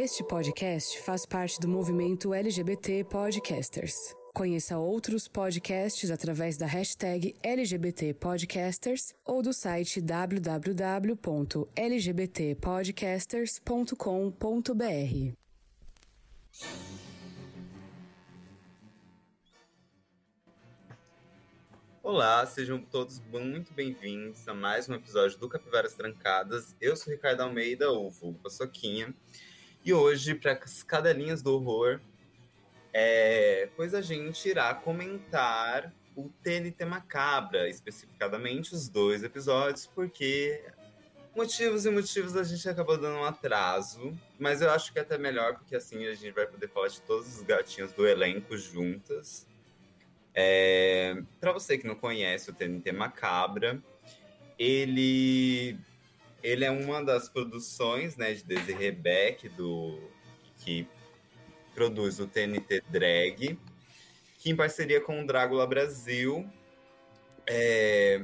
Este podcast faz parte do movimento LGBT Podcasters. Conheça outros podcasts através da hashtag LGBT Podcasters ou do site www.lgbtpodcasters.com.br. Olá, sejam todos muito bem-vindos a mais um episódio do Capivaras Trancadas. Eu sou Ricardo Almeida, o vulgo Paçoquinha, e hoje, para as cadelinhas do horror, é, pois a gente irá comentar o TNT Macabra, especificadamente os dois episódios, porque motivos e motivos a gente acabou dando um atraso, mas eu acho que é até melhor, porque assim a gente vai poder falar de todos os gatinhos do elenco juntas. É, para você que não conhece o TNT Macabra, ele ele é uma das produções né, de Desiree Beck, do, que produz o TNT Drag, que em parceria com o Drácula Brasil é,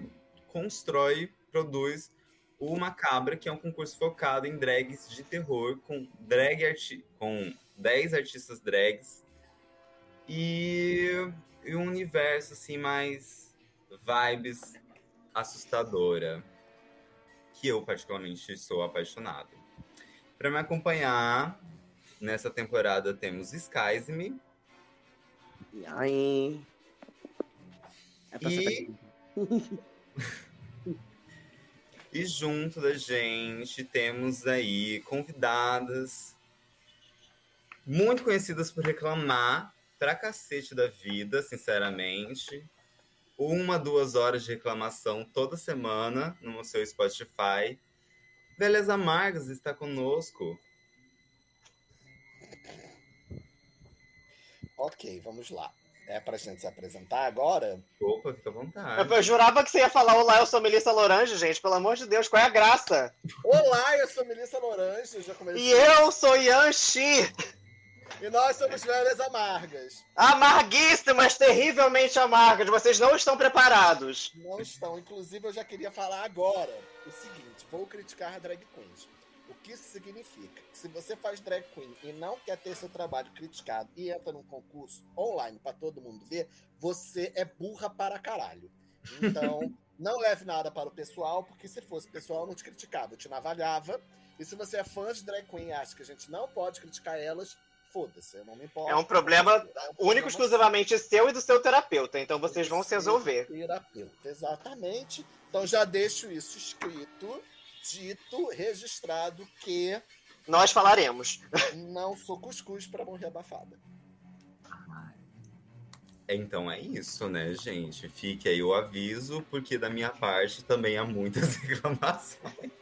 constrói, produz o Macabra, que é um concurso focado em drags de terror, com, drag arti com 10 artistas drags. E e um universo assim mais vibes assustadora, que eu particularmente sou apaixonado. Para me acompanhar nessa temporada temos Skysme. E aí? É e... e junto da gente temos aí convidadas muito conhecidas por reclamar pra cacete da vida, sinceramente. Uma, duas horas de reclamação toda semana no seu Spotify. Velhas Amargas está conosco. Ok, vamos lá. É pra gente se apresentar agora? Opa, fica à vontade. Eu, eu jurava que você ia falar Olá, eu sou Melissa Lorange, gente. Pelo amor de Deus, qual é a graça? Olá, eu sou Melissa Lorange. Já comecei... E eu sou Yanxi. E nós somos velhas amargas. Amarguíssimas, terrivelmente amargas. Vocês não estão preparados. Não estão. Inclusive, eu já queria falar agora o seguinte: vou criticar drag queens. O que isso significa? Se você faz drag queen e não quer ter seu trabalho criticado e entra num concurso online para todo mundo ver, você é burra para caralho. Então, não leve nada para o pessoal, porque se fosse pessoal, eu não te criticava, eu te navalhava. E se você é fã de drag queen e acha que a gente não pode criticar elas, foda-se, eu não me importo. É um problema é um único, problema exclusivamente seu e do seu terapeuta, então vocês vão se resolver. Terapeuta, exatamente. Então já deixo isso escrito, dito, registrado que. Nós falaremos. Não sou cuscuz para morrer abafada. Então é isso, né, gente? Fique aí o aviso, porque da minha parte também há muitas reclamações.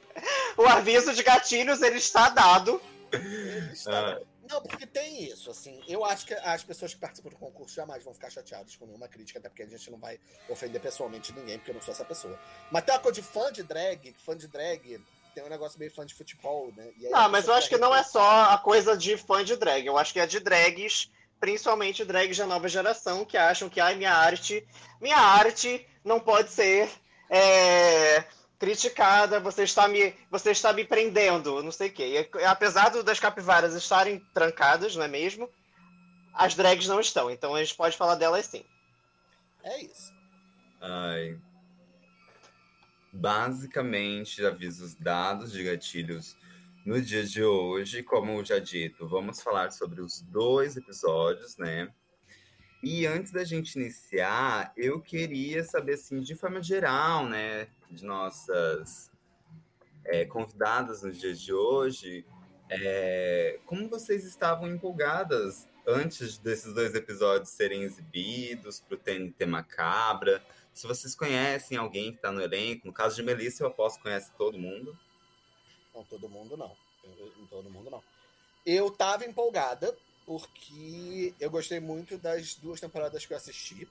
o aviso de gatilhos ele está dado. Ele está ah. Não, porque tem isso, assim. Eu acho que as pessoas que participam do concurso jamais vão ficar chateadas com nenhuma crítica, até porque a gente não vai ofender pessoalmente ninguém, porque eu não sou essa pessoa. Mas tem uma coisa de fã de drag, fã de drag tem um negócio meio fã de futebol, né? não, mas eu acho que não é só a coisa de fã de drag. Eu acho que é de drags, principalmente drags da nova geração, que acham que, ai, minha arte, minha arte não pode ser. É criticada, você está me, você está me prendendo, não sei o quê. E, apesar das capivaras estarem trancadas, não é mesmo? As drags não estão, então a gente pode falar delas sim. É isso. Ai. Basicamente, avisos dados de gatilhos no dia de hoje. Como já dito, vamos falar sobre os dois episódios, né? E antes da gente iniciar, eu queria saber, assim, de forma geral, né, de nossas é, convidadas nos dias de hoje, é, como vocês estavam empolgadas antes desses dois episódios serem exibidos para o TNT Macabra? Se vocês conhecem alguém que está no elenco, no caso de Melissa, eu aposto que conhece todo mundo. Não, todo mundo não. Todo mundo não. Eu tava empolgada, porque eu gostei muito das duas temporadas que eu assisti.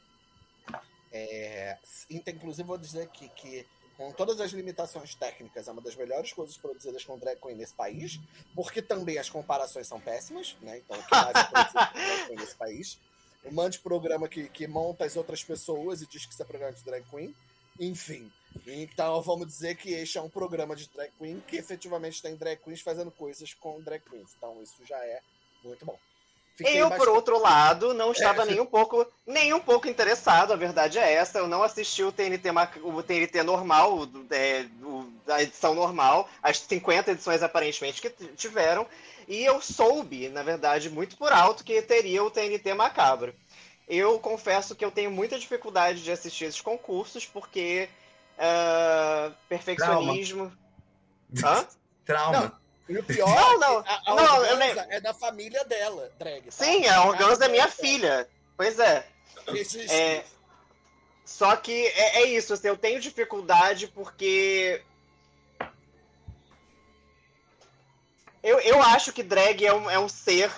É, inclusive, vou dizer aqui que, com todas as limitações técnicas, é uma das melhores coisas produzidas com drag queen nesse país, porque também as comparações são péssimas, né? Então, o que mais é produzido com drag queen nesse país? Um monte de programa que, que monta as outras pessoas e diz que isso é programa de drag queen. Enfim. Então vamos dizer que este é um programa de drag queen que efetivamente tem drag queens fazendo coisas com drag queens. Então isso já é muito bom. Eu, bastante... por outro lado, não estava é. nem um pouco nem um pouco interessado, a verdade é essa. Eu não assisti o TNT, o TNT normal, é, a edição normal, as 50 edições aparentemente que tiveram. E eu soube, na verdade, muito por alto, que teria o TNT macabro. Eu confesso que eu tenho muita dificuldade de assistir esses concursos, porque uh, perfeccionismo. Trauma. Hã? Trauma. E o pior não, não, a, a não, organza é da família dela, drag. Tá? Sim, a organza é minha filha. Pois é. é só que é, é isso, assim, eu tenho dificuldade porque. Eu, eu acho que drag é um, é um ser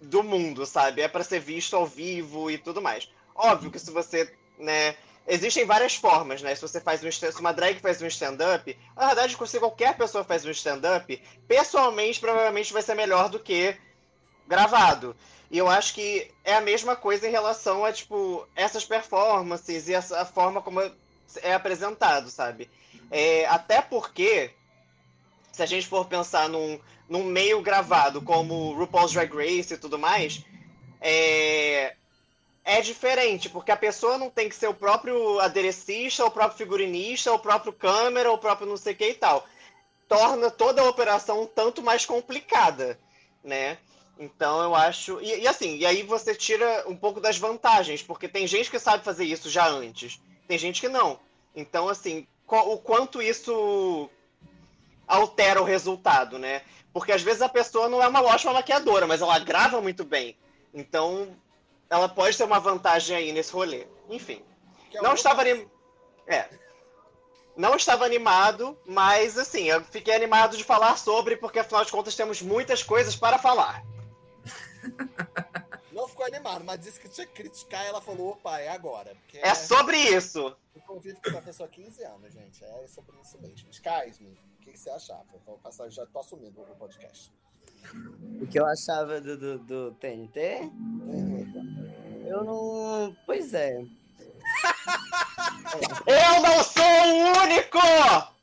do mundo, sabe? É para ser visto ao vivo e tudo mais. Óbvio que se você, né, existem várias formas, né? Se você faz um se uma drag faz um stand-up, na verdade, se qualquer pessoa faz um stand-up, pessoalmente provavelmente vai ser melhor do que gravado. E eu acho que é a mesma coisa em relação a, tipo, essas performances e essa, forma como é apresentado, sabe? É, até porque, se a gente for pensar num, num meio gravado como RuPaul's Drag Race e tudo mais, é, é diferente, porque a pessoa não tem que ser o próprio aderecista, o próprio figurinista, o próprio câmera, o próprio não sei o que e tal. Torna toda a operação um tanto mais complicada, né? Então eu acho. E, e, assim, e aí você tira um pouco das vantagens, porque tem gente que sabe fazer isso já antes, tem gente que não. Então, assim, o quanto isso altera o resultado, né? Porque às vezes a pessoa não é uma ótima maquiadora, mas ela grava muito bem. Então ela pode ter uma vantagem aí nesse rolê. Enfim. É não estava anim... É. Não estava animado, mas assim, eu fiquei animado de falar sobre, porque afinal de contas temos muitas coisas para falar. Não ficou animado, mas disse que tinha que criticar e ela falou, opa, é agora. é, sobre isso. Eu convido com essa pessoa há 15 anos, gente. É sobre isso mesmo. Skies-me, o que, você achava? Vou passar, já tô assumindo o podcast. O que eu achava do, do, do TNT? Eu não. Pois é. eu não sou o único!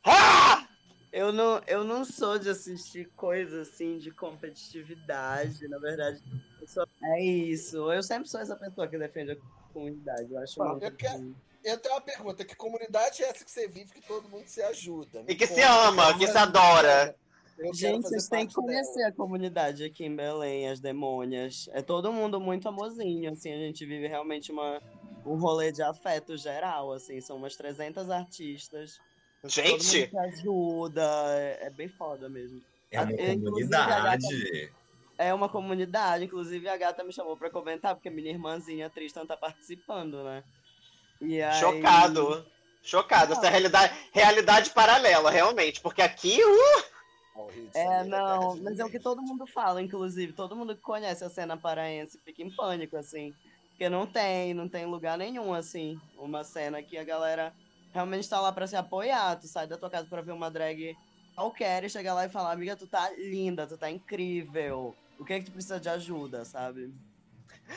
Ah! Eu não, eu não sou de assistir coisas assim de competitividade, na verdade. Sou... É isso. Eu sempre sou essa pessoa que defende a comunidade. Eu acho muito. Eu, quero... eu tenho uma pergunta: que comunidade é essa que você vive que todo mundo se ajuda? e que se ama, que se adora. Eu Gente, vocês têm que conhecer dela. a comunidade aqui em Belém, as demônias. É todo mundo muito amorzinho, assim, a gente vive realmente uma, um rolê de afeto geral, assim, são umas 300 artistas. Gente! Todo mundo ajuda, é, é, bem foda mesmo. É uma a, comunidade. É uma comunidade, inclusive a gata me chamou pra comentar, porque minha irmãzinha Tristan tá participando, né? E aí... Chocado! Chocado, essa é realidade, realidade paralela, realmente, porque aqui, uh! É, não, mas é o que todo mundo fala, inclusive. Todo mundo que conhece a cena paraense fica em pânico, assim. Porque não tem, não tem lugar nenhum, assim. Uma cena que a galera realmente tá lá pra se apoiar. Tu sai da tua casa pra ver uma drag qualquer e chega lá e fala, amiga, tu tá linda, tu tá incrível. O que é que tu precisa de ajuda, sabe?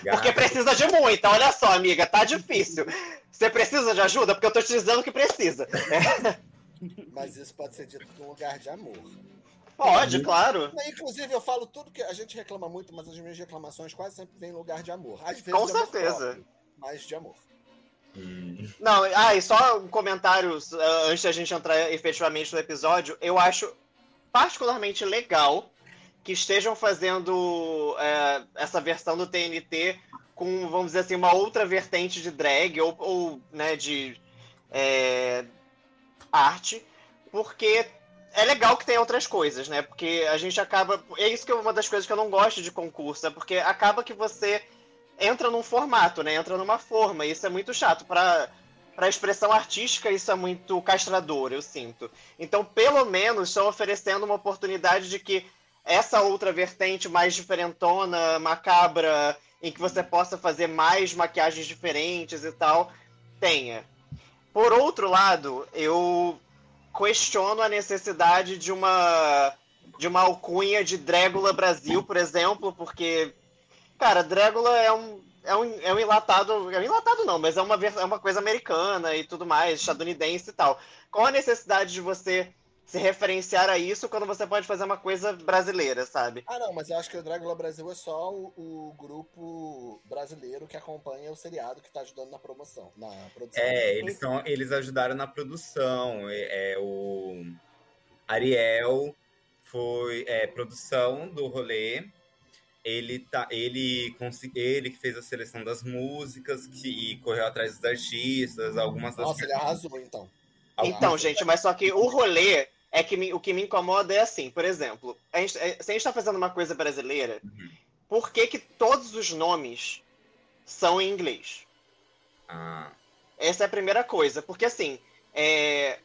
Porque precisa de muita, olha só, amiga, tá difícil. Você precisa de ajuda? Porque eu tô te dizendo que precisa. Mas isso pode ser dito num lugar de amor. Pode, claro. Inclusive, eu falo tudo que a gente reclama muito, mas as minhas reclamações quase sempre vêm em lugar de amor. Às vezes Com certeza. Próprio, mas de amor. Hum. Não, ah, e só um comentário uh, antes da gente entrar efetivamente no episódio. Eu acho particularmente legal que estejam fazendo uh, essa versão do TNT com, vamos dizer assim, uma outra vertente de drag ou, ou né, de é, arte, porque é legal que tem outras coisas, né? Porque a gente acaba. É isso que é uma das coisas que eu não gosto de concurso, é porque acaba que você entra num formato, né? Entra numa forma. E isso é muito chato. Para para expressão artística, isso é muito castrador, eu sinto. Então, pelo menos, estão oferecendo uma oportunidade de que essa outra vertente mais diferentona, macabra, em que você possa fazer mais maquiagens diferentes e tal, tenha. Por outro lado, eu questiono a necessidade de uma de uma alcunha de Drégula Brasil, por exemplo, porque cara, Drégula é um é um, é um enlatado. É um enlatado não, mas é uma, é uma coisa americana e tudo mais, estadunidense e tal. Qual a necessidade de você se referenciar a isso quando você pode fazer uma coisa brasileira, sabe? Ah, não, mas eu acho que o Dragula Brasil é só o, o, grupo brasileiro que acompanha o seriado que tá ajudando na promoção, na produção. É, eles, são, eles ajudaram na produção. É, é o Ariel foi é, produção do rolê. Ele, tá, ele, ele que fez a seleção das músicas que, e correu atrás dos artistas, algumas das Nossa, ele arrasou, então. Então, gente, mas só que o rolê é que me, o que me incomoda é assim, por exemplo, a gente, é, se a gente está fazendo uma coisa brasileira, uhum. por que, que todos os nomes são em inglês? Ah. Essa é a primeira coisa, porque assim, é...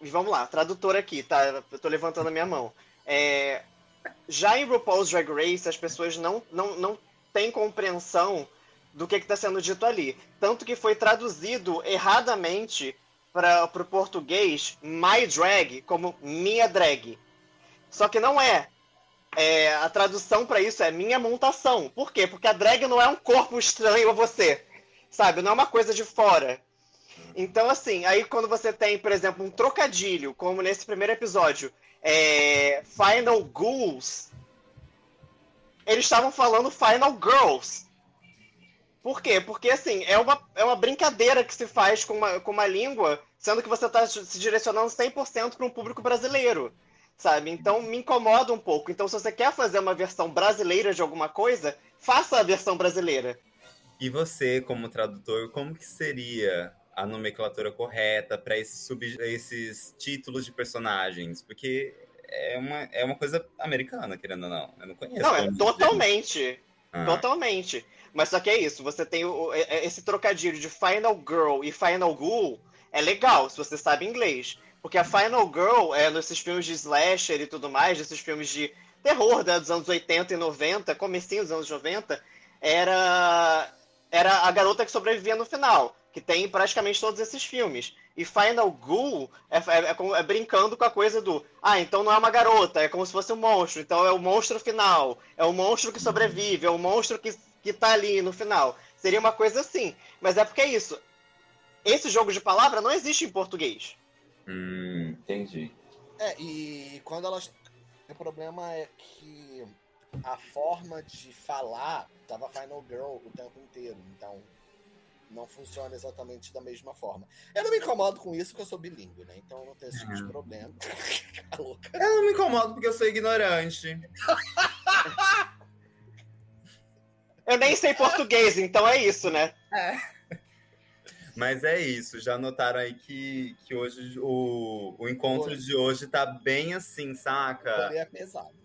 vamos lá, tradutor aqui, tá? Eu tô levantando a minha mão. É... Já em RuPaul's Drag Race, as pessoas não, não, não têm compreensão do que está sendo dito ali. Tanto que foi traduzido erradamente para o português my drag como minha drag. Só que não é. é a tradução para isso é minha montação. Por quê? Porque a drag não é um corpo estranho a você. Sabe? Não é uma coisa de fora. Então, assim, aí quando você tem, por exemplo, um trocadilho, como nesse primeiro episódio, é, Final Ghouls, eles estavam falando Final Girls. Por quê? Porque, assim, é uma, é uma brincadeira que se faz com uma, com uma língua, sendo que você está se direcionando 100% para um público brasileiro, sabe? Então, me incomoda um pouco. Então, se você quer fazer uma versão brasileira de alguma coisa, faça a versão brasileira. E você, como tradutor, como que seria a nomenclatura correta para esses, esses títulos de personagens? Porque é uma, é uma coisa americana, querendo ou não. Eu não conheço. Não, é totalmente. Ah. Totalmente. Mas só que é isso, você tem o, esse trocadilho de Final Girl e Final Ghoul é legal, se você sabe inglês. Porque a Final Girl, é, nesses filmes de slasher e tudo mais, desses filmes de terror né, dos anos 80 e 90, comecinho dos anos 90, era, era a garota que sobrevivia no final, que tem praticamente todos esses filmes. E Final Ghoul é, é, é, é, brincando com a coisa do ah, então não é uma garota, é como se fosse um monstro, então é o monstro final, é o monstro que sobrevive, é o monstro que que tá ali no final. Seria uma coisa assim. Mas é porque é isso. Esse jogo de palavra não existe em português. Hum, entendi. É, e quando elas. O problema é que a forma de falar tava Final Girl o tempo inteiro. Então não funciona exatamente da mesma forma. Eu não me incomodo com isso porque eu sou bilíngue, né? Então eu não tenho esse tipo de uhum. problema. eu não me incomodo porque eu sou ignorante. Eu nem sei português, então é isso, né? É. Mas é isso, já notaram aí que, que hoje o, o encontro hoje. de hoje tá bem assim, saca? O rolê é pesado.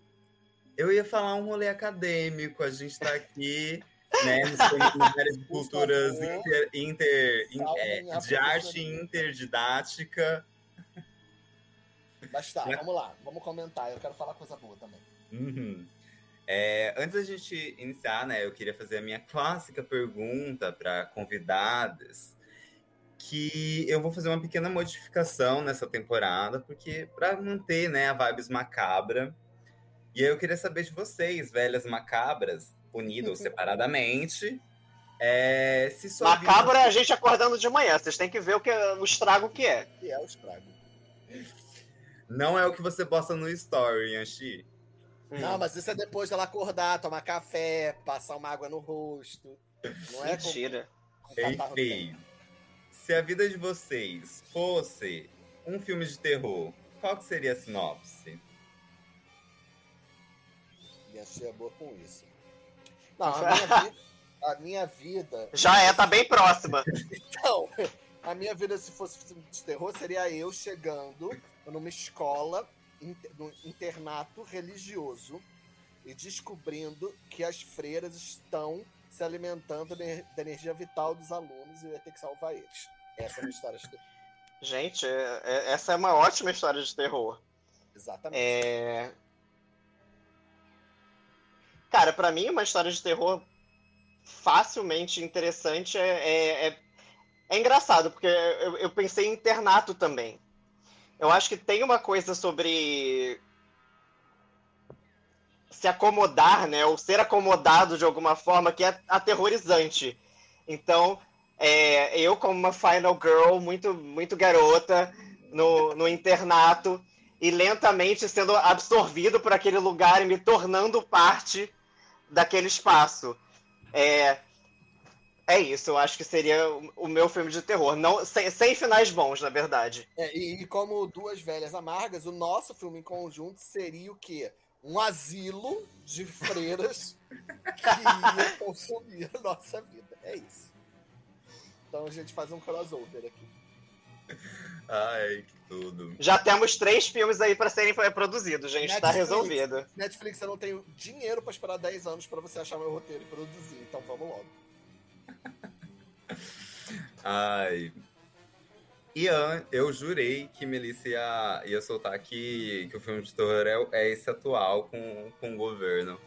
Eu ia falar um rolê acadêmico, a gente tá aqui, né, nos áreas de culturas inter, inter, é, de arte interdidática. Mas tá, vamos lá, vamos comentar, eu quero falar coisa boa também. Uhum. É, antes da gente iniciar, né, eu queria fazer a minha clássica pergunta para convidadas, que eu vou fazer uma pequena modificação nessa temporada, porque para manter, né, a vibes macabra. E aí eu queria saber de vocês, velhas macabras, unidas ou separadamente, é, se Macabra vida... é a gente acordando de manhã, vocês têm que ver o, que, o estrago que é. Que é o estrago. Não é o que você posta no story, Yanxi. Não, mas isso é depois dela acordar, tomar café, passar uma água no rosto. Não é Mentira. Com, Enfim, se a vida de vocês fosse um filme de terror, qual que seria a sinopse? Ia ser boa com isso. Não, a minha vida, a minha vida. Já é, tá bem próxima. então, a minha vida, se fosse filme de terror, seria eu chegando numa escola no internato religioso e descobrindo que as freiras estão se alimentando da energia vital dos alunos e vai ter que salvar eles. Essa é a minha história de terror. Gente, é, é, essa é uma ótima história de terror. Exatamente. É... Cara, para mim, uma história de terror facilmente interessante é, é, é, é engraçado, porque eu, eu pensei em internato também. Eu acho que tem uma coisa sobre. se acomodar, né? Ou ser acomodado de alguma forma que é aterrorizante. Então, é, eu, como uma final girl, muito, muito garota, no, no internato, e lentamente sendo absorvido por aquele lugar e me tornando parte daquele espaço. É, é isso, eu acho que seria o meu filme de terror. Não, sem, sem finais bons, na verdade. É, e, e, como duas velhas amargas, o nosso filme em conjunto seria o quê? Um asilo de freiras que ia consumir a nossa vida. É isso. Então a gente faz um crossover aqui. Ai, que tudo. Já temos três filmes aí para serem produzidos, gente. Tá Netflix, tá resolvido. Netflix, eu não tenho dinheiro para esperar 10 anos para você achar meu roteiro e produzir. Então vamos logo. Ai. Ian, eu jurei que Melissa ia, ia soltar que, que o filme de terror é, é esse atual com, com o governo.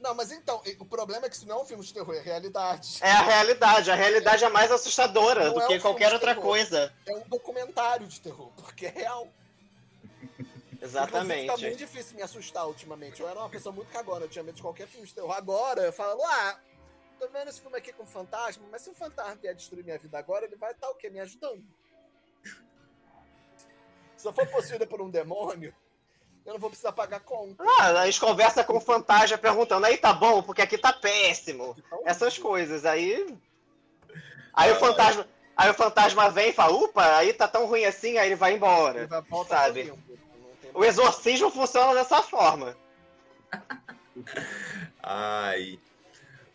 Não, mas então, o problema é que isso não é um filme de terror, é realidade. É a realidade, a realidade é, é mais assustadora não do é que um qualquer outra coisa. É um documentário de terror, porque é real. Exatamente. Inclusive, tá muito difícil me assustar ultimamente. Eu era uma pessoa muito cagona, eu tinha medo de qualquer filme de terror. Agora, eu falo, ah, tô vendo esse filme aqui com fantasma, mas se um fantasma vier destruir minha vida agora, ele vai estar o quê? Me ajudando. Se eu for possuída por um demônio, eu não vou precisar pagar conta. Ah, a gente conversa com o fantasma perguntando, aí tá bom, porque aqui tá péssimo. Tá Essas coisas. Aí. Aí o fantasma. Aí o fantasma vem e fala, upa, aí tá tão ruim assim, aí ele vai embora. Ele vai sabe? O exorcismo funciona dessa forma. Ai.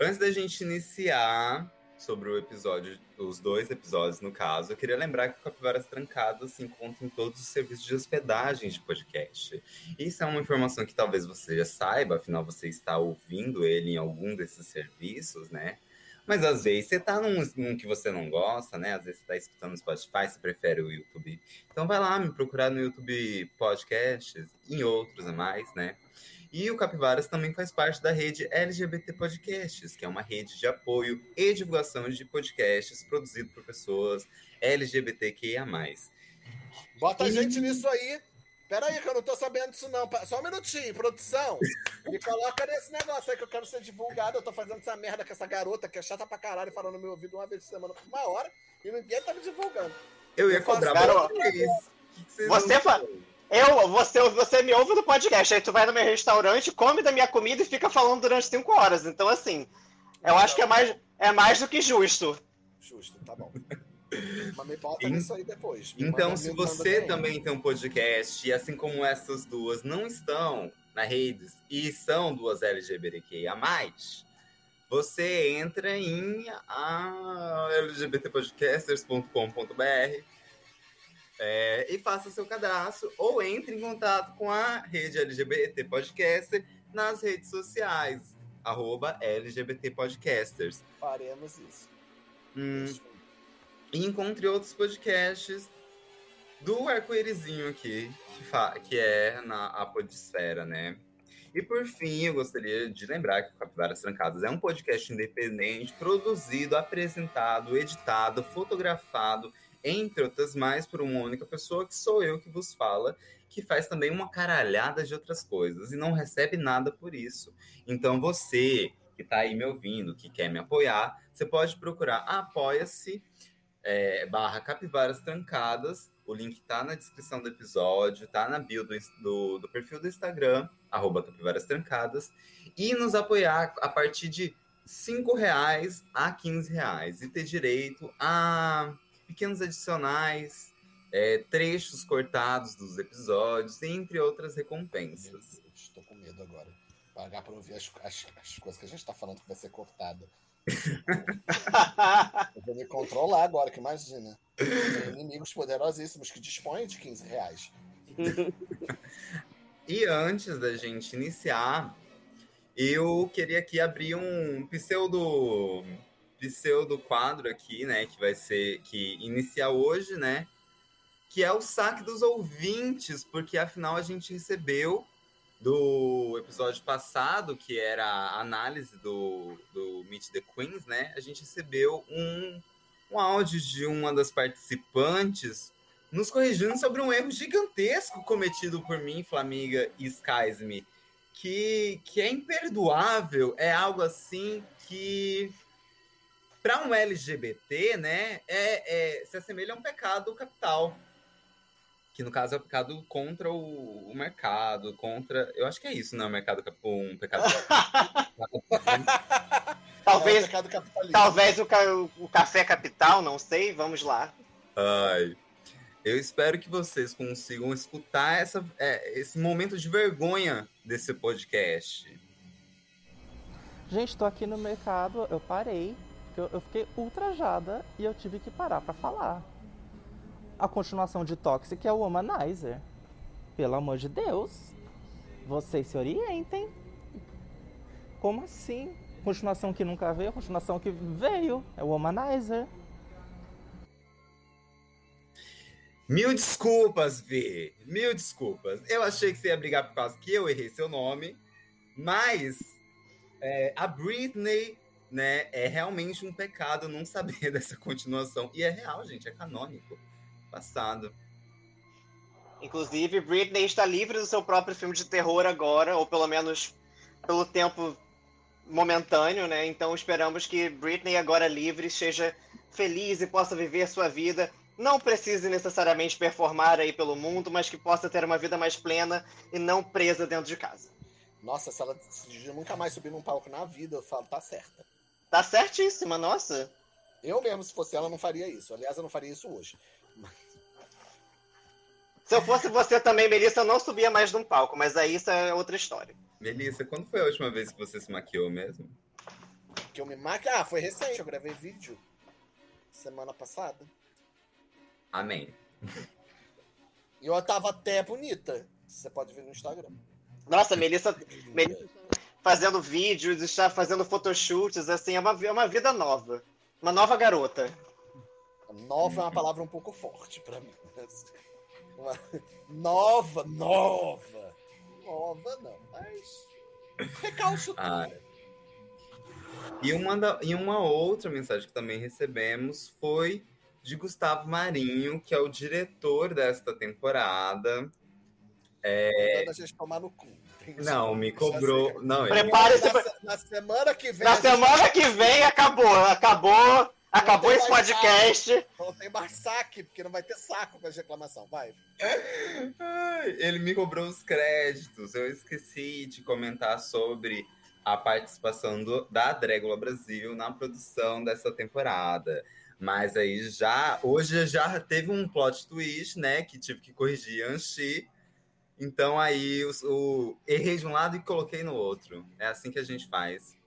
Antes da gente iniciar sobre o episódio, os dois episódios no caso, eu queria lembrar que o Capivaras Trancadas se encontra em todos os serviços de hospedagem de podcast. Isso é uma informação que talvez você já saiba, afinal você está ouvindo ele em algum desses serviços, né? Mas às vezes você tá num, num, que você não gosta, né? Às vezes você tá escutando no Spotify, você prefere o YouTube. Então vai lá me procurar no YouTube Podcasts, em outros a mais, né? E o Capivaras também faz parte da rede LGBT Podcasts, que é uma rede de apoio e divulgação de podcasts produzido por pessoas LGBTQIA+. Bota e... gente nisso aí. Pera aí, que eu não tô sabendo disso não. Só um minutinho, produção. Me coloca nesse negócio aí que eu quero ser divulgado. Eu tô fazendo essa merda com essa garota que é chata pra caralho, falando no meu ouvido uma vez por semana por uma hora, e ninguém tá me divulgando. Eu ia eu cobrar pra vocês. Você, fa... Eu, você, você me ouve no podcast, aí tu vai no meu restaurante, come da minha comida e fica falando durante cinco horas. Então, assim, eu acho que é mais, é mais do que justo. Justo, tá bom. Mas me bota In... isso aí depois. Me então, se você também tem um podcast, e assim como essas duas não estão na redes e são duas LGBTQIA+, você entra em lgbtpodcasters.com.br é, e faça seu cadastro ou entre em contato com a rede LGBT Podcaster nas redes sociais, arroba LGBT Podcasters. Faremos isso. Hum, e encontre outros podcasts do arco-írisinho aqui, que, que é na a Podesfera, né? E por fim, eu gostaria de lembrar que o Capivaras Trancadas é um podcast independente, produzido, apresentado, editado, fotografado entre outras mais, por uma única pessoa, que sou eu que vos fala, que faz também uma caralhada de outras coisas e não recebe nada por isso. Então você que está aí me ouvindo, que quer me apoiar, você pode procurar apoia-se é, barra capivaras trancadas. O link está na descrição do episódio, está na bio do, do, do, perfil do Instagram, arroba capivaras trancadas, e nos apoiar a partir de cinco reais a 15 reais e ter direito a pequenos adicionais, é, trechos cortados dos episódios, entre outras recompensas. Estou com medo agora. Pagar para ouvir as, as, as, coisas que a gente está falando que vai ser cortada. eu vou me controlar agora, que imagina. Tem inimigos poderosíssimos que dispõem de 15 reais. e antes da gente iniciar, eu queria aqui abrir um pseudo pseudo quadro aqui, né, que vai ser que inicia hoje, né, que é o saque dos ouvintes, porque afinal a gente recebeu do episódio passado, que era a análise do, do Meet the Queens, né? A gente recebeu um, um áudio de uma das participantes nos corrigindo sobre um erro gigantesco cometido por mim, Flamiga e Skysme. que, que é imperdoável, é algo assim que para um LGBT, né, é, é, se assemelha a um pecado capital. Que no caso é o um pecado contra o, o, mercado, contra. Eu acho que é isso, não é um mercado um pecado. talvez, é talvez o, o café capital, não sei, vamos lá. Ai. Eu espero que vocês consigam escutar essa, é, esse momento de vergonha desse podcast. Gente, tô aqui no mercado, eu parei, eu, eu fiquei ultrajada e eu tive que parar para falar. A continuação de Toxic é o Womanizer. Pelo amor de Deus. Vocês se orientem. Como assim? Continuação que nunca veio, continuação que veio. É o Womanizer. Mil desculpas, Vi. Mil desculpas. Eu achei que você ia brigar por causa que eu errei seu nome, mas é, a Britney, né, é realmente um pecado não saber dessa continuação. E é real, gente, é canônico. Passado. Inclusive, Britney está livre do seu próprio filme de terror agora, ou pelo menos pelo tempo momentâneo, né? Então esperamos que Britney agora livre seja feliz e possa viver sua vida não precise necessariamente performar aí pelo mundo, mas que possa ter uma vida mais plena e não presa dentro de casa. Nossa, se ela decidir nunca mais subir num palco na vida, eu falo, tá certa. Tá certíssima, nossa. Eu mesmo, se fosse ela, não faria isso. Aliás, eu não faria isso hoje. Se eu fosse você também, Melissa, eu não subia mais num palco, mas aí isso é outra história. Melissa, quando foi a última vez que você se maquiou mesmo? Que eu me maquiei? Ah, foi recente, eu gravei vídeo. Semana passada. Amém. E eu tava até bonita. Você pode ver no Instagram. Nossa, Melissa, Melissa fazendo vídeos, está fazendo photoshoots, assim, é uma, é uma vida nova. Uma nova garota. Nova é uma palavra um pouco forte para mim. Uma... Nova, nova. Nova não, mas. Recalço ah. E uma, da, e uma outra mensagem que também recebemos foi de Gustavo Marinho, que é o diretor desta temporada. É... a gente tomar no cu. Não, me cobrou. Não, Prepare-se. Na, na, semana que vem. Na semana gente... que vem acabou. Acabou. Acabou esse podcast. Não tem mais saque, porque não vai ter saco para reclamação. Vai. Ele me cobrou os créditos. Eu esqueci de comentar sobre a participação do, da Drégula Brasil na produção dessa temporada. Mas aí já. Hoje já teve um plot twist, né? Que tive que corrigir Anchi. Então aí o, o, errei de um lado e coloquei no outro. É assim que a gente faz.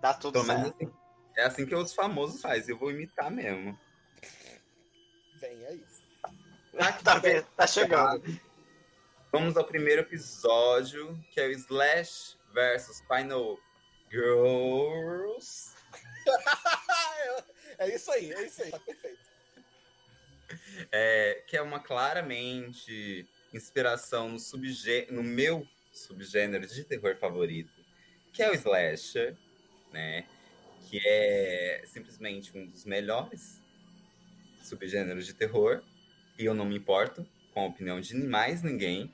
Tá tudo certo. Assim, é assim que os famosos fazem. Eu vou imitar mesmo. Vem aí. Tá, tá, tá chegando. Vamos ao primeiro episódio, que é o Slash versus Final Girls. é isso aí, é isso aí, tá perfeito. É, que é uma claramente inspiração no, subgê no meu subgênero de terror favorito, que é o slasher, né? Que é simplesmente um dos melhores subgêneros de terror, e eu não me importo com a opinião de mais ninguém.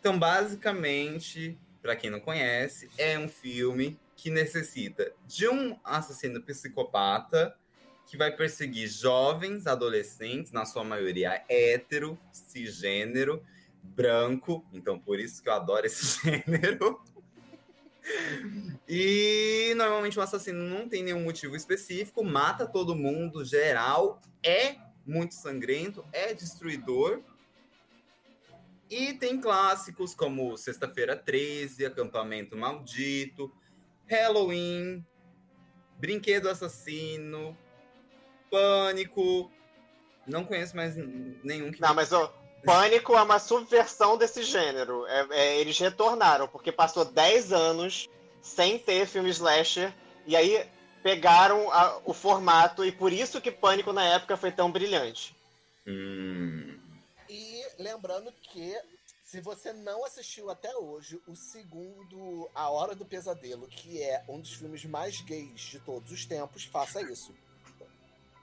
Então, basicamente, para quem não conhece, é um filme que necessita de um assassino psicopata que vai perseguir jovens, adolescentes, na sua maioria hétero, cisgênero, branco, então por isso que eu adoro esse gênero. E normalmente o assassino não tem nenhum motivo específico, mata todo mundo, geral, é muito sangrento, é destruidor. E tem clássicos como Sexta-feira 13, Acampamento Maldito, Halloween, Brinquedo Assassino, Pânico. Não conheço mais nenhum que. Não, mas Pânico é uma subversão desse gênero. É, é, eles retornaram, porque passou 10 anos sem ter filme slasher, e aí pegaram a, o formato, e por isso que Pânico na época foi tão brilhante. Hum. E lembrando que se você não assistiu até hoje o segundo A Hora do Pesadelo, que é um dos filmes mais gays de todos os tempos, faça isso.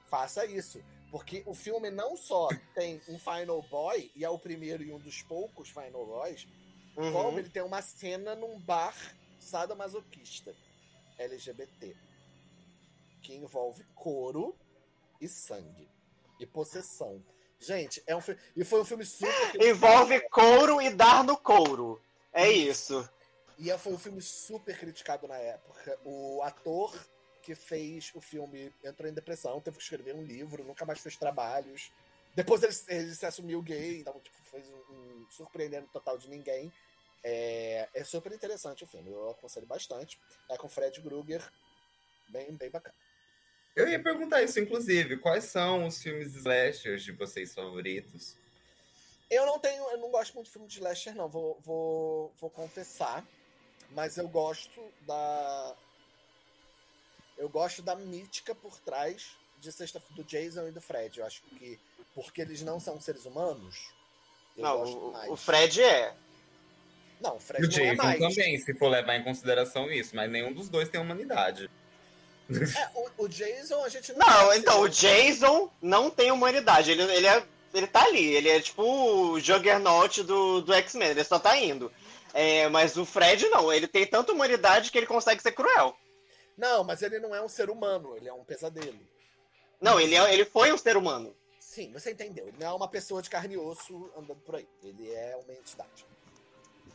Faça isso. Porque o filme não só tem um Final Boy, e é o primeiro e um dos poucos Final Boys, Uhum. como ele tem uma cena num bar sadomasoquista LGBT que envolve couro e sangue e possessão. Gente, é um filme. E foi um filme super. Envolve couro e dar no couro. É isso. E foi um filme super criticado na época. O ator que fez o filme entrou em depressão, teve que escrever um livro, nunca mais fez trabalhos. Depois ele, ele se assumiu gay, então tipo, fez um, um surpreendendo total de ninguém. É, é, super interessante o filme, eu aconselho bastante. É com Fred Krueger, bem, bem bacana. Eu ia perguntar isso, inclusive, quais são os filmes slashers de vocês favoritos? Eu não tenho, eu não gosto muito de filme de slasher, não, vou, vou, vou confessar. Mas eu gosto da. Eu gosto da mítica por trás de sexta do Jason e do Fred. Eu acho que porque eles não são seres humanos. não, o, o, Fred é. Não, o Fred o não Jason é mais. também, se for levar em consideração isso, mas nenhum dos dois tem humanidade. É, o, o, Jason a gente não. Não, então, o Jason não tem humanidade. Ele, ele, é, ele tá ali. Ele é tipo o Juggernaut do, do X-Men. Ele só tá indo. É, mas o Fred não. Ele tem tanta humanidade que ele consegue ser cruel. Não, mas ele não é um ser humano. Ele é um pesadelo. Não, ele, é, ele foi um ser humano. Sim, você entendeu. Ele não é uma pessoa de carne e osso andando por aí. Ele é uma entidade.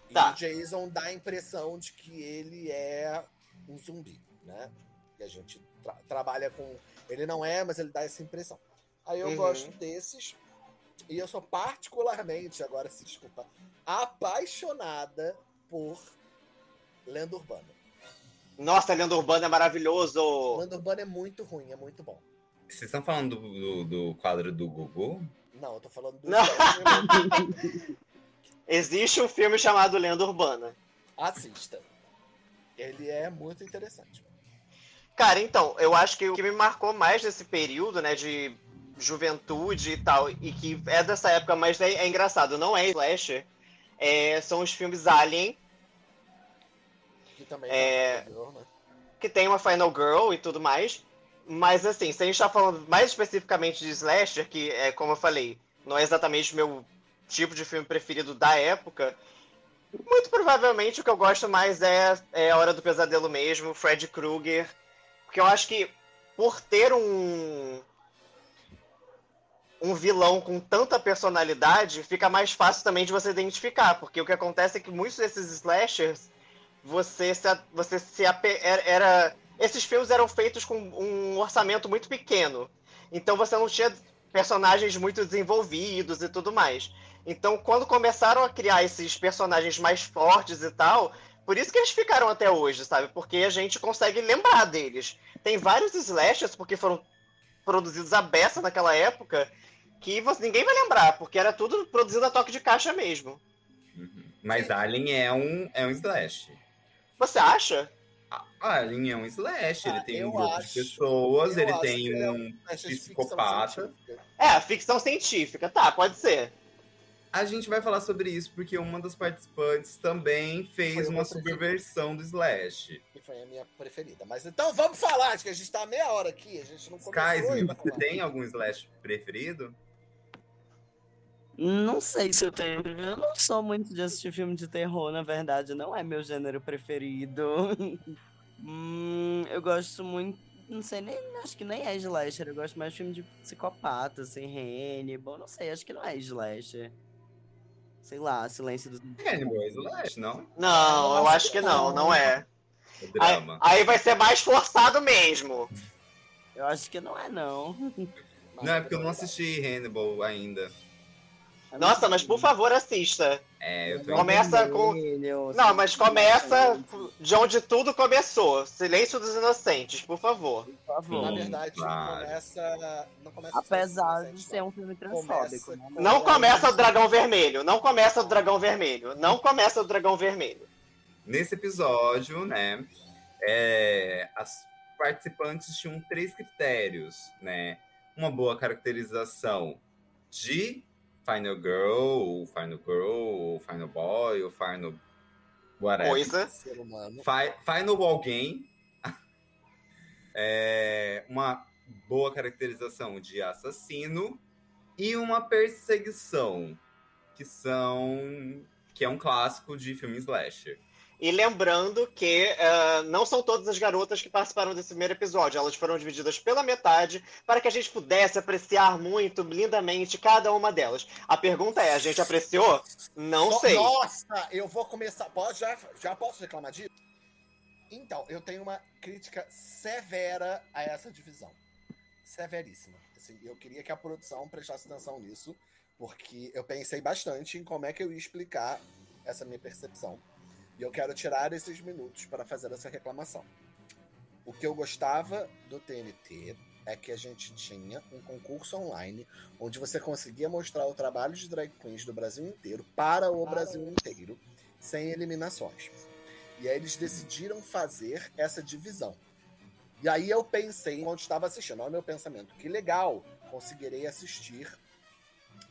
E tá. o Jason dá a impressão de que ele é um zumbi, né? que a gente tra trabalha com. Ele não é, mas ele dá essa impressão. Aí eu uhum. gosto desses. E eu sou particularmente, agora se desculpa, apaixonada por Lenda Urbana. Nossa, Lenda Urbana é maravilhoso! Lenda Urbana é muito ruim, é muito bom. Vocês estão falando do, do, do quadro do Gugu? Não, eu tô falando do. Não. Existe um filme chamado Lenda Urbana. Assista. Ele é muito interessante. Cara, então, eu acho que o que me marcou mais nesse período, né, de juventude e tal, e que é dessa época, mas é, é engraçado, não é slasher, é, são os filmes Alien. Que também é, Girl, né? Que tem uma Final Girl e tudo mais. Mas assim, se a gente tá falando mais especificamente de slasher, que é como eu falei, não é exatamente o meu tipo de filme preferido da época, muito provavelmente o que eu gosto mais é, é A Hora do Pesadelo mesmo, Fred Krueger, porque eu acho que por ter um um vilão com tanta personalidade, fica mais fácil também de você identificar, porque o que acontece é que muitos desses slashers você se, você se era esses filmes eram feitos com um orçamento muito pequeno. Então você não tinha personagens muito desenvolvidos e tudo mais. Então, quando começaram a criar esses personagens mais fortes e tal, por isso que eles ficaram até hoje, sabe? Porque a gente consegue lembrar deles. Tem vários slashers, porque foram produzidos à beça naquela época, que você, ninguém vai lembrar, porque era tudo produzido a toque de caixa mesmo. Uhum. Mas Alien é um, é um slash. Você acha? Alien é um slash, ah, ele tem um grupo acho, de pessoas, ele tem um, é um psicopata. É, a ficção científica, tá, pode ser. A gente vai falar sobre isso porque uma das participantes também fez uma subversão do Slash. Que foi a minha preferida. Mas então vamos falar, acho que a gente tá meia hora aqui, a gente não começou Sky, você tem algum Slash preferido? Não sei se eu tenho. Eu não sou muito de assistir filme de terror, na verdade. Não é meu gênero preferido. hum, eu gosto muito. Não sei, nem acho que nem é slasher. Eu gosto mais de filme de psicopata, assim, Hannibal. Não sei, acho que não é slasher sei lá, Silêncio dos. Hannibal é Slash, não? Não, eu acho que não, não é. é aí, aí, vai ser mais forçado mesmo. Eu acho que não é, não. Não, é porque eu não assisti Hannibal ainda. Nossa, mas por favor, assista. É, eu tô Começa com. Não, mas começa de onde tudo começou. Silêncio dos Inocentes, por favor. Por favor. Na verdade, claro. começa. Não começa Apesar de ser um filme transfóbico. Começa... Né? Não começa o Dragão Vermelho. Não começa o Dragão Vermelho. Não começa o Dragão Vermelho. Nesse episódio, né? É, as participantes tinham três critérios, né? Uma boa caracterização de Final Girl, ou Final Girl, ou Final Boy, ou Final. Whatever. Coisa. Fi Final Alguém. é, uma boa caracterização de assassino e uma perseguição, que são que é um clássico de filme slasher. E lembrando que uh, não são todas as garotas que participaram desse primeiro episódio. Elas foram divididas pela metade para que a gente pudesse apreciar muito lindamente cada uma delas. A pergunta é: a gente apreciou? Não No- sei. Nossa, eu vou começar. Posso, já, já posso reclamar disso? Então, eu tenho uma crítica severa a essa divisão. Severíssima. Assim, eu queria que a produção prestasse atenção nisso, porque eu pensei bastante em como é que eu ia explicar essa minha percepção. E eu quero tirar esses minutos para fazer essa reclamação. O que eu gostava do TNT é que a gente tinha um concurso online onde você conseguia mostrar o trabalho de drag queens do Brasil inteiro para o Brasil inteiro, sem eliminações. E aí eles decidiram fazer essa divisão. E aí eu pensei, enquanto estava assistindo, olha o meu pensamento, que legal, conseguirei assistir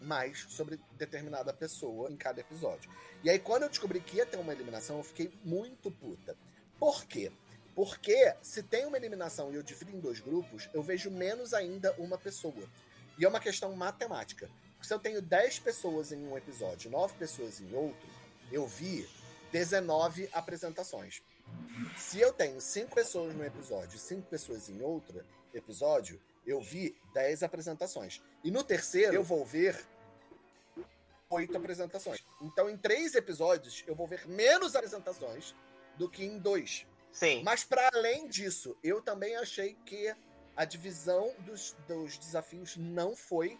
mais sobre determinada pessoa em cada episódio. E aí quando eu descobri que ia ter uma eliminação, eu fiquei muito puta. Por quê? Porque se tem uma eliminação e eu divido em dois grupos, eu vejo menos ainda uma pessoa. E é uma questão matemática. Se eu tenho 10 pessoas em um episódio, 9 pessoas em outro, eu vi 19 apresentações. Se eu tenho 5 pessoas num episódio e 5 pessoas em outro episódio, eu vi 10 apresentações. E no terceiro, eu vou ver 8 apresentações. Então, em três episódios, eu vou ver menos apresentações do que em dois. Sim. Mas para além disso, eu também achei que a divisão dos, dos desafios não foi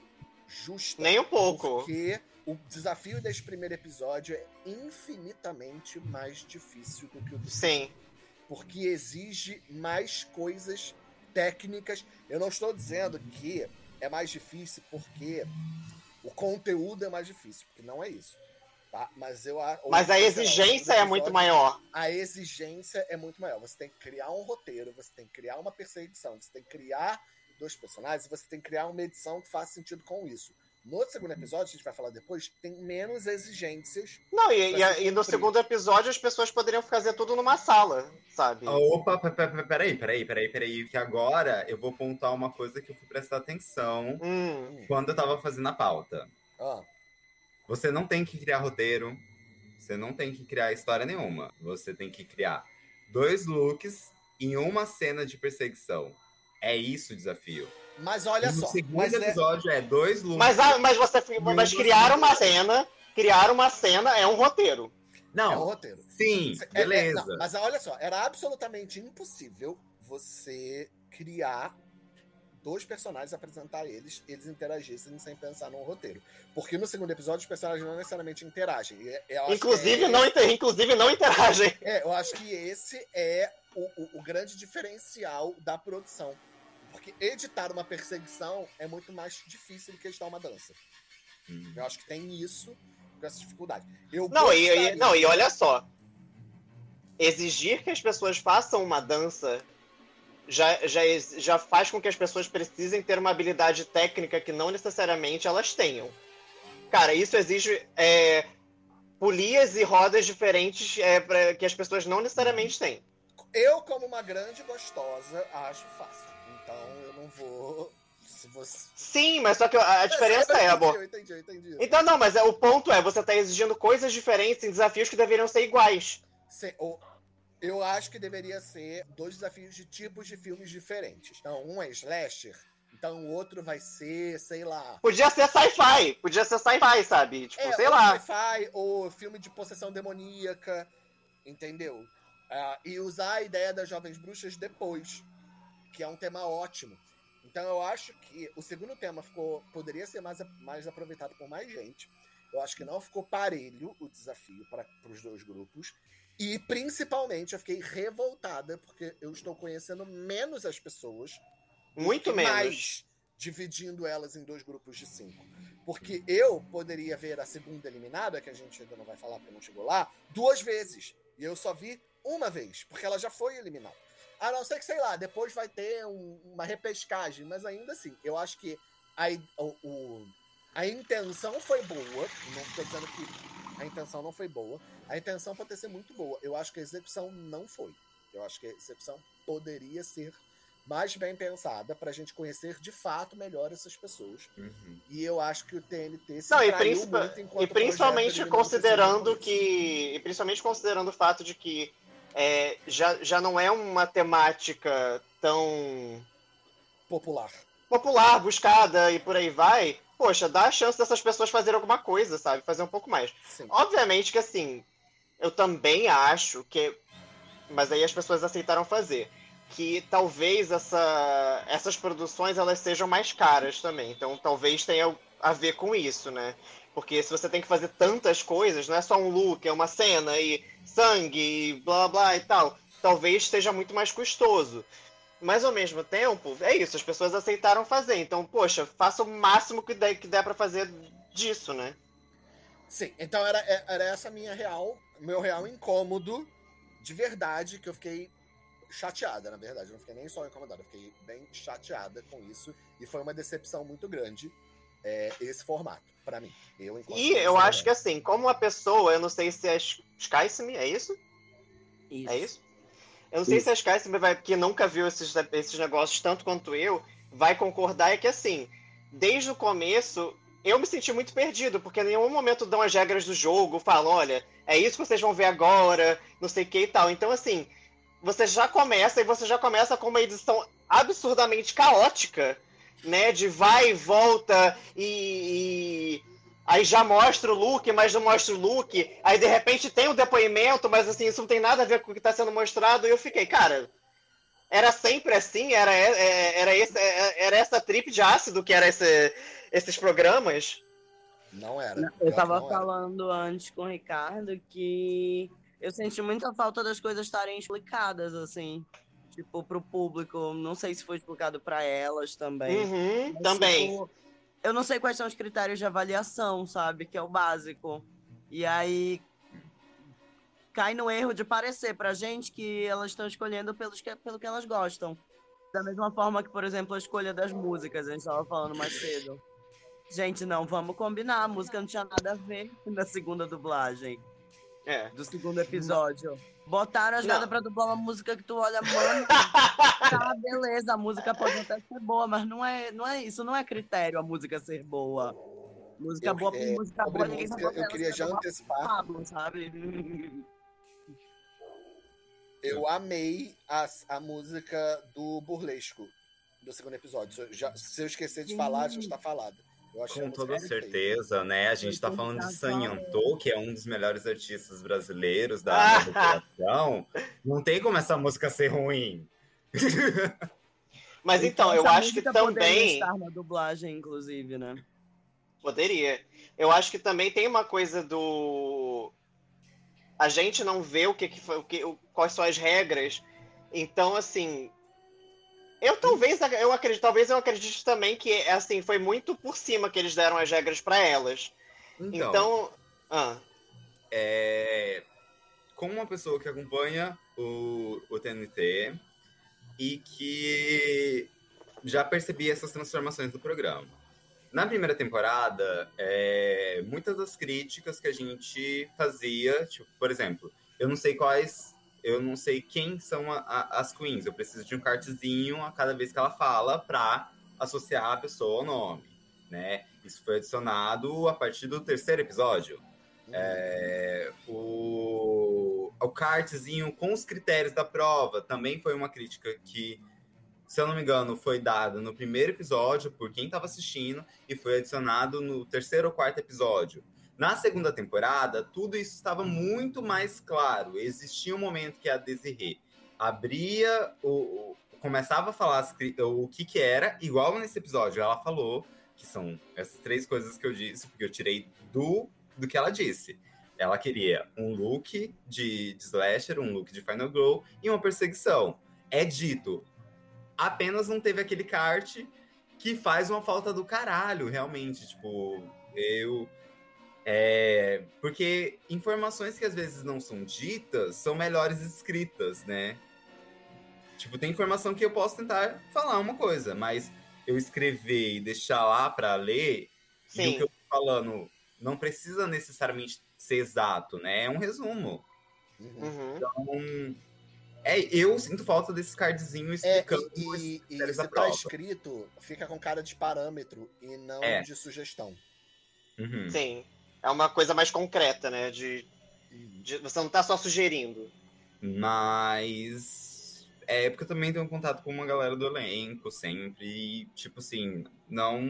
justa. Nem um pouco. Porque o desafio desse primeiro episódio é infinitamente mais difícil do que o do Sim. porque exige mais coisas técnicas. Eu não estou dizendo que é mais difícil porque o conteúdo é mais difícil, porque não é isso. Tá? Mas eu a- Mas a exigência é muito maior. a exigência é muito maior. Você tem que criar um roteiro, você tem que criar uma perseguição, você tem que criar dois personagens, você tem que criar uma edição que faça sentido com isso. No segundo episódio, a gente vai falar depois, tem menos exigências. Não, e, e, e no segundo episódio as pessoas poderiam fazer tudo numa sala, sabe? Opa, pe- pe- peraí, peraí, peraí, peraí, que agora eu vou pontuar uma coisa que eu fui prestar atenção Hum. quando eu tava fazendo a pauta. Ah, Você não tem que criar roteiro, você não tem que criar história nenhuma. Você tem que criar dois looks em uma cena de perseguição. É isso o desafio. Mas olha no só. segundo Mas é, episódio é dois looks. Mas, ah, mas você mas criar uma cena, criar uma cena é um roteiro. é o Não, roteiro. sim, É- é- beleza. não, mas olha só, era absolutamente impossível você criar dois personagens, apresentar eles, eles interagissem sem pensar num roteiro. Porque no segundo episódio os personagens não necessariamente interagem. É- Inclusive é- não, inter- inclusive não interagem. É, eu acho que esse é o, o- o grande diferencial da produção. Porque editar uma perseguição é muito mais difícil do que editar uma dança. Hum. Eu acho que tem isso, com essa dificuldade. Eu Não, e, e- gostaria- não, e olha só. Exigir que as pessoas façam uma dança já, já, já faz com que as pessoas precisem ter uma habilidade técnica que não necessariamente elas tenham. Cara, isso exige é, polias e rodas diferentes é, pra, que as pessoas não necessariamente têm. Eu, como uma grande gostosa, acho fácil. Não vou. Você. Sim, mas só que a, a diferença é, entendi, amor. Eu entendi, eu entendi. Então, não, mas é, o ponto é, você tá exigindo coisas diferentes em desafios que deveriam ser iguais. Se- eu acho que deveria ser dois desafios de tipos de filmes diferentes. Então, um é slasher, então o outro vai ser, sei lá. Podia ser sci-fi, podia ser sci-fi, sabe? Tipo, É, sei ou lá. sci-fi, ou filme de possessão demoníaca, entendeu? Ah, e usar a ideia das jovens bruxas depois, que é um tema ótimo. Então eu acho que o segundo tema ficou poderia ser mais, mais aproveitado por mais gente. Eu acho que não ficou parelho o desafio para os dois grupos. E principalmente eu fiquei revoltada porque eu estou conhecendo menos as pessoas Muito menos. mais dividindo elas em dois grupos de cinco. Porque eu poderia ver a segunda eliminada, que a gente ainda não vai falar porque não chegou lá, duas vezes. E eu só vi uma vez, porque ela já foi eliminada. A não ser que, sei lá, depois vai ter um- uma repescagem, mas ainda assim, eu acho que a, o, o- a intenção foi boa. Não estou dizendo que a intenção não foi boa. A intenção pode ter sido muito boa. Eu acho que a execução não foi. Eu acho que a execução poderia ser mais bem pensada pra gente conhecer de fato melhor essas pessoas. Uhum. E eu acho que o TNT se Não, e, muito enquanto e principalmente considerando que. E principalmente considerando o fato de que é, já, já não é uma temática tão popular. popular, buscada e por aí vai. Poxa, dá a chance dessas pessoas fazerem alguma coisa, sabe? Fazer um pouco mais. Sim. Obviamente que assim, eu também acho que. Mas aí as pessoas aceitaram fazer. Que talvez essa, essas produções elas sejam mais caras também. Então talvez tenha a ver com isso, né? Porque se você tem que fazer tantas coisas, não é só um look, é uma cena e sangue e blá blá e tal. Talvez seja muito mais custoso. Mas ao mesmo tempo, é isso, as pessoas aceitaram fazer. Então, poxa, faça o máximo que der, que der pra fazer disso, né? Sim, então era, era essa minha real, meu real incômodo de verdade, que eu fiquei chateada, na verdade. Eu não fiquei nem só incomodada, eu fiquei bem chateada com isso. E foi uma decepção muito grande é, esse formato, pra mim. Eu, E eu acho que assim, como uma pessoa, eu não sei se é Skysime, é isso? Isso. É isso? Eu não sei se a Skysime vai, que nunca viu esses, esses negócios tanto quanto eu, vai concordar é que assim, desde o começo, eu me senti muito perdido, porque em nenhum momento dão as regras do jogo, falam, olha, é isso que vocês vão ver agora, não sei o que e tal. Então, assim, você já começa e você já começa com uma edição absurdamente caótica, né? De vai e volta e, e aí já mostra o look, mas não mostra o look. Aí de repente tem um depoimento, mas assim, isso não tem nada a ver com o que está sendo mostrado. E eu fiquei, cara, era sempre assim? Era, é, era, esse, era essa trip de ácido que era esse, esses programas? Não era. Eu que tava não era. falando antes com o Ricardo que eu senti muita falta das coisas estarem explicadas, assim. Tipo, pro público. Não sei se foi explicado pra elas também. Uhum, Mas, também. tipo, eu não sei quais são os critérios de avaliação, sabe? Que é o básico. E aí cai no erro de parecer pra gente que elas estão escolhendo pelos que, pelo que elas gostam. Da mesma forma que, por exemplo, a escolha das músicas, a gente tava falando mais cedo. Gente, não, vamos combinar. A música não tinha nada a ver na segunda dublagem, É. do segundo episódio. Botaram as Não. gatas pra dublar uma música que tu olha, mano, tá, beleza, a música pode até ser boa, mas não é, não é isso, não é critério a música ser boa. Música Eu- boa por é, música boa, ninguém tá música, botando eu queria ela, já antecipar. Pablo, sabe? Eu amei as, a música do burlesco do segundo episódio. Se eu, já- se eu esquecer de falar, já está falado. Eu Com toda certeza, né? A gente tá Então, falando de tá Sanyanto, que é um dos melhores artistas brasileiros da da população. Não tem como essa música ser ruim. Mas então, eu essa acho que também. estar na dublagem, inclusive, né? Poderia. Eu acho que também tem uma coisa do. A gente não vê o que, que foi, o que, o- quais são as regras. Então, assim. Eu talvez eu acredito, talvez eu acredite também que assim foi muito por cima que eles deram as regras pra elas. Então, Então, ah, é, como uma pessoa que acompanha o, o TNT e que já percebi essas transformações do programa. Na primeira temporada, é, muitas das críticas que a gente fazia, tipo, por exemplo, eu não sei quais, eu não sei quem são a- a- as queens, eu preciso de um cartezinho a cada vez que ela fala para associar a pessoa ao nome, né? Isso foi adicionado a partir do terceiro episódio. É, o, o cartzinho com os critérios da prova também foi uma crítica que, se eu não me engano, foi dada no primeiro episódio por quem estava assistindo e foi adicionado no terceiro ou quarto episódio. Na segunda temporada, tudo isso estava muito mais claro. Existia um momento que a Desirê abria o, o- começava a falar o que que era, igual nesse episódio ela falou, que são essas três coisas que eu disse, porque eu tirei do do que ela disse. Ela queria um look de, de slasher, um look de Final Girl e uma perseguição. É dito. Apenas não teve aquele kart que faz uma falta do caralho, realmente. Tipo, eu. É, porque informações que às vezes não são ditas são melhores escritas, né? Tipo, tem informação que eu posso tentar falar uma coisa, mas eu escrever e deixar lá pra ler, e o sim. que eu tô falando não precisa necessariamente ser exato, né? É um resumo. Uhum. Então, É, eu sinto falta desses cardzinhos É, explicando e, os e, e critérios se tá escrito, fica com cara de parâmetro e não É. de sugestão. Uhum. Sim. É uma coisa mais concreta, né? De, de- você não tá só sugerindo. Mas é porque eu também tenho contato com uma galera do elenco sempre. E, tipo assim, não,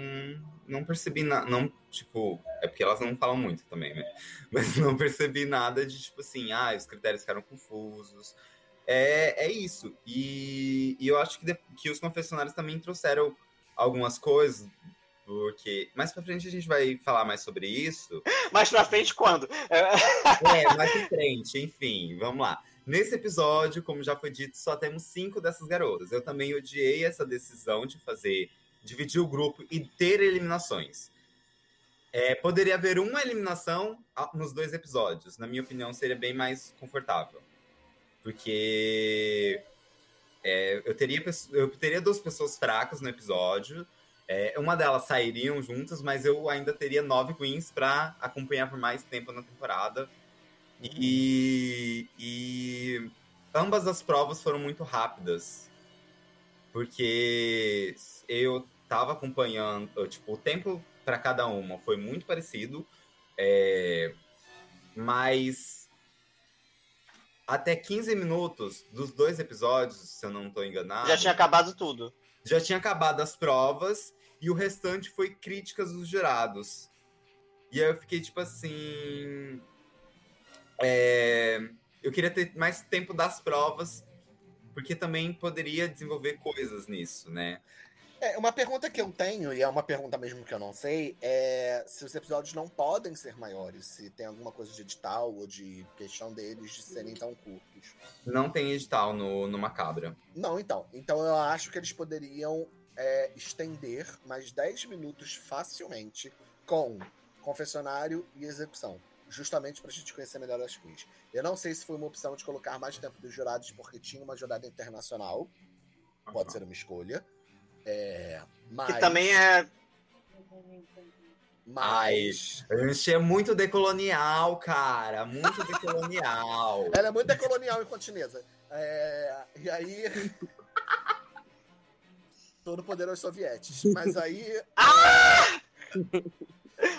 não percebi nada. Não, tipo, é porque elas não falam muito também, né? Mas não percebi nada de, tipo assim, ah, os critérios ficaram confusos. É, é isso. E, e eu acho que, de- que os confessionários também trouxeram algumas coisas. Porque mais pra frente a gente vai falar mais sobre isso. Mais pra frente, quando? É, É, mais em frente, enfim, vamos lá. Nesse episódio, como já foi dito, só temos cinco dessas garotas. Eu também odiei essa decisão de fazer, dividir o grupo e ter eliminações. É, poderia haver uma eliminação a- nos dois episódios. Na minha opinião, seria bem mais confortável. Porque é, eu, teria, eu teria duas pessoas fracas no episódio. É, uma delas sairiam juntas, mas eu ainda teria nove queens para acompanhar por mais tempo na temporada. E, e ambas as provas foram muito rápidas. Porque eu tava acompanhando, eu, tipo, o tempo para cada uma foi muito parecido. é, mas até 15 minutos dos dois episódios, se eu não tô enganado já tinha acabado tudo. Já tinha acabado as provas e o restante foi críticas dos jurados. E aí eu fiquei tipo assim. é, eu queria ter mais tempo das provas, porque também poderia desenvolver coisas nisso, né? É, uma pergunta que eu tenho, e é uma pergunta mesmo que eu não sei, é se os episódios não podem ser maiores, se tem alguma coisa de edital ou de questão deles de serem tão curtos. Não tem edital no, no Macabra. Não, então. Então eu acho que eles poderiam é, estender mais 10 minutos facilmente com confessionário e execução. Justamente pra gente conhecer melhor as queens. Eu não sei se foi uma opção de colocar mais tempo dos jurados porque tinha uma jurada internacional. Pode ser uma escolha. É, mas, Que também é. Mas. A gente é muito decolonial, cara. Muito decolonial. Ela é muito decolonial e continesa. É, e aí. Todo poder aos sovietes. Mas aí.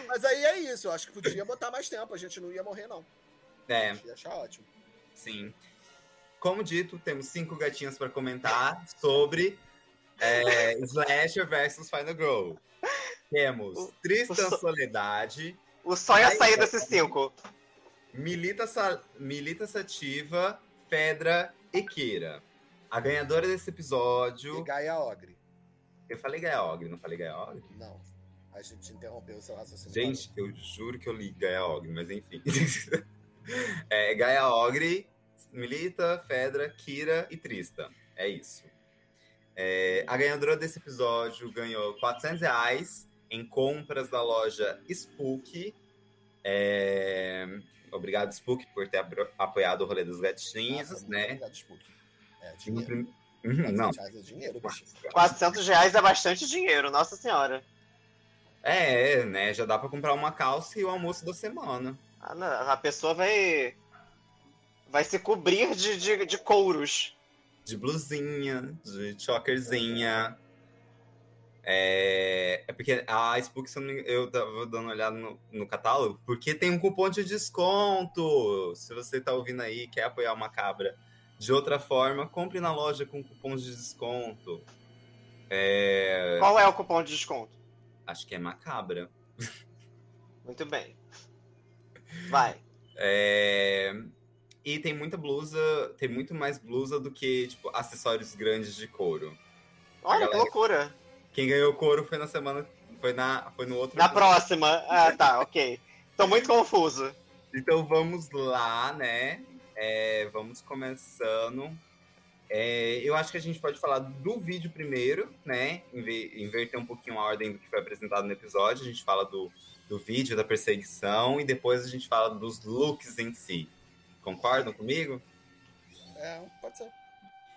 Mas aí é isso. Eu acho que podia botar mais tempo. A gente não ia morrer, não. É. Ia achar ótimo. Sim. Como dito, temos cinco gatinhas para comentar sobre é, Slasher versus Final Girl. Temos O- Tristan o so- Soledade, O sonho é Aí, sair desses cinco. Milita, Sa Milita Sativa, Fedra e Kira. A ganhadora desse E episódio. Gaia Ogre. Eu falei Gaia Ogre, não falei Gaia Ogre? Não. A gente interrompeu o seu raciocínio. Gente, eu juro que eu li Gaia Ogre, mas enfim. é, Gaia Ogre, Milita, Fedra, Kira e Trista. É isso. É, a ganhadora desse episódio ganhou 400 reais em compras da loja Spook. É, Obrigado, Spook, por ter apoiado o rolê das gatinhas, Nossa, né? obrigado, Spook. É dinheiro. prim- Uhum, não, 400 reais é dinheiro, bicho. 400 reais é bastante dinheiro, nossa senhora. É, né? Já dá pra comprar uma calça e o almoço da semana. Ah, A pessoa vai. Vai se cobrir de, de, de couros. De blusinha, de chokerzinha. É, é porque a Spook, eu tava dando uma olhada no, no catálogo, porque tem um cupom de desconto. Se você tá ouvindo aí e quer apoiar uma cabra de outra forma, compre na loja com cupom de desconto. É, Qual é o cupom de desconto? acho que é macabra. Muito bem. Vai. É, E tem muita blusa, tem muito mais blusa do que, tipo, acessórios grandes de couro. Olha que Galera. loucura. Quem ganhou couro foi na semana. Foi, na, foi no outro. Na episódio. próxima. Ah, tá, ok. Tô muito confuso. Então vamos lá, né? É, vamos começando. É, eu acho que a gente pode falar do vídeo primeiro, né? Inver- Inverter um pouquinho a ordem do que foi apresentado no episódio. A gente fala do, do vídeo, da perseguição, e depois a gente fala dos looks em si. Concordam comigo? É, pode ser.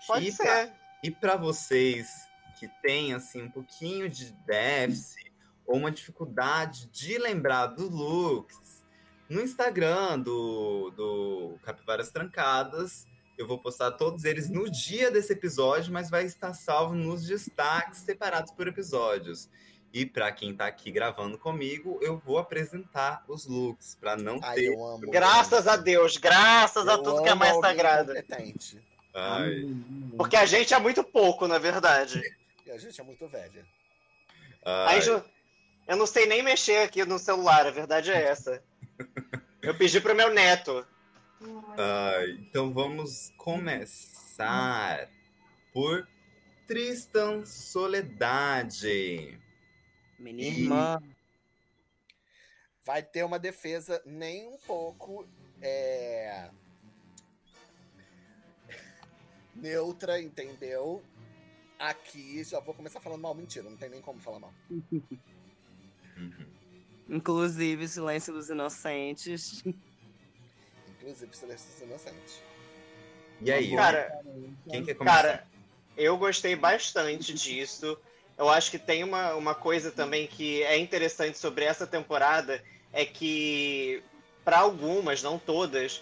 Pode E ser. pra- E para vocês que têm assim um pouquinho de déficit ou uma dificuldade de lembrar dos looks, no Instagram do, do Capivaras Trancadas, Eu vou postar todos eles no dia desse episódio, mas vai estar salvo nos destaques separados por episódios. E para quem tá aqui gravando comigo, eu vou apresentar os looks para não Ai, ter. eu amo. Graças a Deus, graças a Eu tudo que é mais sagrado. competente. Ai, Porque a gente é muito pouco, na verdade. E a gente é muito velha. ai. Aí, ju- eu não sei nem mexer aqui no celular, a verdade é essa. Eu pedi pro meu neto. Ai, então vamos começar por Tristan Soledade. Minha Ih. irmã. Vai ter uma defesa nem um pouco é, neutra, entendeu? Aqui, já vou começar falando mal. Mentira, não tem nem como falar mal. Uhum. Inclusive, Silêncio dos Inocentes. Inclusive, Silêncio Inocente. E aí, Cara, quem quer começar? Cara, eu gostei bastante disso. Eu acho que tem uma, uma coisa também que é interessante sobre essa temporada, é que para algumas, não todas,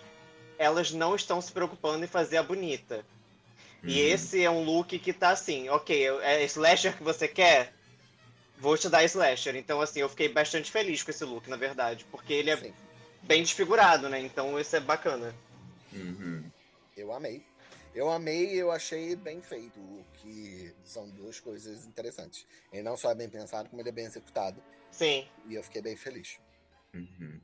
elas não estão se preocupando em fazer a bonita. E Uhum. esse é um look que tá assim, ok, é slasher que você quer? Vou te dar slasher. Então, assim, eu fiquei bastante feliz com esse look, na verdade, porque ele é Sim, bem desfigurado, né? Então, isso é bacana. Uhum. eu amei. Eu amei e eu achei bem feito, o que são duas coisas interessantes. Ele não só é bem pensado, como ele é bem executado. Sim. E eu fiquei bem feliz. Uhum.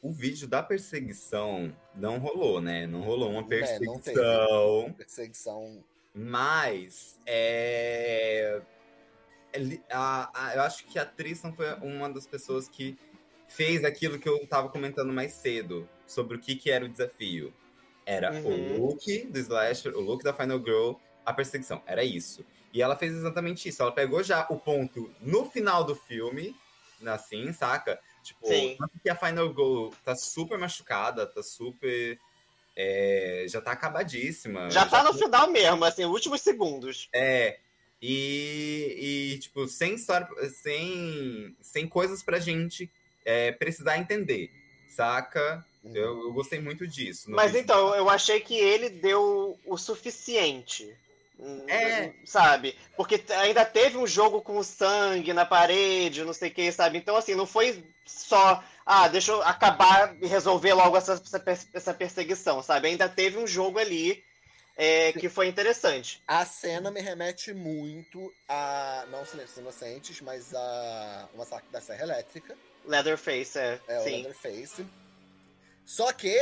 O vídeo da perseguição não rolou, né? Não rolou uma É, não teve. perseguição. Perseguição. Mas é. é a- a- eu acho que a Tristan foi uma das pessoas que fez aquilo que eu tava comentando mais cedo sobre o que, que era o desafio. Era Uhum. o look do Slasher, o look da Final Girl, a perseguição. Era isso. E ela fez exatamente isso. Ela pegou já o ponto no final do filme, assim, saca? Tipo, Sim. que a Final Girl tá super machucada, tá super. é, já tá acabadíssima. Já tá no final mesmo, assim, últimos segundos. É. E, e, tipo, sem história, sem, sem coisas pra gente é, precisar entender, saca? Uhum. Eu, eu gostei muito disso. Mas vídeo. então, eu achei que ele deu o suficiente. Hum, É. Sabe? Porque ainda teve um jogo com sangue na parede, não sei o que, sabe? Então, assim, não foi só. Ah, deixa eu acabar e resolver logo essa, essa, per- essa perseguição, sabe? Ainda teve um jogo ali é, que foi interessante. A cena me remete muito a. Não Silêncios Inocentes, mas a. O Massacre da Serra Elétrica. Leatherface, é. É o sim. Leatherface. Só que,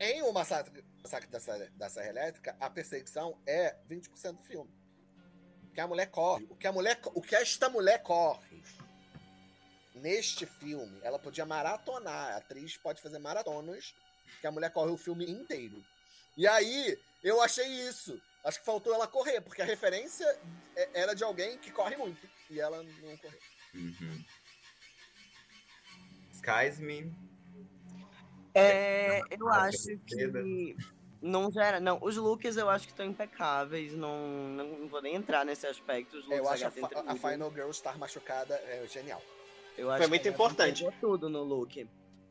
em O Massacre, Massacre da, da Serra Elétrica, a perseguição é 20% do filme. O que a mulher corre. O que, a mulher, o que esta mulher corre neste filme, ela podia maratonar. A atriz pode fazer maratonas, que a mulher corre o filme inteiro. E aí, eu achei isso. Acho que faltou ela correr, porque a referência é- era de alguém que corre muito. E ela não correu. Uhum. Skies Me. É, eu Ah, acho cedo. que não gera. Não, os looks eu acho que estão impecáveis. Não, não, vou nem entrar nesse aspecto. Os looks Eu acho a, a. Final Girl estar machucada é genial. Eu acho Foi muito que ela importante. tudo no look.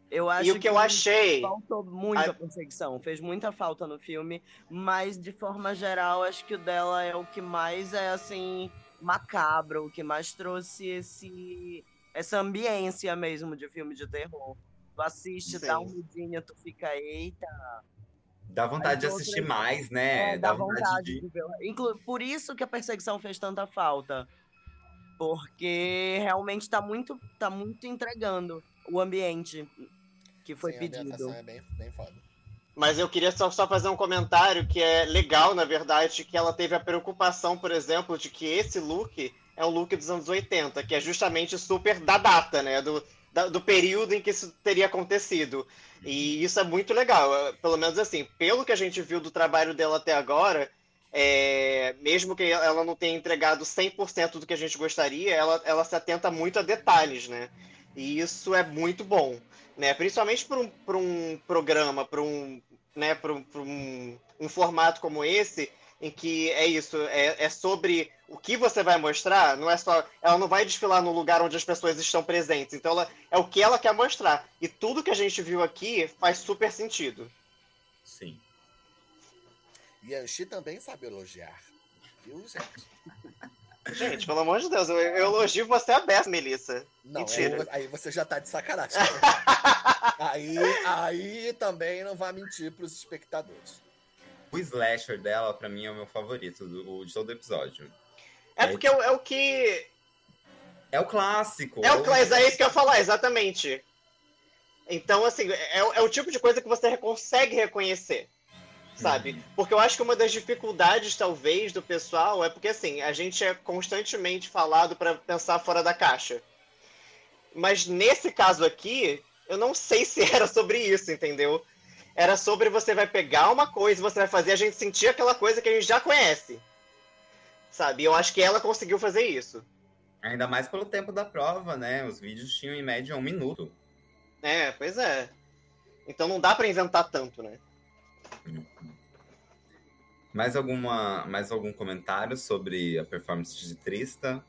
Eu acho E o que eu achei. Faltou muita A- perseguição, fez muita falta no filme, mas de forma geral, acho que o dela é o que mais é assim macabro, o que mais trouxe esse essa ambiência mesmo de filme de terror. Tu assiste, Sim. dá um medinho, tu fica, eita, Dá vontade de As assistir mais, né? é, dá vontade de ver. Inclu- Por isso que a perseguição fez tanta falta. Porque realmente tá muito, tá muito entregando o ambiente que foi Sim, a pedido. ambientação é bem, bem foda. Mas eu queria só, só fazer um comentário que é legal, na verdade, que ela teve a preocupação, por exemplo, de que esse look é um look dos anos 80, que é justamente super da data, né? Do, da- do período em que isso teria acontecido. E isso é muito legal. eh, Pelo menos assim, pelo que a gente viu do trabalho dela até agora, é, mesmo que ela não tenha entregado 100% do que a gente gostaria, ela, ela se atenta muito a detalhes, né? E isso é muito bom, né? Principalmente para um, pra um programa, para um, né, pra um, pra um, um formato como esse, em que é isso, é, é sobre o que você vai mostrar, não é só. Ela não vai desfilar no lugar onde as pessoas estão presentes. Então ela, é o que ela quer mostrar. E tudo que a gente viu aqui faz super sentido. Sim. Yanxi também sabe elogiar. Viu, gente? Gente, pelo amor de Deus, eu, eu elogio você a beça, Melissa. Não, Mentira. Aí, aí você já tá de sacanagem. aí, aí também não vai mentir pros espectadores. O slasher dela, pra mim, é o meu favorito do, de todo episódio. É porque é, o- é o que. É o clássico. É o Clays, é isso que eu ia falar, exatamente. Então, assim, é, é o tipo de coisa que você consegue reconhecer. Sabe? Uhum. Porque eu acho que uma das dificuldades, talvez, do pessoal é porque, assim, a gente é constantemente falado pra pensar fora da caixa. Mas nesse caso aqui, eu não sei se era sobre isso, entendeu? Era sobre você vai pegar uma coisa, você vai fazer a gente sentir aquela coisa que a gente já conhece. Sabe? Eu acho que ela conseguiu fazer isso. Ainda mais pelo tempo da prova, né? Os vídeos tinham em média um minuto. É, pois é. Então não dá pra inventar tanto, né? Mais, alguma, mais algum comentário sobre a performance de Trista?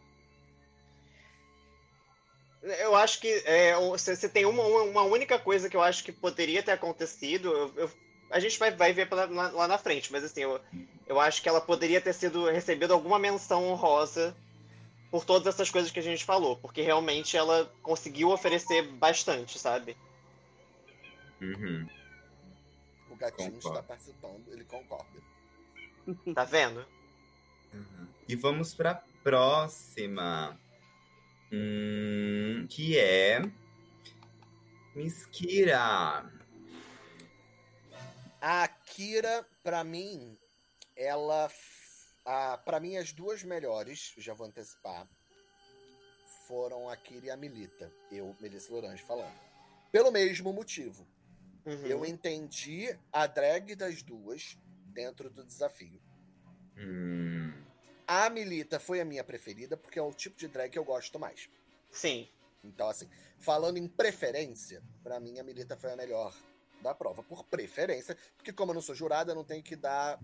Eu acho que é, se tem uma, uma, uma única coisa que eu acho que poderia ter acontecido, eu- eu- a gente vai, vai ver pela- lá, lá na frente, mas assim, eu, eu acho que ela poderia ter sido recebido alguma menção honrosa por todas essas coisas que a gente falou, porque realmente ela conseguiu oferecer bastante, sabe? Uhum. O gatinho Concordo. está participando, ele concorda. Tá vendo? Uhum. E vamos pra próxima. Hum, que é. Miss Kira. A Akira, pra mim, ela. A, pra mim, as duas melhores, já vou antecipar, foram a Akira e a Milita. Eu, Melissa Lorange, falando. Pelo mesmo motivo. Uhum. Eu entendi a drag das duas dentro do desafio. Hum, A Milita foi a minha preferida, porque é o tipo de drag que eu gosto mais. Sim. Então, assim, falando em preferência, pra mim a Milita foi a melhor da prova, por preferência, porque como eu não sou jurada, eu não tenho que dar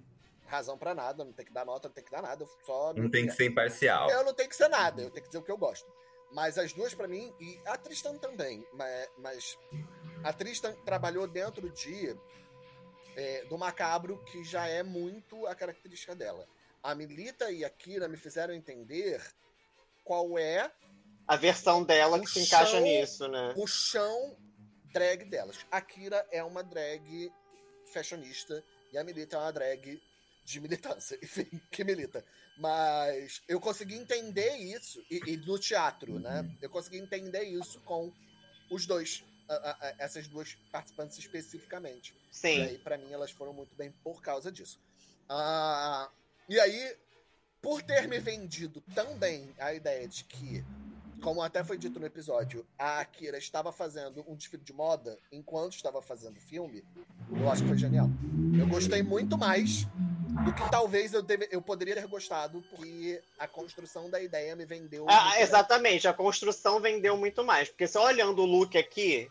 razão pra nada, não tenho que dar nota, não tenho que dar nada, eu só não tem que ser imparcial. eu não tenho que ser nada, eu tenho que dizer o que eu gosto. Mas as duas pra mim, e a Tristan também, mas, mas a Tristan trabalhou dentro de é, do macabro, que já é muito a característica dela. A Milita e a Kira me fizeram entender qual é A versão dela que se encaixa chão- nisso, né? o chão drag delas. A Kira é uma drag fashionista e a Milita é uma drag de militância, enfim, que milita. Mas eu consegui entender isso, e, e no teatro, né? Eu consegui entender isso com os dois, a- a- a- essas duas participantes especificamente. E Sim. aí, pra mim, elas foram muito bem por causa disso. Ah, e aí, por ter me vendido tão bem a ideia de que, como até foi dito no episódio, a Akira estava fazendo um desfile de moda enquanto estava fazendo o filme, eu acho que foi genial. Eu gostei muito mais do que talvez eu, deve, eu poderia ter gostado, porque a construção da ideia me vendeu. Ah, exatamente, a construção vendeu muito mais. Porque só olhando o look aqui,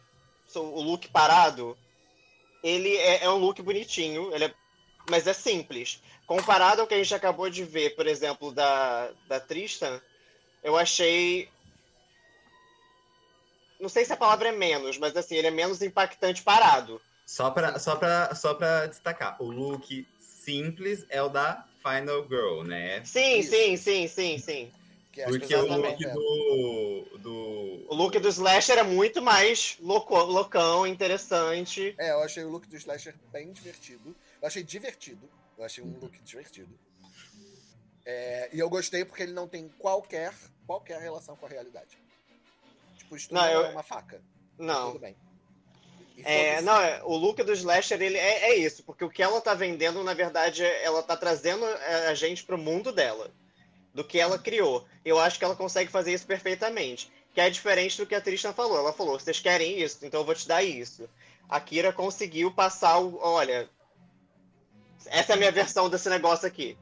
o look parado, ele é, é um look bonitinho, ele é- mas é simples. Comparado ao que a gente acabou de ver, por exemplo, da, da Tristan, eu achei. Não sei se a palavra é menos, mas assim, ele é menos impactante parado. Só pra, só, pra, só pra destacar, o look simples é o da Final Girl, né? Sim, Isso. sim, sim, sim, sim. Que as Porque o look vendo. do, do. O look do Slasher é muito mais louco, loucão, interessante. É, eu achei o look do Slasher bem divertido. Eu achei divertido. Eu achei um look divertido. É, e eu gostei porque ele não tem qualquer, qualquer relação com a realidade. Tipo, isso Não, não, eu- é uma faca. Não. Tudo bem. É, não, é, o look do Slasher, ele é, é isso, porque o que ela tá vendendo, na verdade, é- ela tá trazendo é, a gente pro mundo dela, do que ela criou. Eu acho que ela consegue fazer isso perfeitamente. Que é diferente do que a Tristan falou. Ela falou: vocês querem isso, então eu vou te dar isso. A Kira conseguiu passar o. Olha, essa é a minha versão desse negócio aqui.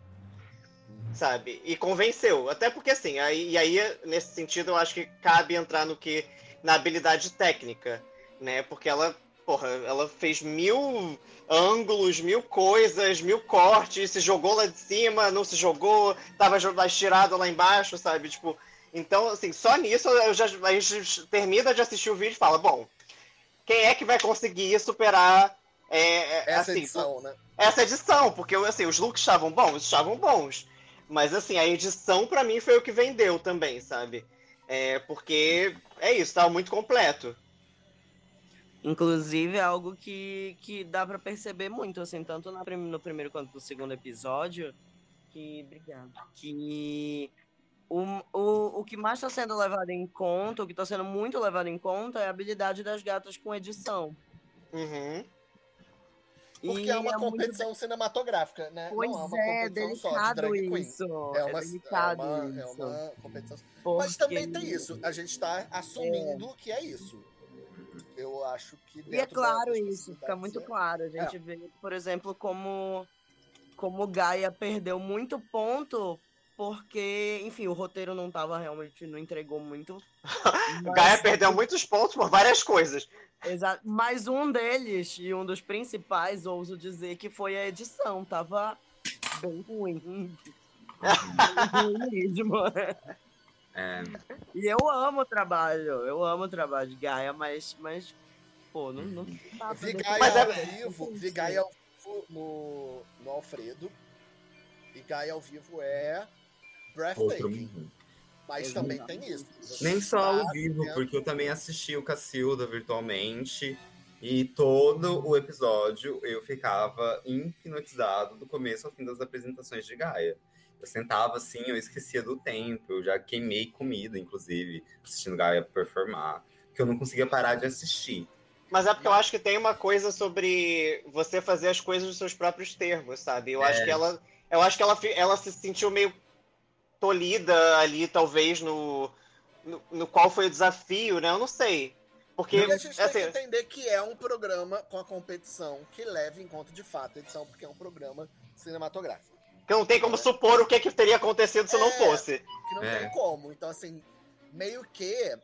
Sabe? E convenceu. Até porque, assim, aí, e aí, nesse sentido, eu acho que cabe entrar no que. na habilidade técnica, né? Porque ela, porra, ela fez mil ângulos, mil coisas, mil cortes, se jogou lá de cima, não se jogou, tava estirado lá embaixo, sabe? Tipo, então, assim, só nisso eu já, a gente termina de assistir o vídeo e fala, bom, quem é que vai conseguir superar É, é, Essa assim, edição, né? essa edição, porque assim, os looks estavam bons, estavam bons. Mas assim, a edição pra mim foi o que vendeu também, sabe? É, porque é isso, tava muito completo. Inclusive, é algo que, que dá pra perceber muito, assim, tanto na no primeiro quanto no segundo episódio, que. Obrigado. Que o, o, o que mais tá sendo levado em conta, o que tá sendo muito levado em conta é a habilidade das gatas com edição. Uhum. Porque E é uma muito- competição cinematográfica, né? Pois não é uma é, competição só de drag queen. isso. É uma, delicado é uma, isso. é uma competição. porque- Mas também tem isso. A gente tá assumindo que é isso. Eu acho que. E é claro isso, fica muito é- claro. A gente vê, por exemplo, como, como Gaia perdeu muito ponto, porque, enfim, o roteiro não tava realmente, não entregou muito. Mas- Gaia perdeu muitos pontos por várias coisas. Exato. Mas um deles, e um dos principais, ouso dizer que foi a edição. Tava bem ruim. Bem ruim mesmo. É, E eu amo o trabalho, eu amo o trabalho de Gaia, mas, mas pô, não, não Vi Gaia Mas ao é- vivo, vi Gaia ao vivo no, no Alfredo. E Gaia ao vivo é breathtaking. mundo. Mas Exato. também tem isso. Você Nem só ao vivo, vendo- porque eu também assisti o Cacilda virtualmente. E todo o episódio eu ficava hipnotizado do começo ao fim das apresentações de Gaia. Eu sentava assim, eu esquecia do tempo, eu já queimei comida, inclusive, assistindo Gaia performar, que eu não conseguia parar de assistir. Mas é porque eu acho que tem uma coisa sobre você fazer as coisas nos seus próprios termos, sabe? Eu acho É. que ela. Eu acho que ela, ela se sentiu meio tolhida ali, talvez, no, no, no qual foi o desafio, né? Eu não sei. Porque, E a gente tem assim, que entender que é um programa com a competição que leva em conta de fato a edição, porque é um programa cinematográfico. que não tem como supor o que, que teria acontecido se não É. fosse. Que não É. tem como. Então, assim, meio que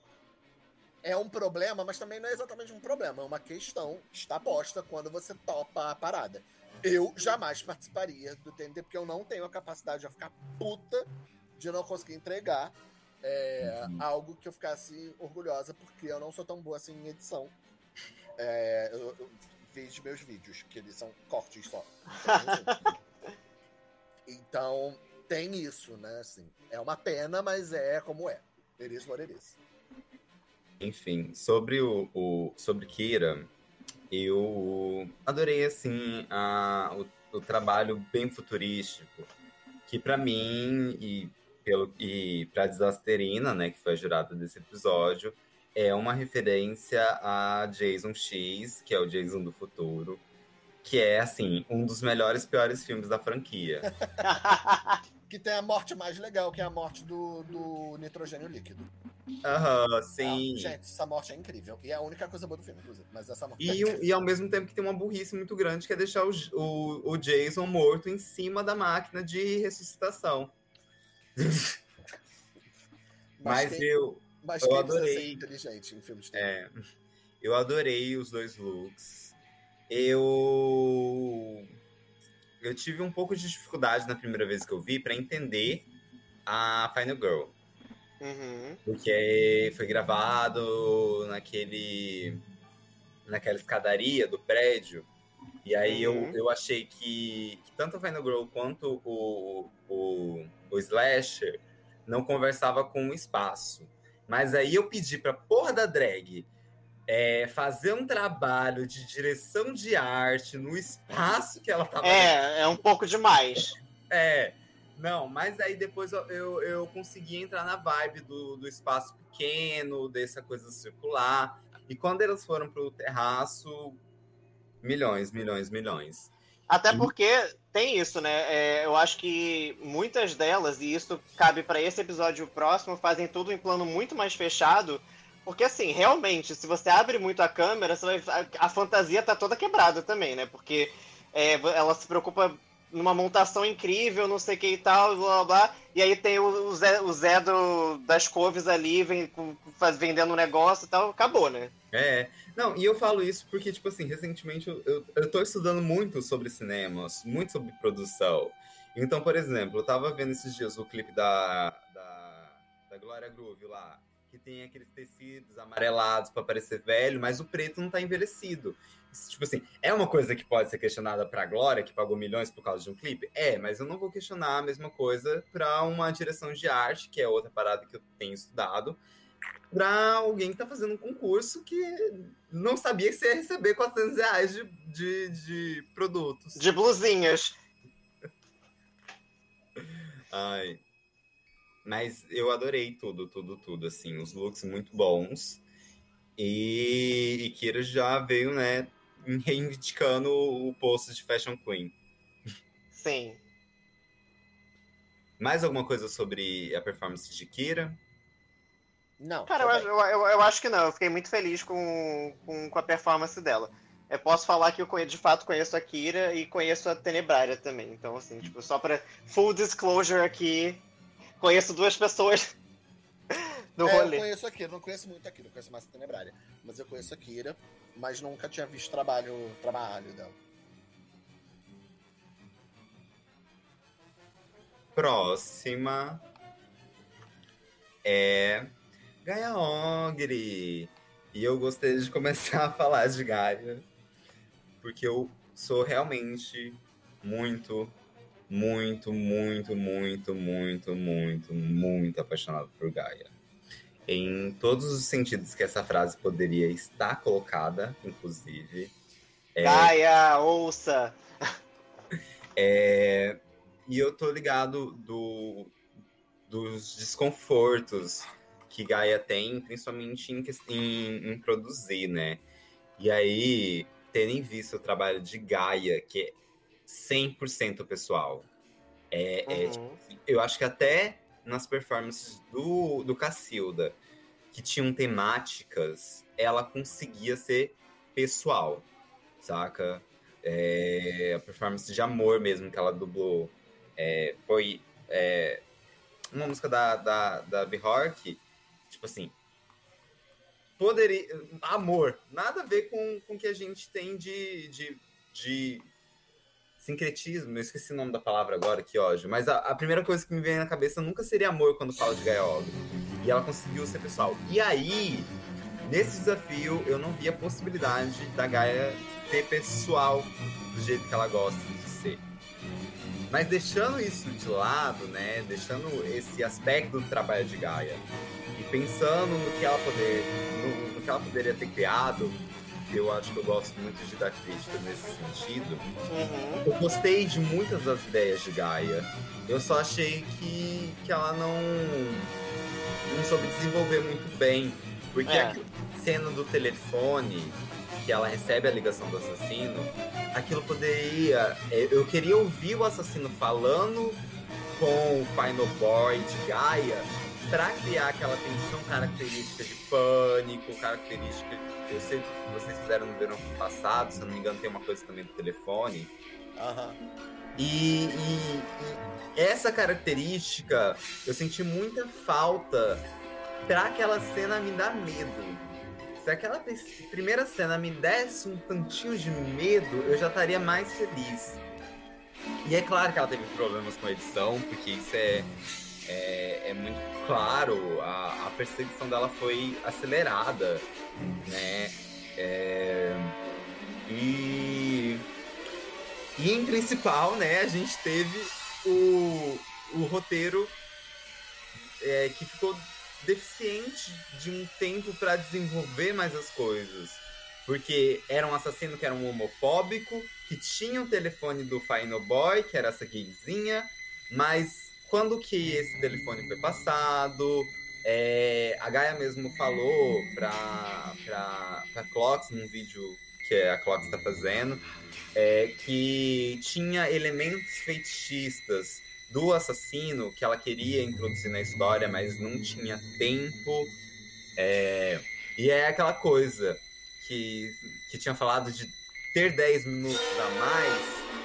é um problema, mas também não é exatamente um problema. É uma questão que está posta quando você topa a parada. Eu jamais participaria do TNT, porque eu não tenho a capacidade de ficar puta de não conseguir entregar é, algo que eu ficasse orgulhosa, porque eu não sou tão boa assim em edição. É, eu, eu fiz meus vídeos, que eles são cortes só. Então, tem isso, né? Assim, é uma pena, mas é como é. It is what it is. Enfim, sobre o, o- sobre Kira, eu adorei assim a, o, o trabalho bem futurístico, que pra mim e pelo e para Desasterina, né, que foi a jurada desse episódio, é uma referência a Jason X, que é o Jason do futuro, que é assim um dos melhores piores filmes da franquia. Que tem a morte mais legal, que é a morte do, do nitrogênio líquido. Aham, Ah, sim. gente, essa morte é incrível. E é a única coisa boa do filme, inclusive. Mas essa morte E, o- e ao mesmo tempo que tem uma burrice muito grande, que é deixar o, o, o Jason morto em cima da máquina de ressuscitação. Mas quem, eu, mas eu adorei. inteligente em filmes de é, eu adorei os dois looks. Eu eu tive um pouco de dificuldade na primeira vez que eu vi para entender a Final Girl. Uhum. Porque foi gravado naquele. naquela escadaria do prédio. E aí Uhum. eu, eu achei que, que tanto a Final Girl quanto o, o, o Slasher não conversava com o espaço. Mas aí eu pedi pra porra da drag é, fazer um trabalho de direção de arte no espaço que ela tava É, é um pouco demais. é, não, mas aí depois eu, eu, eu consegui entrar na vibe do, do espaço pequeno, dessa coisa circular. E quando elas foram pro terraço, milhões, milhões, milhões. Até porque tem isso, né? É, eu acho que muitas delas, e isso cabe para esse episódio próximo, fazem tudo em plano muito mais fechado. Porque, assim, realmente, se você abre muito a câmera, você vai, a, a fantasia tá toda quebrada também, né? Porque é, ela se preocupa numa montação incrível, não sei o que e tal, blá blá blá. E aí tem o, o Zé, o Zé do, das couves ali vem, faz, vendendo um negócio e tal, acabou, né? É, não, e eu falo isso porque, tipo assim, recentemente eu, eu, tô estudando muito sobre cinemas, muito sobre produção. Então, por exemplo, eu tava vendo esses dias o clipe da, da, da Glória Groove lá, que tem aqueles tecidos amarelados para parecer velho, mas o preto não tá envelhecido. Tipo assim, é uma coisa que pode ser questionada pra Glória, que pagou milhões por causa de um clipe? É, mas eu não vou questionar a mesma coisa pra uma direção de arte, que é outra parada que eu tenho estudado, pra alguém que tá fazendo um concurso que não sabia que você ia receber 400 reais de, de, de produtos. De blusinhas. Ai. Mas eu adorei tudo, tudo, tudo, assim, os looks muito bons. E, e Kira já veio, né, reivindicando o posto de Fashion Queen. Sim. Mais alguma coisa sobre a performance de Kira? Não. Cara, eu, eu, eu, eu, acho que não. Eu fiquei muito feliz com, com, com a performance dela. Eu posso falar que eu conheço, de fato conheço a Kira e conheço a Tenebrária também. Então, assim, tipo, só pra full disclosure aqui, conheço duas pessoas do é, rolê. Eu conheço a Kira, não conheço muito a Kira, eu conheço mais a Tenebrária. Mas eu conheço a Kira, mas nunca tinha visto trabalho, trabalho dela. Próxima é Gaia Ogre. E eu gostaria de começar a falar de Gaia, porque eu sou realmente muito, muito, muito, muito, muito, muito, muito apaixonado por Gaia. Em todos os sentidos que essa frase poderia estar colocada, inclusive. É... Gaia, ouça! É... E eu tô ligado do... dos desconfortos que Gaia tem, principalmente em, em, em produzir, né? E aí, terem visto o trabalho de Gaia, que é 100% pessoal. É, é uhum. é, eu acho que até nas performances do, do Cacilda, que tinham temáticas, ela conseguia ser pessoal, saca? É, a performance de amor mesmo que ela dublou é, foi é, uma música da, da, da Bjork Tipo assim, poderia. Amor, nada a ver com, com o que a gente tem de, de, de sincretismo. Eu esqueci o nome da palavra agora aqui, ódio. Mas a, a, primeira coisa que me vem na cabeça nunca seria amor quando falo de Gaia E ela conseguiu ser pessoal. E aí, nesse desafio, eu não vi a possibilidade da Gaia ser pessoal do jeito que ela gosta de ser. Mas deixando isso de lado, né? Deixando esse aspecto do trabalho de Gaia pensando no que ela poder, no, no, que ela poderia ter criado, eu acho que eu gosto muito de dar críticas nesse sentido. Uhum. Eu gostei de muitas das ideias de Gaia. Eu só achei que, que ela não, não soube desenvolver muito bem. Porque é. a cena do telefone, que ela recebe a ligação do assassino, aquilo poderia. É, eu queria ouvir o assassino falando com o Final Boy de Gaia para criar aquela tensão característica de pânico, característica. Eu sei que vocês fizeram no verão passado, se eu não me engano, tem uma coisa também do telefone. Uhum. E, e, e, essa característica eu senti muita falta para aquela cena me dar medo. Se aquela primeira cena me desse um tantinho de medo, eu já estaria mais feliz. E é claro que ela teve problemas com a edição, porque isso é é, é muito claro, a, a, perseguição dela foi acelerada, né? É, e, e em principal, né, a gente teve o, o roteiro é, que ficou deficiente de um tempo para desenvolver mais as coisas. Porque era um assassino que era um homofóbico, que tinha o telefone do Final Boy, que era essa gayzinha, mas quando que esse telefone foi passado. É, a Gaia mesmo falou pra, pra, pra Clocks, num vídeo que a Clocks está fazendo, é, que tinha elementos fetichistas do assassino que ela queria introduzir na história, mas não tinha tempo. É, e é aquela coisa que, que tinha falado de ter 10 minutos a mais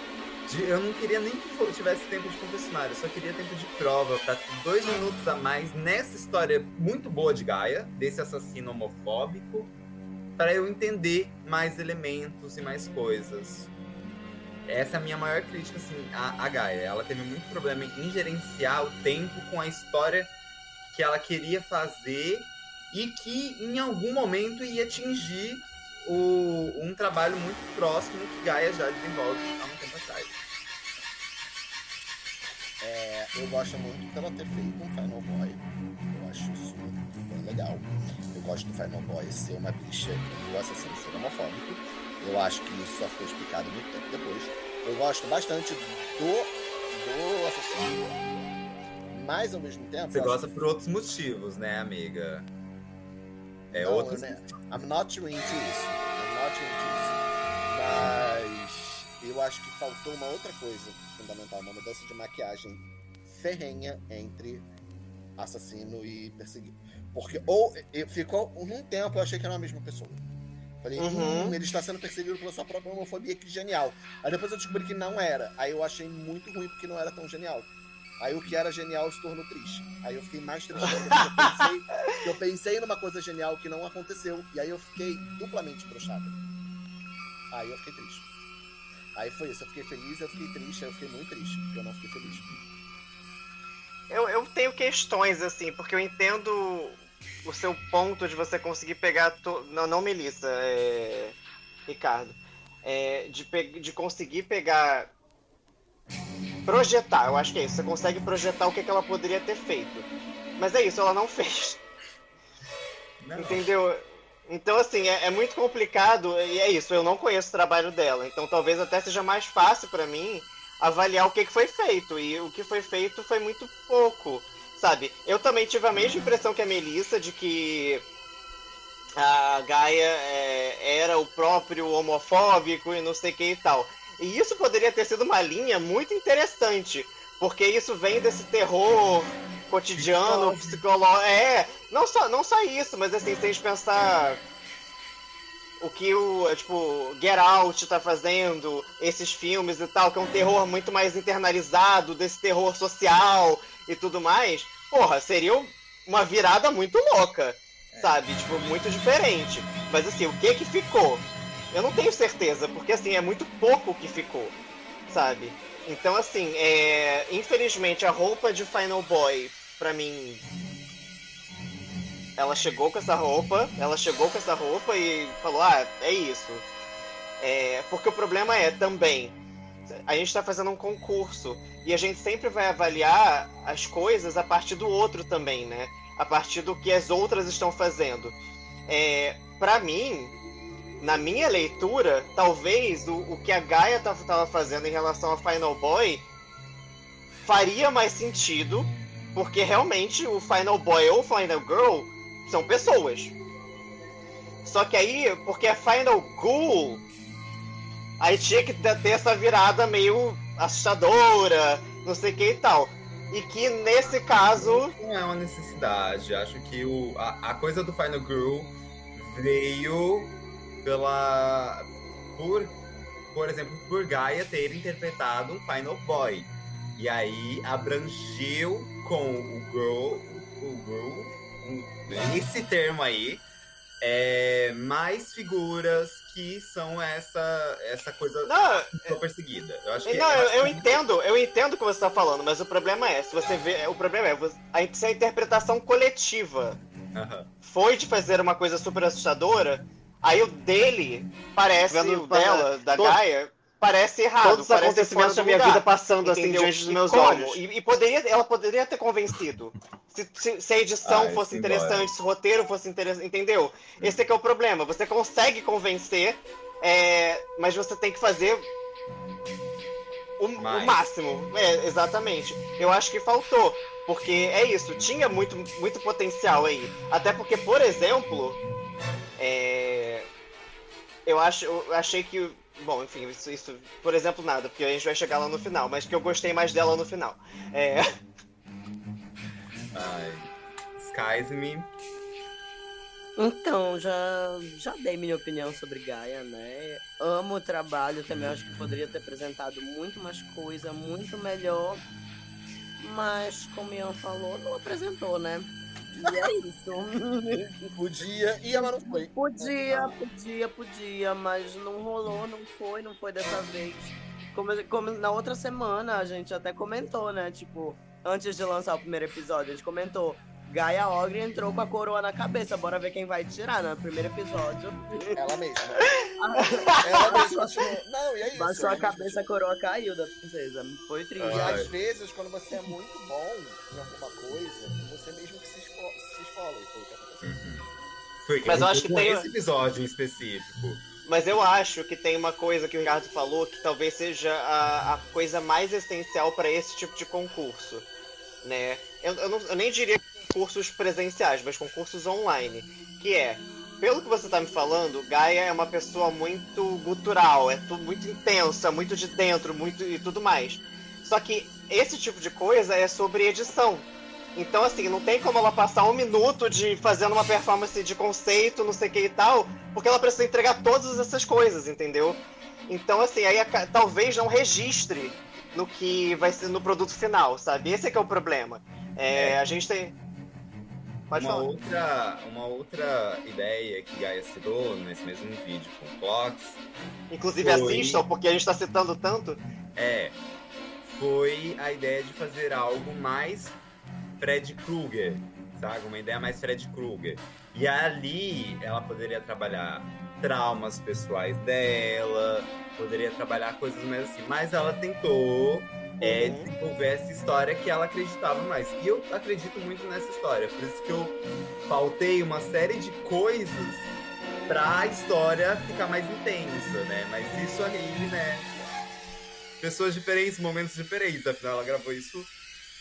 de, eu não queria nem que tivesse tempo de confessionário, eu só queria tempo de prova para dois minutos a mais nessa história muito boa de Gaia, desse assassino homofóbico, para eu entender mais elementos e mais coisas. Essa é a minha maior crítica, assim, à, à Gaia. Ela teve muito problema em gerenciar o tempo com a história que ela queria fazer e que em algum momento ia atingir o, um trabalho muito próximo que Gaia já desenvolve há um tempo atrás. É, eu gosto muito dela ter feito um Final Boy. Eu acho isso bem legal. Eu gosto do Final Boy ser uma bicha e o assassino ser homofóbico. Eu acho que isso só foi explicado muito tempo depois. Eu gosto bastante do, do assassino. Mas ao mesmo tempo. Você gosta por outros motivos, né, amiga? É Não, outros. Né? I'm not into isso. I'm not into isso. Mas eu acho que faltou uma outra coisa fundamental, uma mudança de maquiagem ferrenha entre assassino e perseguido. Porque ou ficou um tempo eu achei que era a mesma pessoa. Falei, uhum. hum, ele está sendo perseguido pela sua própria homofobia, que genial. Aí depois eu descobri que não era. Aí eu achei muito ruim porque não era tão genial. Aí o que era genial se tornou triste. Aí eu fiquei mais triste porque eu pensei, eu pensei numa coisa genial que não aconteceu. E aí eu fiquei duplamente brochada. Aí eu fiquei triste. Aí foi isso, eu fiquei feliz, eu fiquei triste, eu fiquei muito triste, porque eu não fiquei feliz. Eu, eu tenho questões, assim, porque eu entendo o seu ponto de você conseguir pegar. To... Não, não Melissa, é... Ricardo. É, de, pe... de conseguir pegar. Projetar, eu acho que é isso. Você consegue projetar o que, que ela poderia ter feito. Mas é isso, ela não fez. Não. Entendeu? Então, assim, é, é, muito complicado, e é isso, eu não conheço o trabalho dela, então talvez até seja mais fácil para mim avaliar o que, que foi feito, e o que foi feito foi muito pouco, sabe? Eu também tive a mesma impressão que a Melissa de que a Gaia é, era o próprio homofóbico e não sei o que e tal. E isso poderia ter sido uma linha muito interessante, porque isso vem desse terror cotidiano, psicológico. É, não só, não só isso, mas assim, se a gente pensar o que o, tipo, Get Out tá fazendo, esses filmes e tal, que é um terror muito mais internalizado, desse terror social e tudo mais, porra, seria uma virada muito louca, sabe? Tipo, muito diferente. Mas assim, o que que ficou? Eu não tenho certeza, porque assim, é muito pouco que ficou, sabe? Então, assim, é... infelizmente a roupa de Final Boy pra mim. Ela chegou com essa roupa, ela chegou com essa roupa e falou: Ah, é isso. É, porque o problema é também, a gente está fazendo um concurso e a gente sempre vai avaliar as coisas a partir do outro também, né? A partir do que as outras estão fazendo. É, para mim, na minha leitura, talvez o, o que a Gaia estava fazendo em relação a Final Boy faria mais sentido porque realmente o Final Boy ou Final Girl são pessoas. Só que aí, porque é Final Ghoul, aí tinha que ter essa virada meio assustadora, não sei o que e tal. E que nesse caso. Não é uma necessidade. Acho que o, a, a coisa do Final Girl veio pela. Por, por exemplo, por Gaia ter interpretado um Final Boy. E aí abrangeu com o grow, o grow, esse termo aí, é, mais figuras que são essa essa coisa não, perseguida. Eu acho que não, eu, eu entendo, eu entendo o que você está falando, mas o problema é, se você vê, o problema é a, se a interpretação coletiva foi de fazer uma coisa super assustadora, aí o dele parece o dela, da Gaia parece errado. Todos os acontecimentos da minha lugar, vida passando assim entendeu? assim diante dos meus como? olhos. E, e, poderia, ela poderia ter convencido. Se, se, se a edição Ai, fosse interessante, se o roteiro fosse interessante, entendeu? Esse é que é o problema. Você consegue convencer, é, mas você tem que fazer o, o, máximo. É, exatamente. Eu acho que faltou. Porque é isso, tinha muito, muito potencial aí. Até porque, por exemplo, é, eu, acho, eu achei que Bom, enfim, isso, isso, por exemplo, nada, porque a gente vai chegar lá no final, mas que eu gostei mais dela no final. É. Ai. Skies Me. Então, já, já dei minha opinião sobre Gaia, né? Amo o trabalho, também acho que poderia ter apresentado muito mais coisa, muito melhor. Mas, como Ian falou, não apresentou, né? E é isso. podia, ia, mas não foi. Podia, podia, podia, mas não rolou, não foi, não foi dessa vez. Como, como na outra semana a gente até comentou, né? Tipo, antes de lançar o primeiro episódio, a gente comentou. Gaia Ogre entrou com a coroa na cabeça. Bora ver quem vai tirar no primeiro episódio. Ela mesma. ela mesma continuou. Não, e é isso. Baixou a ela cabeça, a coroa caiu da princesa. Foi triste. E às vezes, quando você é muito bom em alguma coisa, você mesmo que foi o que aconteceu. Uhum. Foi, Mas eu acho que tem- esse episódio em específico. Mas eu acho que tem uma coisa que o Ricardo falou que talvez seja a, a coisa mais essencial para esse tipo de concurso, né? Eu, eu não- eu nem diria concursos presenciais, mas concursos online, que é, pelo que você tá me falando, Gaia é uma pessoa muito gutural, é tudo muito intensa, muito de dentro, muito e tudo mais. Só que esse tipo de coisa é sobre edição. Então, assim, não tem como ela passar um minuto de fazendo uma performance de conceito, não sei o que e tal, porque ela precisa entregar todas essas coisas, entendeu? Então, assim, aí talvez não registre no que vai ser no produto final, sabe? Esse é que é o problema. É, a gente tem. Pode uma falar. outra, uma outra ideia que Gaia citou nesse mesmo vídeo com Clocks Inclusive Foi. assistam, porque a gente tá citando tanto. é foi a ideia de fazer algo mais Fred Krueger, sabe? Uma ideia mais Fred Krueger. E ali ela poderia trabalhar traumas pessoais dela, poderia trabalhar coisas mais assim, mas ela tentou é, Uhum. desenvolver essa história que ela acreditava mais. E eu acredito muito nessa história, por isso que eu pautei uma série de coisas pra história ficar mais intensa, né? Mas isso aí, né? Pessoas diferentes, momentos diferentes, afinal ela gravou isso.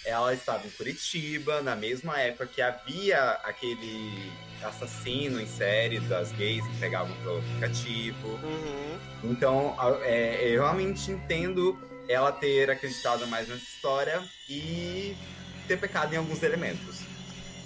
Ela estava em Curitiba, na mesma época que havia aquele assassino em série das gays que pegavam pelo aplicativo. Uhum. Então, é, eu realmente entendo ela ter acreditado mais nessa história e ter pecado em alguns elementos.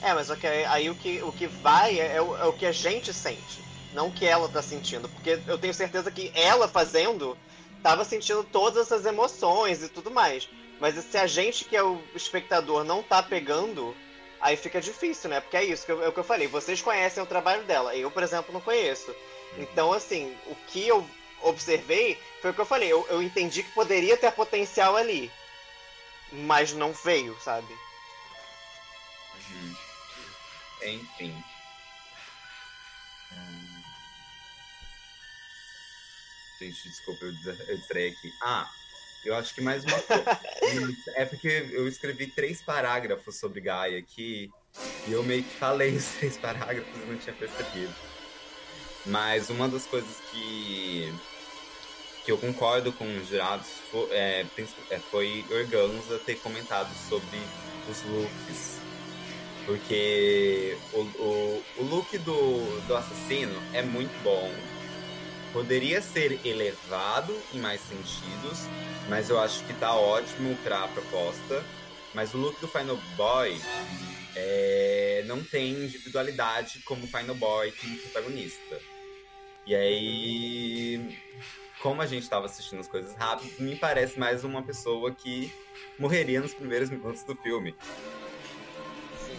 É, mas ok, aí o que, o que vai é, é o, é o que a gente sente, não o que ela tá sentindo. Porque eu tenho certeza que ela fazendo tava sentindo todas essas emoções e tudo mais. Mas se a gente, que é o espectador, não tá pegando, aí fica difícil, né? Porque é isso que eu, é o que eu falei. Vocês conhecem o trabalho dela. Eu, por exemplo, não conheço. Então, assim, o que eu observei foi o que eu falei. Eu, eu entendi que poderia ter potencial ali. Mas não veio, sabe? Uhum. Enfim. Hum. Gente, desculpa, eu distraí aqui. Ah, eu acho que mais uma coisa. é porque eu escrevi três parágrafos sobre Gaia aqui e eu meio que falei os três parágrafos e não tinha percebido. Mas uma das coisas que que eu concordo com os jurados foi, é, é, foi Organza ter comentado sobre os looks. Porque o, o, o look do, do assassino é muito bom. Poderia ser elevado em mais sentidos, mas eu acho que tá ótimo pra proposta. Mas o look do Final Boy é, não tem individualidade como Final Boy como protagonista. E aí, como a gente tava assistindo as coisas rápidas, me parece mais uma pessoa que morreria nos primeiros minutos do filme. Sim.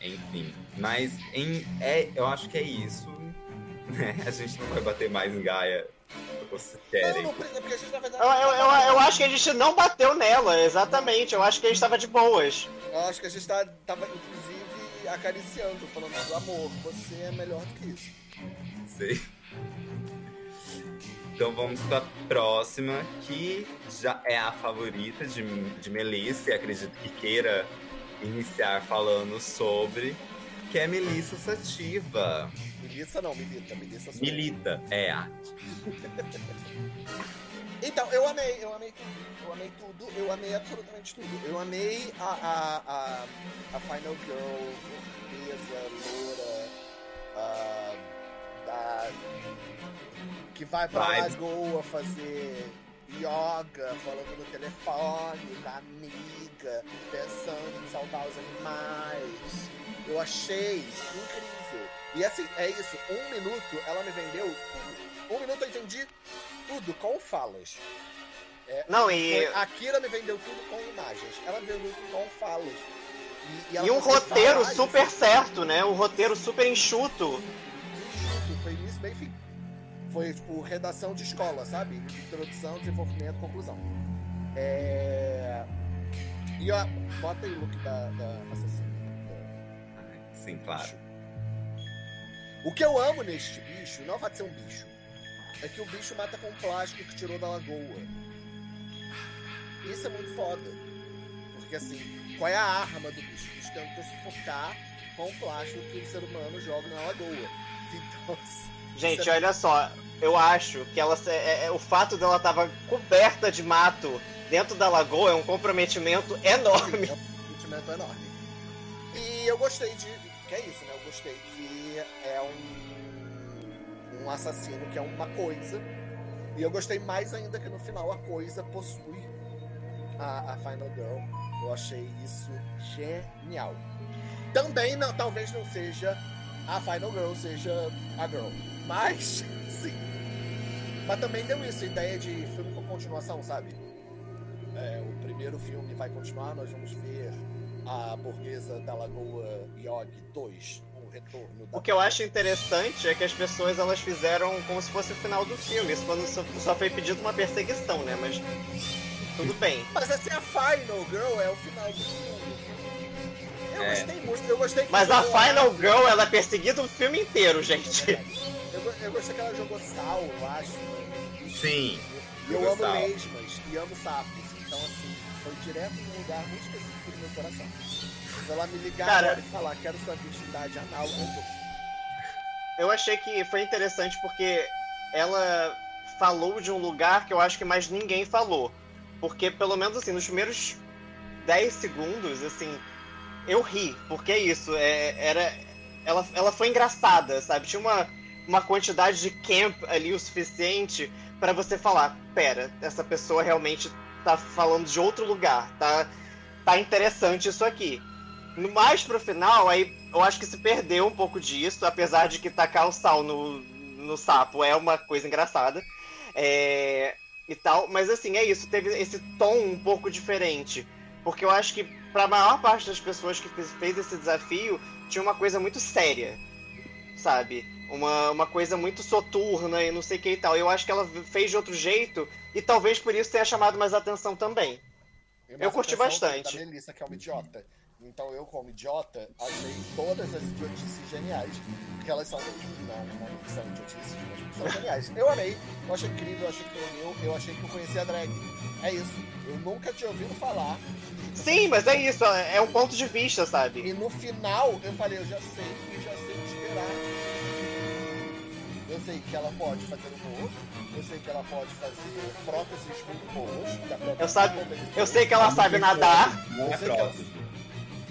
Enfim, mas em, é, eu acho que é isso. A gente não vai bater mais em Gaia. Vocês querem. não precisa, porque a gente, na verdade. Eu, eu, eu, eu acho que a gente não bateu nela, exatamente. Eu acho que a gente tava de boas. Eu acho que a gente tá, tava, inclusive, acariciando, falando do amor. Você é melhor do que isso. Sei. Então vamos pra próxima, que já é a favorita de, de Melissa, e acredito que queira iniciar falando sobre, que é Melissa Sativa. Milissa não, Milita. Milissa sou eu. Milita, é a. Então, eu amei, eu amei tudo. Eu amei tudo, eu amei absolutamente tudo. Eu amei a, a, a, a Final Girl, portuguesa, loura, a, da, que vai pra Vai. Lagoa fazer yoga, falando no telefone com a amiga, pensando em salvar os animais. Eu achei incrível. E assim, é isso, um minuto ela me vendeu tudo. Um minuto eu entendi tudo com falas. É, Não, e- foi- a Kira me vendeu tudo com imagens. Ela me vendeu tudo com falas. E, ela E um roteiro super certo, né? Um roteiro super enxuto. Foi início, meio e fim. Foi tipo redação de escola, sabe? Introdução, desenvolvimento, conclusão. É... E ó, bota aí o look da, da assassina. Sim, claro. O que eu amo neste bicho, não vai ser um bicho, é que o bicho mata com plástico que tirou da lagoa. Isso é muito foda. Porque assim, qual é a arma do bicho? O bicho tentou sufocar com o plástico que o ser humano joga na lagoa. Então, assim, Gente, é- olha só, eu acho que ela é, é- o fato dela tava coberta de mato dentro da lagoa é um comprometimento enorme. É um sentimento enorme. E eu gostei de. Que é isso, né? Eu gostei que é um. Um assassino que é uma coisa. E eu gostei mais ainda que no final a coisa possui a, a Final Girl. Eu achei isso genial. Também não, talvez não seja a Final Girl, seja a Girl. Mas, sim. Mas também deu isso, ideia de filme com continuação, sabe? É, o primeiro filme vai continuar, nós vamos ver a burguesa da Lagoa Yog 2, o retorno da O que eu acho interessante é que as pessoas elas fizeram como se fosse o final do filme. Isso quando só, só foi pedido uma perseguição, né? Mas tudo bem. Mas assim, a Final Girl é o final do filme. Eu É. gostei muito, eu gostei que Mas a Final Girl ela é perseguida o filme inteiro, gente. Eu, go- eu gostei que ela jogou sal, eu acho. Sim. E eu amo sal. lesmas e amo sapos. Então, assim, foi direto num lugar muito específico do meu coração. Se ela me ligar Cara- agora e falar quero sua virgindade anal, eu. Eu achei que foi interessante porque ela falou de um lugar que eu acho que mais ninguém falou. Porque, pelo menos assim, nos primeiros 10 segundos, assim, eu ri. Porque é isso, é, era. Ela, ela foi engraçada, sabe? Tinha uma, uma quantidade de camp ali o suficiente pra você falar: pera, essa pessoa realmente tá falando de outro lugar, tá, tá interessante isso aqui. No mais pro final, aí eu acho que se perdeu um pouco disso, apesar de que tacar o sal no, no sapo é uma coisa engraçada. É, e tal, mas assim, é isso, teve esse tom um pouco diferente. Porque eu acho que pra maior parte das pessoas que fez, fez esse desafio, tinha uma coisa muito séria, sabe? Uma, uma coisa muito soturna e não sei o que e tal. Eu acho que ela fez de outro jeito e talvez por isso tenha chamado mais atenção também. Eu curti bastante. Da Melissa, que é uma idiota. Então eu, como idiota, achei todas as idiotices geniais. Porque elas são mesmo. Não, não que são idiotices, mas são geniais. Eu amei, eu achei incrível, eu achei que foi meu, eu achei que eu conhecia a drag. É isso. Eu nunca tinha ouvido falar. Sim, mas é isso, é um ponto de vista, sabe? E no final eu falei, eu já sei, eu já sei esperar. Eu sei que ela pode fazer humor, eu sei que ela pode fazer próteses muito boas. Eu sabe- também Eu sei que ela sabe nadar, Não é Eu sei que ela-.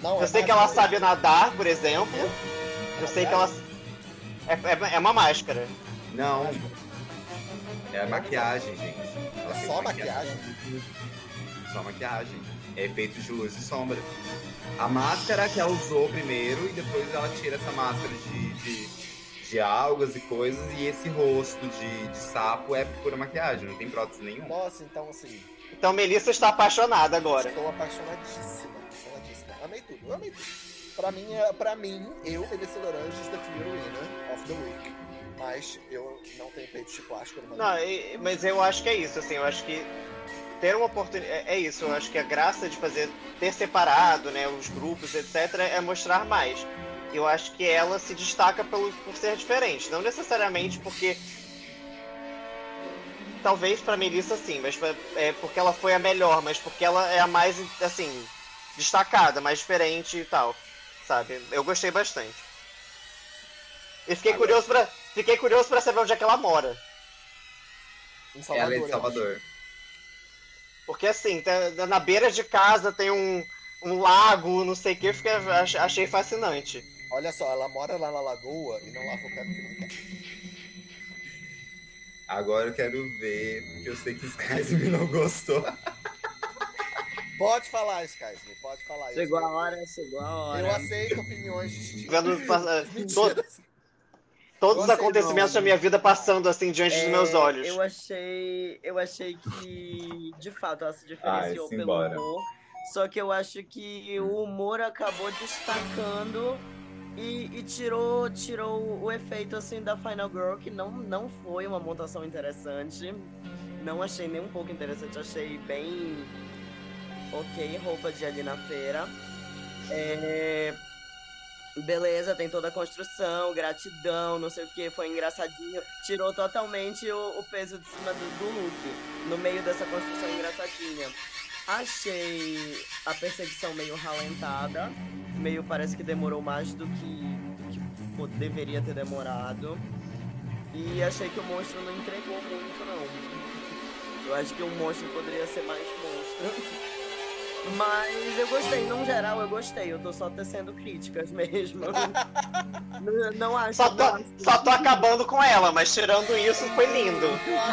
Não, eu é sei que ela que- sabe nadar, por exemplo. Eu sei que ela. É, é, é uma máscara. Não. É a maquiagem, gente. Ela É só maquiagem. Só maquiagem. É efeito de luz e sombra. A máscara que ela usou primeiro e depois ela tira essa máscara de, de, de algas e coisas. E esse rosto de, de sapo é pura maquiagem, não tem prótese nenhuma. Nossa, então assim, Então Melissa está apaixonada agora. estou apaixonadíssima. Amei tudo, eu amei tudo. Pra mim, é- pra mim eu, Melissa Laranjas, the clear winner of the week. Mas eu não tenho peito de plástico no Não, e- mas eu acho que é isso, assim, eu acho que ter uma oportunidade. É, é isso, eu acho que a graça de fazer, ter separado, né, os grupos, etc., é mostrar mais. Eu acho que ela se destaca pelo, por ser diferente. Não necessariamente porque. Talvez pra Melissa sim, mas pra- é porque ela foi a melhor, mas porque ela é a mais, assim, destacada, mais diferente e tal. Sabe? Eu gostei bastante. E fiquei Agora- curioso pra. Fiquei curioso pra saber onde é que ela mora. Em Ela Salvador, é eu de. Salvador. Porque assim, tá- na beira de casa tem um, um lago, não sei o que, fica, ach- achei fascinante. Olha só, ela mora lá na lagoa e não lava o pé porque não quer. Agora eu quero ver, porque eu sei que Skysme não gostou. Pode falar, Skysme, pode falar. Chegou a hora, chegou a hora. Eu aceito opiniões distintas. Vendo pa- to- Mentira. todos os acontecimentos não. da minha vida passando assim diante dos É, meus olhos. Eu achei, eu achei que, de fato, ela se Ai, diferenciou pelo simbora. humor. Só que eu acho que o humor acabou destacando e, e tirou, tirou o efeito assim da Final Girl, que não, não foi uma montação interessante. Não achei nem um pouco interessante, achei bem ok roupa de ali na feira. É, beleza, tem toda a construção, gratidão, não sei o que, foi engraçadinho. Tirou totalmente o, o peso de cima do, do look, no meio dessa construção engraçadinha. Achei a perseguição meio ralentada, meio parece que demorou mais do que, do que pô, deveria ter demorado. E achei que o monstro não entregou muito, não. Eu acho que o monstro poderia ser mais monstro. Mas eu gostei, no geral eu gostei. Eu tô só tecendo críticas mesmo. não, não acho. Só tô, não acho. só tô acabando com ela, mas tirando isso, foi lindo.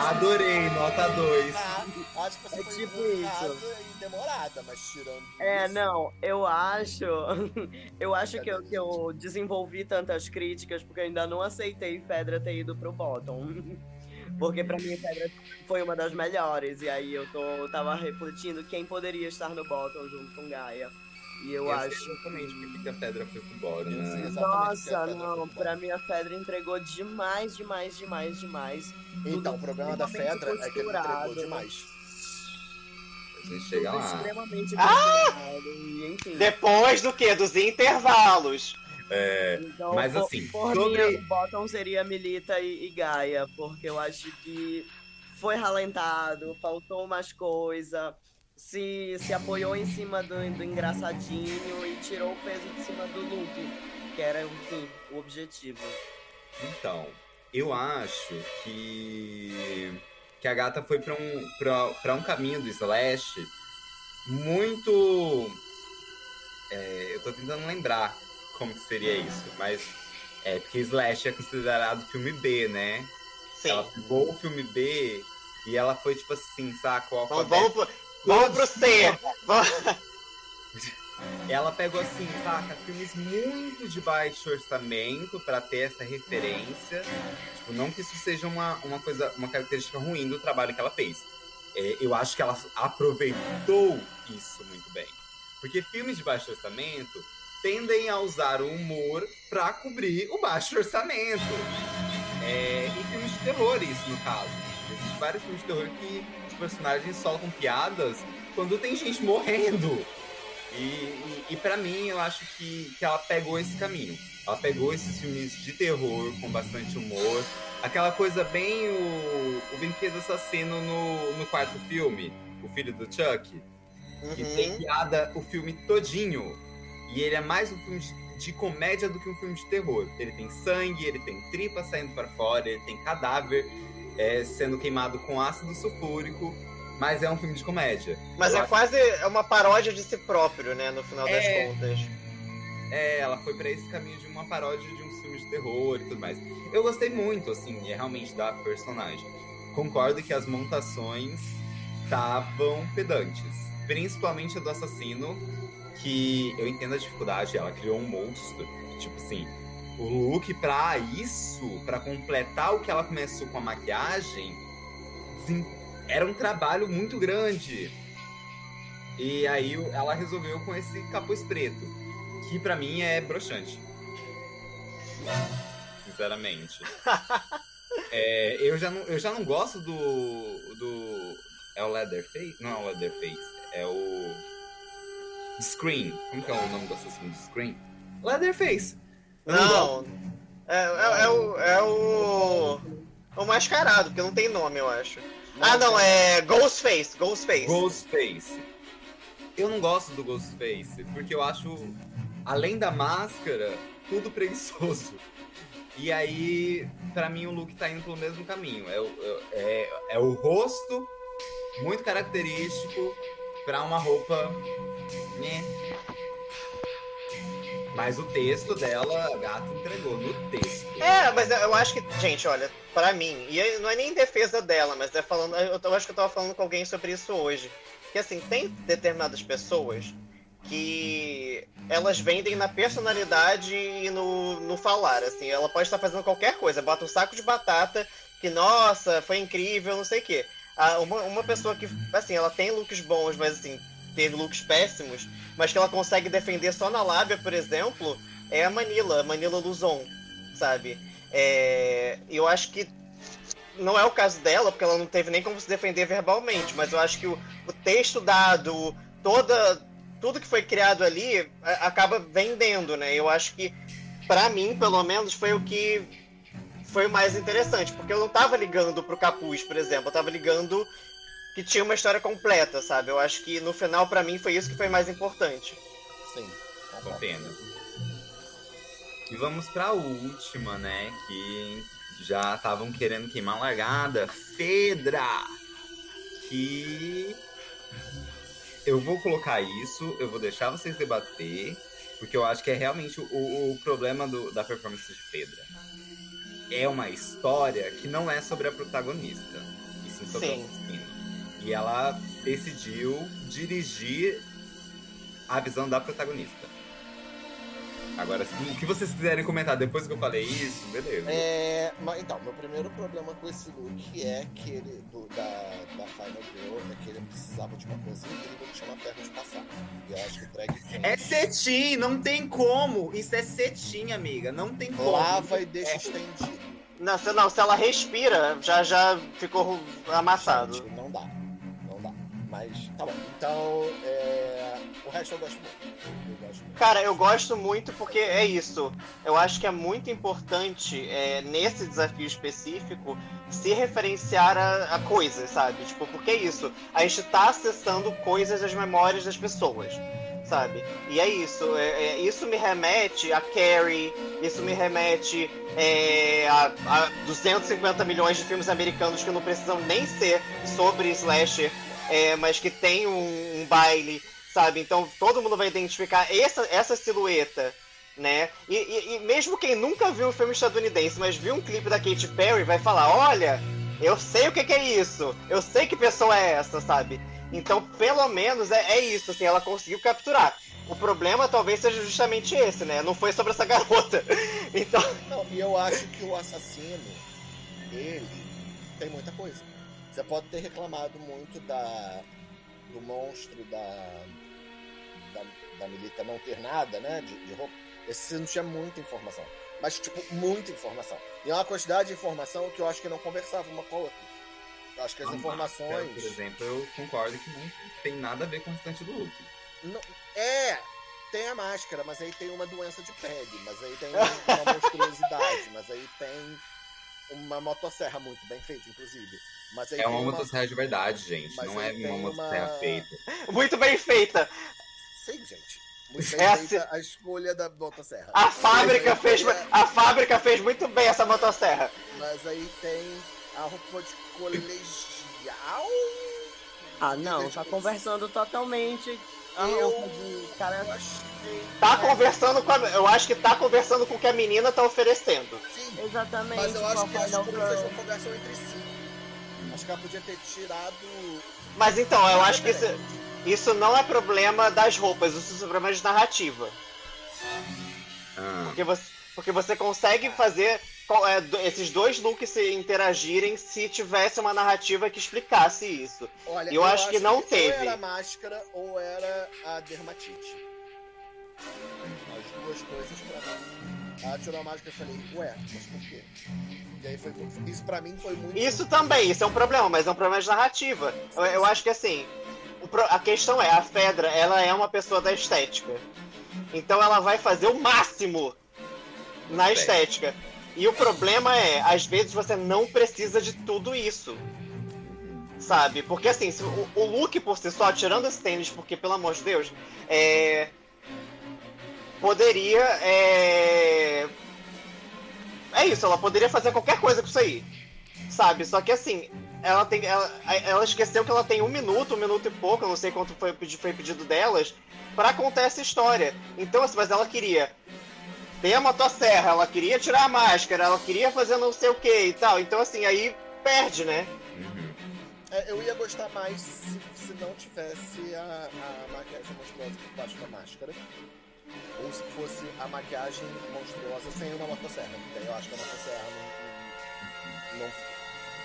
Adorei, nota 2. Ah, acho que você É foi tipo isso. e demorada, mas tirando. É, isso- não, eu acho. Eu acho que eu, que eu desenvolvi tantas críticas porque eu ainda não aceitei Fedra ter ido pro bottom. Porque pra mim Fedra foi uma das melhores. E aí eu tô, eu tava refletindo quem poderia estar no bottom junto com Gaia. E eu, acho. exatamente por que a pedra foi pro Eu sei né? Nossa, não, pra mim a Fedra entregou demais, demais, demais, demais. Então, Tudo o problema da Fedra é que ele entregou costurado. demais. A gente chega lá. extremamente Ah! e enfim. Depois do que? Dos intervalos. É, Então, Mas, por, assim, por sobre- mim, bottom seria Milita e, e Gaia, porque eu acho que foi ralentado, faltou umas coisas, se, se apoiou em cima do, do engraçadinho e tirou o peso de cima do look, que era, enfim, o objetivo. Então, eu acho que, que a gata foi pra um, pra, pra um caminho do Slash muito. é, eu tô tentando lembrar como que seria isso, mas é porque Slash é considerado filme B, né? Sim. Ela pegou o filme B e ela foi tipo assim, saca? O Então alfabeto. vamos pro, vamos pro C. Vamos- Ela pegou assim, saca, filmes muito de baixo orçamento pra ter essa referência. Tipo, não que isso seja uma, uma coisa, uma característica ruim do trabalho que ela fez. É, eu acho que ela aproveitou isso muito bem. Porque filmes de baixo orçamento tendem a usar o humor pra cobrir o baixo orçamento. É, e filmes de terror, isso no caso. Existem vários filmes de terror que os personagens soltam piadas quando tem gente morrendo. E, e, e para mim, eu acho que, que ela pegou esse caminho. Ela pegou esses filmes de terror com bastante humor. Aquela coisa bem o, o brinquedo assassino no, no quarto filme, o filho do Chuck, que tem Uhum. piada o filme todinho. E ele é mais um filme de, de comédia do que um filme de terror. Ele tem sangue, ele tem tripa saindo para fora, ele tem cadáver é, sendo queimado com ácido sulfúrico, mas é um filme de comédia. Mas Eu é acho- quase uma paródia de si próprio, né? No final das É. contas. É, ela foi pra esse caminho de uma paródia de um filme de terror e tudo mais. Eu gostei muito, assim, é realmente da personagem. Concordo que as montações estavam pedantes. Principalmente a do assassino, que eu entendo a dificuldade, ela criou um monstro. Tipo assim, o look pra isso, pra completar o que ela começou com a maquiagem, assim, era um trabalho muito grande. E aí ela resolveu com esse capuz preto que pra mim é broxante. Sinceramente. É, eu, já não, eu já não gosto do. do. É o Leatherface? Não é o Leatherface, é o. Scream. Como que é o nome do assassino de Scream? Leatherface. Eu não. É, é- é o. É o. O mascarado, porque não tem nome, eu acho. Ah, não, é Ghostface. Ghostface. Ghostface. Eu não gosto do Ghostface, porque eu acho, além da máscara, tudo preguiçoso. E aí, pra mim, o look tá indo pelo mesmo caminho. É, é, é o rosto muito característico pra uma roupa. Né? Mas o texto dela, a gata entregou no texto. É, mas eu acho que, gente, olha, pra mim, e não é nem em defesa dela, mas é falando, eu, eu acho que eu tava falando com alguém sobre isso hoje. Que assim, tem determinadas pessoas que elas vendem na personalidade e no, no falar, assim, ela pode estar fazendo qualquer coisa, bota um saco de batata, que nossa, foi incrível, não sei o quê. Ah, uma, uma pessoa que, assim, ela tem looks bons, mas assim, teve looks péssimos, mas que ela consegue defender só na lábia, por exemplo, é a Manila, a Manila Luzon, sabe? É, eu acho que não é o caso dela, porque ela não teve nem como se defender verbalmente, mas eu acho que o, o texto dado, toda tudo que foi criado ali a- acaba vendendo, né? Eu acho que, pra mim, pelo menos, foi o que foi o mais interessante, porque eu não tava ligando pro capuz, por exemplo, eu tava ligando que tinha uma história completa, sabe? Eu acho que no final, pra mim, foi isso que foi mais importante. Sim. Compreendo. E vamos pra última, né? Que já estavam querendo queimar a largada. Fedra! Que. Eu vou colocar isso, eu vou deixar vocês debater, porque eu acho que é realmente o, o problema do- da performance de Fedra. É uma história que não é sobre a protagonista, e sim sobre Sim. a. E ela decidiu dirigir a visão da protagonista. Agora, o que vocês quiserem comentar depois que eu falei isso, beleza. É, mas, então, meu primeiro problema com esse look é que ele, do, da, da Final Girl, é que ele precisava de uma coisa incrível que chama ferro de passar. E eu acho que o drag queen É cetim, não tem como. Isso é cetim, amiga. Não tem como. lava e deixa É. estendido. Não, se, não, se ela respira, já, já ficou amassado. Gente, não dá. Tá bom. Então, é, o resto eu gosto. Eu gosto muito. Cara, eu gosto muito porque é isso. Eu acho que é muito importante, é, nesse desafio específico, se referenciar a, a coisas, sabe? Tipo, porque é isso. A gente tá acessando coisas das memórias das pessoas, sabe? E é isso. é- é- isso me remete a Carrie, isso me remete é, a, a 250 milhões de filmes americanos que não precisam nem ser sobre slasher, é, mas que tem um, um baile, sabe? Então todo mundo vai identificar essa, essa silhueta, né? E, e- e mesmo quem nunca viu um filme estadunidense, mas viu um clipe da Katy Perry, vai falar: olha, eu sei o que, que é isso, eu sei que pessoa é essa, sabe? Então, pelo menos é, é isso, assim, ela conseguiu capturar. O problema talvez seja justamente esse, né? Não foi sobre essa garota. Então, Não, e eu acho que o assassino, ele, tem muita coisa. Você pode ter reclamado muito da, do monstro da, da, da Milita não ter nada, né? De, de roupa. Esse não tinha muita informação. Mas, tipo, muita informação. E é uma quantidade de informação que eu acho que não conversava uma com a outra. Eu acho que as A informações. Por exemplo, eu concordo que não tem nada a ver com o restante do look. Não- é, tem a máscara, mas aí tem uma doença de pele, mas aí tem uma monstruosidade, mas aí tem uma motosserra muito bem feita, inclusive. É uma motosserra de verdade, gente. Mas não é uma motosserra uma- feita. muito bem feita. Sim, gente. Muito É bem assim- feita a escolha da motosserra. A fábrica aí fez, tem a fábrica fez muito bem essa motosserra. Mas aí tem a roupa de colegial. Ah, não, tá conversando totalmente a Eu- cara. Tá conversando com a, eu acho que tá conversando com o que a menina tá oferecendo. Sim, Exatamente. mas eu acho que as Girl. não conversam entre si. Acho que ela podia ter tirado. Mas então, eu acho que isso, isso não é problema das roupas, isso é problema de narrativa. Ah, Porque você, porque você consegue fazer é, do- esses dois looks se interagirem se tivesse uma narrativa que explicasse isso. Olha, Eu acho que não Ou teve. era a máscara ou era a dermatite. As duas coisas pra mim. Ela tirou a máscara e eu falei, ué, mas por quê? E aí foi. Isso pra mim foi muito. Isso também, isso é um problema, mas é um problema de narrativa. Eu, eu acho que assim, o pro- a questão é, a Fedra, ela é uma pessoa da estética. Então ela vai fazer o máximo na estética. E o problema é, às vezes você não precisa de tudo isso. Sabe? Porque assim, o, o look por si só, tirando esse tênis, porque pelo amor de Deus, é. Poderia. É... é isso, ela poderia fazer qualquer coisa com isso aí. Sabe? Só que assim, ela tem. Ela, ela esqueceu que ela tem um minuto, um minuto e pouco, eu não sei quanto foi, foi pedido delas, pra contar essa história. Então, assim, mas ela queria ter a motosserra, ela queria tirar a máscara, ela queria fazer não sei o que e tal. Então, assim, aí perde, né? uhum. É, eu ia gostar mais se, se não tivesse a, a maquiagem monstruosa por baixo da máscara. Ou se fosse a maquiagem monstruosa sem uma motosserra. Porque aí eu acho que a motosserra não. não,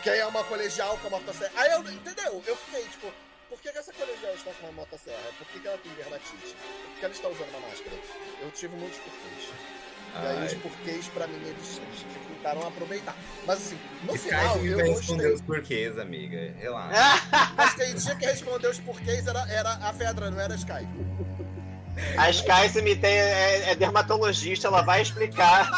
que aí é uma colegial com a motosserra. Aí eu. Entendeu? Eu fiquei tipo. Por que, essa colegial está com uma motosserra? Por que, ela tem dermatite? Por que ela está usando uma máscara? Eu tive muitos porquês. E aí os porquês, pra mim, eles dificultaram aproveitar. Mas assim, no Sky final, eu vai gostei. responder os porquês, amiga. Relaxa. Mas quem tinha que responder os porquês era, era a Fedra, não era a Sky. A Sky tem, é, é dermatologista, ela vai explicar.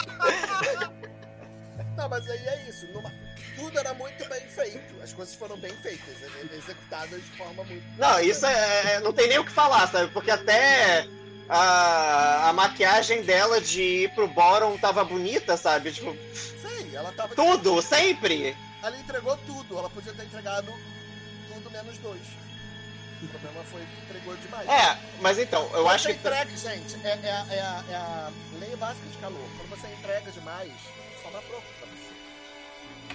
Não, mas aí é isso. numa- Tudo era muito bem feito. As coisas foram bem feitas, e- executadas de forma muito. Não, isso é, é- não tem nem o que falar, sabe? Porque até a, a maquiagem dela de ir pro bottom tava bonita, sabe? Tipo, Sim, ela tava. tudo, sempre. Ela entregou tudo. Ela podia ter entregado tudo menos dois. O problema foi que entregou demais. É, mas então, eu Quando acho você que. entrega, gente, é, é a- é a, é a lei básica de calor. Quando você entrega demais, sobra pouco pra você.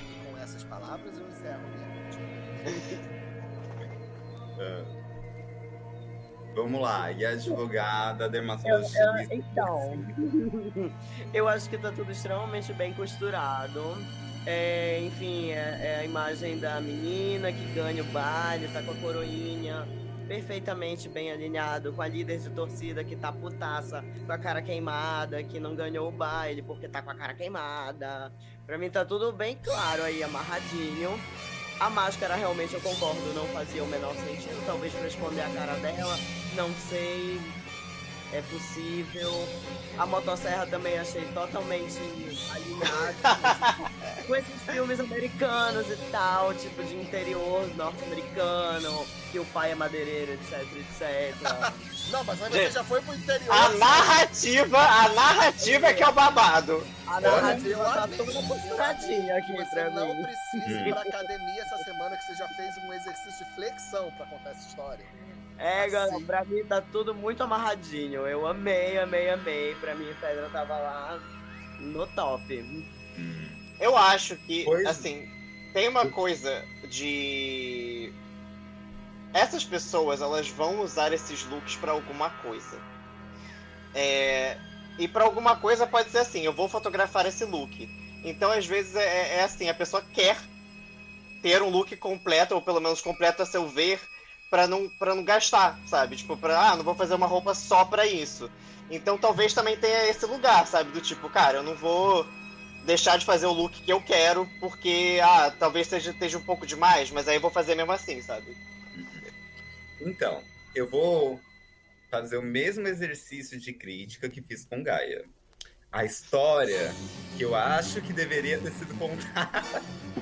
E com essas palavras eu encerro minha Ah. Vamos lá, e a advogada, a Eu- eu- então, eu acho que tá tudo extremamente bem costurado. É, enfim, é, é a imagem da menina que ganha o baile, tá com a coroinha perfeitamente bem alinhado, com a líder de torcida que tá putaça, com a cara queimada, que não ganhou o baile porque tá com a cara queimada. Pra mim tá tudo bem claro aí, amarradinho. A máscara realmente eu concordo, não fazia o menor sentido, talvez pra esconder a cara dela, não sei. É possível. A motosserra também achei totalmente alinhada com esses filmes americanos e tal, tipo de interior norte-americano, que o pai é madeireiro, etc, etc. Não, mas aí você Gente, já foi pro interior. A narrativa, a narrativa é que é o babado. A narrativa tá toda eu costuradinha aqui Você pra não mim. precisa ir pra academia essa semana que você já fez um exercício de flexão pra contar essa história. É, galera, Assim. pra mim tá tudo muito amarradinho. Eu amei, amei, amei. Pra mim, Pedra tava lá no top. Hum. Eu acho que, Pois- assim, tem uma coisa de. Essas pessoas, elas vão usar esses looks pra alguma coisa. É, E pra alguma coisa pode ser assim, eu vou fotografar esse look. Então, às vezes, é, é assim, a pessoa quer ter um look completo, ou pelo menos completo a seu ver, pra não, pra não gastar, sabe? Tipo, pra, ah, não vou fazer uma roupa só pra isso. Então, talvez também tenha esse lugar, sabe? Do tipo, cara, eu não vou deixar de fazer o look que eu quero, porque, ah, talvez seja, esteja um pouco demais, mas aí eu vou fazer mesmo assim, sabe? Então, eu vou fazer o mesmo exercício de crítica que fiz com Gaia. A história que eu acho que deveria ter sido contada.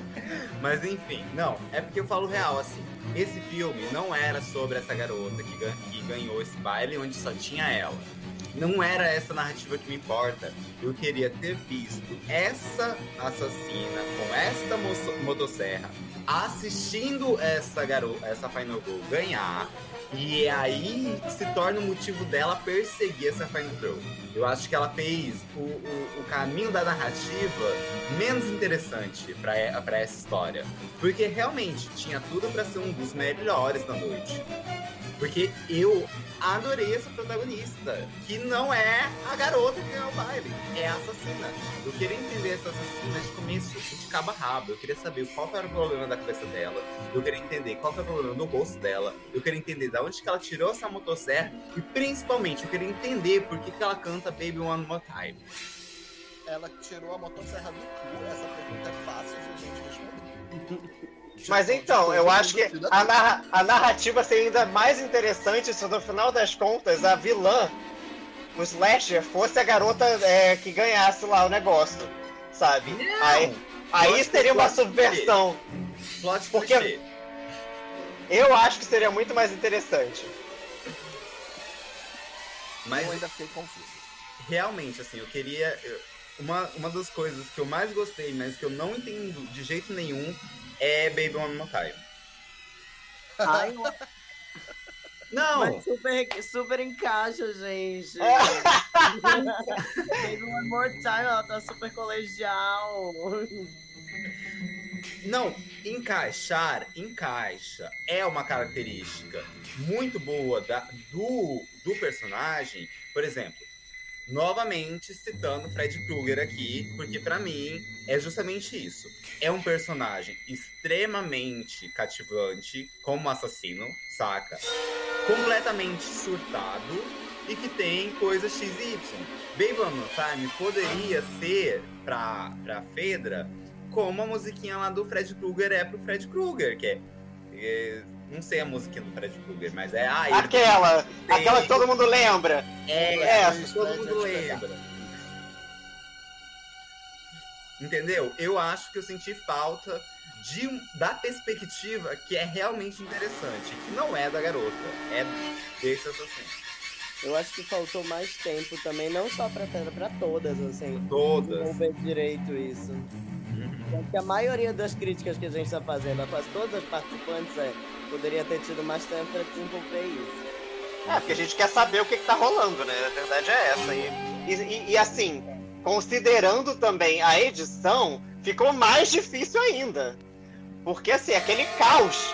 Mas enfim, não, é porque eu falo real, assim. Esse filme não era sobre essa garota que, gan- que ganhou esse baile onde só tinha ela. Não era essa narrativa que me importa. Eu queria ter visto essa assassina com esta motosserra assistindo essa garota, essa Final Girl ganhar. E aí se torna o motivo dela perseguir essa Final Girl. Eu acho que ela fez o, o, o caminho da narrativa menos interessante pra pra essa história. Porque realmente tinha tudo pra ser um dos melhores da noite. Porque eu adorei essa protagonista, que não é a garota que ganhou o baile, é a assassina. Eu queria entender essa assassina de começo de cabo a rabo. Eu queria saber qual era o problema da cabeça dela. Eu queria entender qual era o problema do rosto dela. Eu queria entender de onde que ela tirou essa motosserra. E principalmente, eu queria entender por que, que ela canta Baby One More Time. Ela tirou a motosserra do cu. Essa pergunta é fácil de a gente responder. Mas Tipo, então, todo eu acho que a, narra- a narrativa seria ainda mais interessante se no final das contas a vilã, o slasher, fosse a garota é, que ganhasse lá o negócio, sabe? Aí, aí que seria uma subversão. Plot Porque- clichê. Eu acho que seria muito mais interessante. Mas Eu ainda fiquei confuso. realmente, assim, eu queria. Uma, uma das coisas que eu mais gostei, mas que eu não entendo de jeito nenhum, é Baby One More Time. Ai, Não! mas super, super encaixa, gente. Baby One More Time, ela tá super colegial. Não, encaixar, encaixa. É uma característica muito boa da, do, do personagem. Por exemplo, novamente citando Fred Krueger aqui, porque pra mim é justamente isso. É um personagem extremamente cativante como assassino, saca? Completamente surtado e que tem coisas X e Y. Baby Time poderia ser pra, pra Fedra como a musiquinha lá do Fred Krueger é pro Fred Krueger, que é, é Não sei a musiquinha do Fred Krueger, mas é. Ah, ele- Aquela, Sei. aquela que todo mundo lembra. É, É, essa, todo mundo lembra. Entendeu? Eu acho que eu senti falta de da perspectiva que é realmente interessante, que não é da garota, é desse assassino. Eu acho que faltou mais tempo também, não só pra Pedra, pra todas, assim. Todas. Desenvolver direito isso. Uhum. Porque a maioria das críticas que a gente tá fazendo a quase todas as participantes é poderia ter tido mais tempo pra desenvolver isso. É, porque a gente quer saber o que, que tá rolando, né? A verdade é essa. E, e, e, assim, considerando também a edição, ficou mais difícil ainda. Porque assim, aquele caos.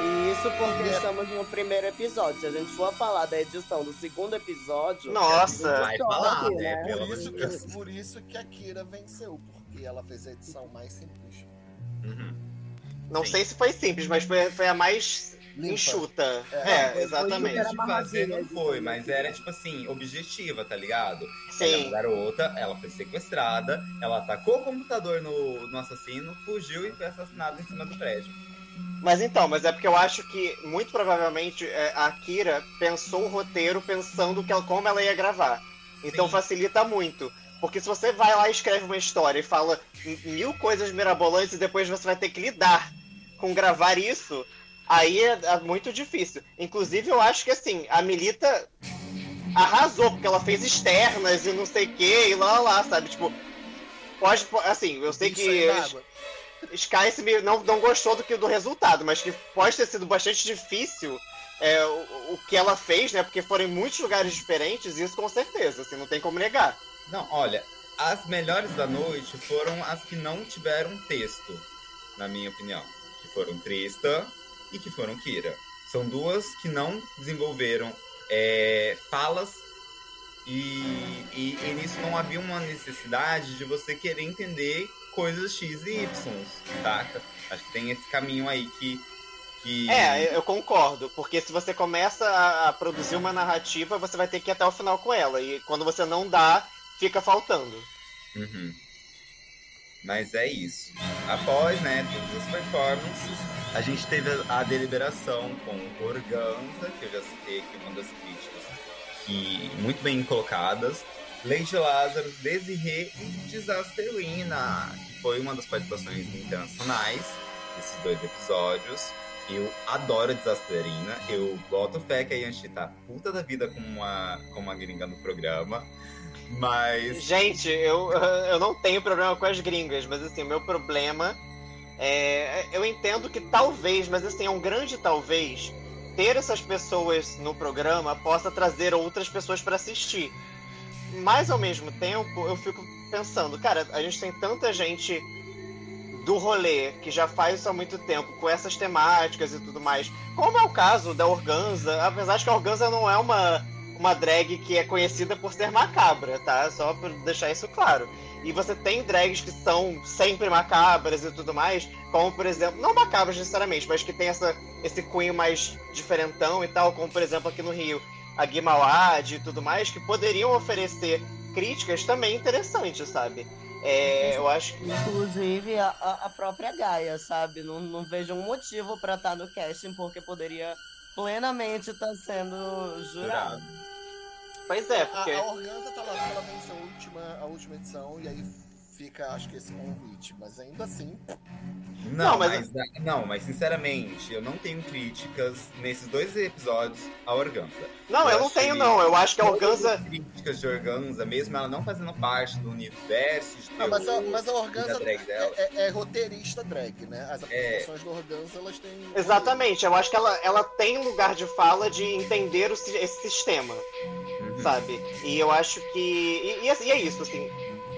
E isso porque É. estamos no primeiro episódio. Se a gente for falar da edição do segundo episódio. Nossa. Vai choque, falar, né? né? Por isso, que, por isso que a Kira venceu, porque ela fez a edição mais simples. Uhum. Não Sim. sei se foi simples, mas foi, foi a mais Limpa. enxuta. É. É, exatamente. Fazer não amarradinha, foi, mas era tipo assim, objetiva, tá ligado? Ela é Sim. uma garota, ela foi sequestrada, ela atacou o computador no, no assassino, fugiu e foi assassinada em cima do prédio. Mas então, mas é porque eu acho que, muito provavelmente, é, a Akira pensou o roteiro pensando que ela, como ela ia gravar. Então Sim. facilita muito. Porque se você vai lá e escreve uma história e fala mil coisas mirabolantes e depois você vai ter que lidar com gravar isso, aí é, é muito difícil. Inclusive, eu acho que assim, a Milita arrasou, porque ela fez externas e não sei o que, e lá lá, sabe? Tipo, pode. Assim, eu sei Isso que. Sky se me- não, não gostou do, que, do resultado, mas que pode ter sido bastante difícil é, o, o que ela fez, né? Porque foram em muitos lugares diferentes, isso com certeza, assim, não tem como negar. Não, olha, as melhores da noite foram as que não tiveram texto, na minha opinião. Foram Trista e que foram Kira. São duas que não desenvolveram é, falas e, e, e nisso não havia uma necessidade de você querer entender coisas X e Y, saca? Acho que tem esse caminho aí que. que... É, eu concordo, porque se você começa a, a produzir uma narrativa, você vai ter que ir até o final com ela, e quando você não dá, fica faltando. Uhum. Mas é isso. Após, né, todas as performances, a gente teve a, deliberação com Organza, que eu já citei aqui, uma das críticas, que muito bem colocadas. Lady Lázaro, Desirê e Desasterina, que foi uma das participações internacionais desses dois episódios. Eu adoro Desasterina, eu boto fé que a Yanchi tá puta da vida com uma, com uma gringa no programa. Mas Gente, eu, eu não tenho problema com as gringas, mas assim, o meu problema é. Eu entendo que talvez, mas assim, é um grande talvez, ter essas pessoas no programa possa trazer outras pessoas para assistir. Mas ao mesmo tempo, eu fico pensando, cara, a gente tem tanta gente do rolê que já faz isso há muito tempo, com essas temáticas e tudo mais. Como é o caso da Organza, apesar de que a Organza não é uma, uma drag que é conhecida por ser macabra, tá? Só pra deixar isso claro. E você tem drags que são sempre macabras e tudo mais, como por exemplo, não macabras necessariamente, mas que tem essa, esse cunho mais diferentão e tal, como por exemplo aqui no Rio, a Guimauad e tudo mais, que poderiam oferecer críticas também interessantes, sabe? É, eu acho que. Inclusive a, a- a própria Gaia, sabe? Não, não vejo um motivo pra estar no casting, porque poderia plenamente estar sendo jurado. Pois é, A, porque. a Organza tá lá porque ela venceu a última, a última edição e aí fica, acho que esse convite. Mas ainda assim, Não, Não, mas- mas... não, mas sinceramente, eu não tenho críticas nesses dois episódios à Organza. Não, eu não achei tenho, não. Eu acho que a Organza. as críticas de Organza, mesmo ela não fazendo parte do universo de não, mas, a, mas a Organza drag dela. é, é- é roteirista drag, né? As apresentações do Organza, elas têm. Exatamente, eu acho que ela, ela tem lugar de fala de entender o esse sistema, Uhum. sabe? E eu acho que. E, e é isso, assim.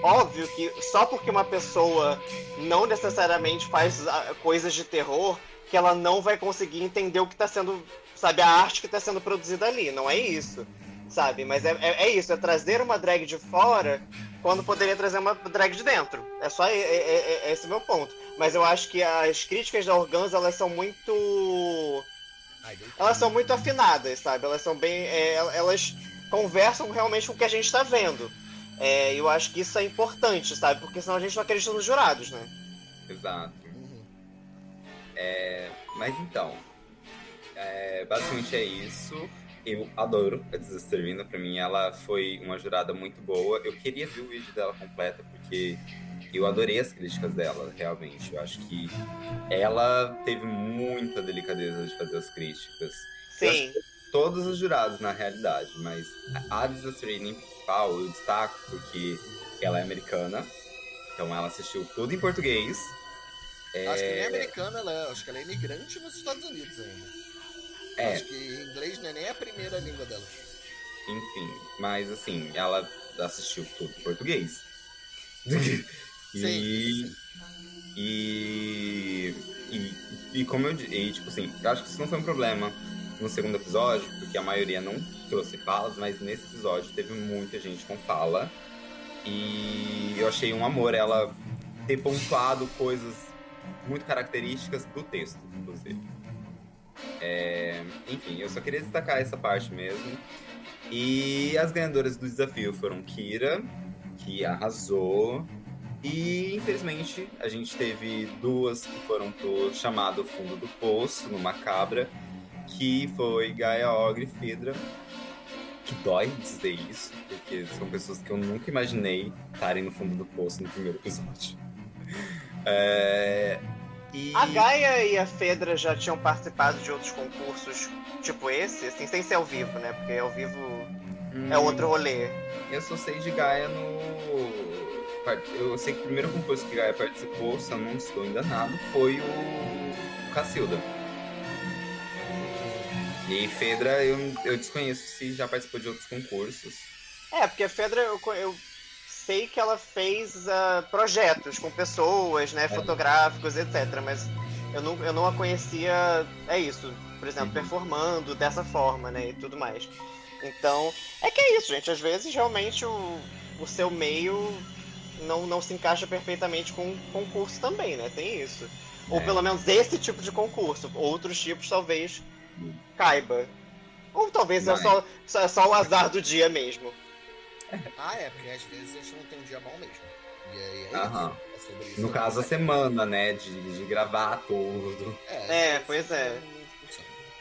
Óbvio que só porque uma pessoa não necessariamente faz ah, coisas de terror, que ela não vai conseguir entender o que tá sendo. Sabe, a arte que tá sendo produzida ali. Não é isso. Sabe? Mas é, é, é isso, é trazer uma drag de fora quando poderia trazer uma drag de dentro. É só é, esse meu ponto. Mas eu acho que as críticas da Organza, elas são muito. Elas são muito afinadas, sabe? Elas são bem. é, elas conversam realmente com o que a gente tá vendo. É, eu acho que isso é importante, sabe? Porque senão a gente não acredita nos jurados, né? Exato. Uhum. É, mas então, é, basicamente é isso. Eu adoro a Disasterina, pra mim ela foi uma jurada muito boa. Eu queria ver o vídeo dela completa, porque eu adorei as críticas dela, realmente. Eu acho que ela teve muita delicadeza de fazer as críticas. Sim. Todos os jurados, na realidade, mas a Disasterina em principal eu destaco porque ela é americana, então ela assistiu tudo em português. É, Acho que nem americana ela é, acho que ela é imigrante nos Estados Unidos ainda. é, Acho que inglês não é nem a primeira língua dela. enfim, mas assim, ela assistiu tudo em português. e, Sim, e, e, e como eu disse, tipo assim, eu acho que isso não foi um problema no segundo episódio, porque a maioria não trouxe falas, mas nesse episódio teve muita gente com fala. E eu achei um amor ela ter pontuado coisas muito características do texto, inclusive. É, enfim, eu só queria destacar essa parte mesmo. E as ganhadoras do desafio foram Kira, que arrasou. E infelizmente a gente teve duas que foram pro chamado fundo do poço, no Macabra, que foi Gaia Ogre e Fedra. Que dói dizer isso, porque são pessoas que eu nunca imaginei estarem no fundo do poço no primeiro episódio. É, e... A Gaia e a Fedra já tinham participado de outros concursos, tipo esse, assim, sem ser ao vivo, né? Porque ao vivo é Hum, outro rolê. Eu só sei de Gaia no. Eu sei que o primeiro concurso que Gaia participou, se eu não estou enganado, foi o Cacilda. E Fedra eu, eu desconheço se já participou de outros concursos. É, porque a Fedra, eu, eu sei que ela fez ah, projetos com pessoas, né, fotográficos, etc. Mas eu não, eu não a conhecia, é isso, por exemplo, Uhum. performando dessa forma, né, e tudo mais. Então, é que é isso, gente. Às vezes, realmente, o, o seu meio não, não se encaixa perfeitamente com o concurso também, né? Tem isso. Ou É. pelo menos esse tipo de concurso. Outros tipos talvez caiba. Ou talvez é só, só, é só o azar do dia mesmo. Ah, é, porque às vezes a gente não tem um dia bom mesmo. E aí é Aham. isso. É sobre isso. No caso, a semana, né? De, de gravar tudo. É, pois é.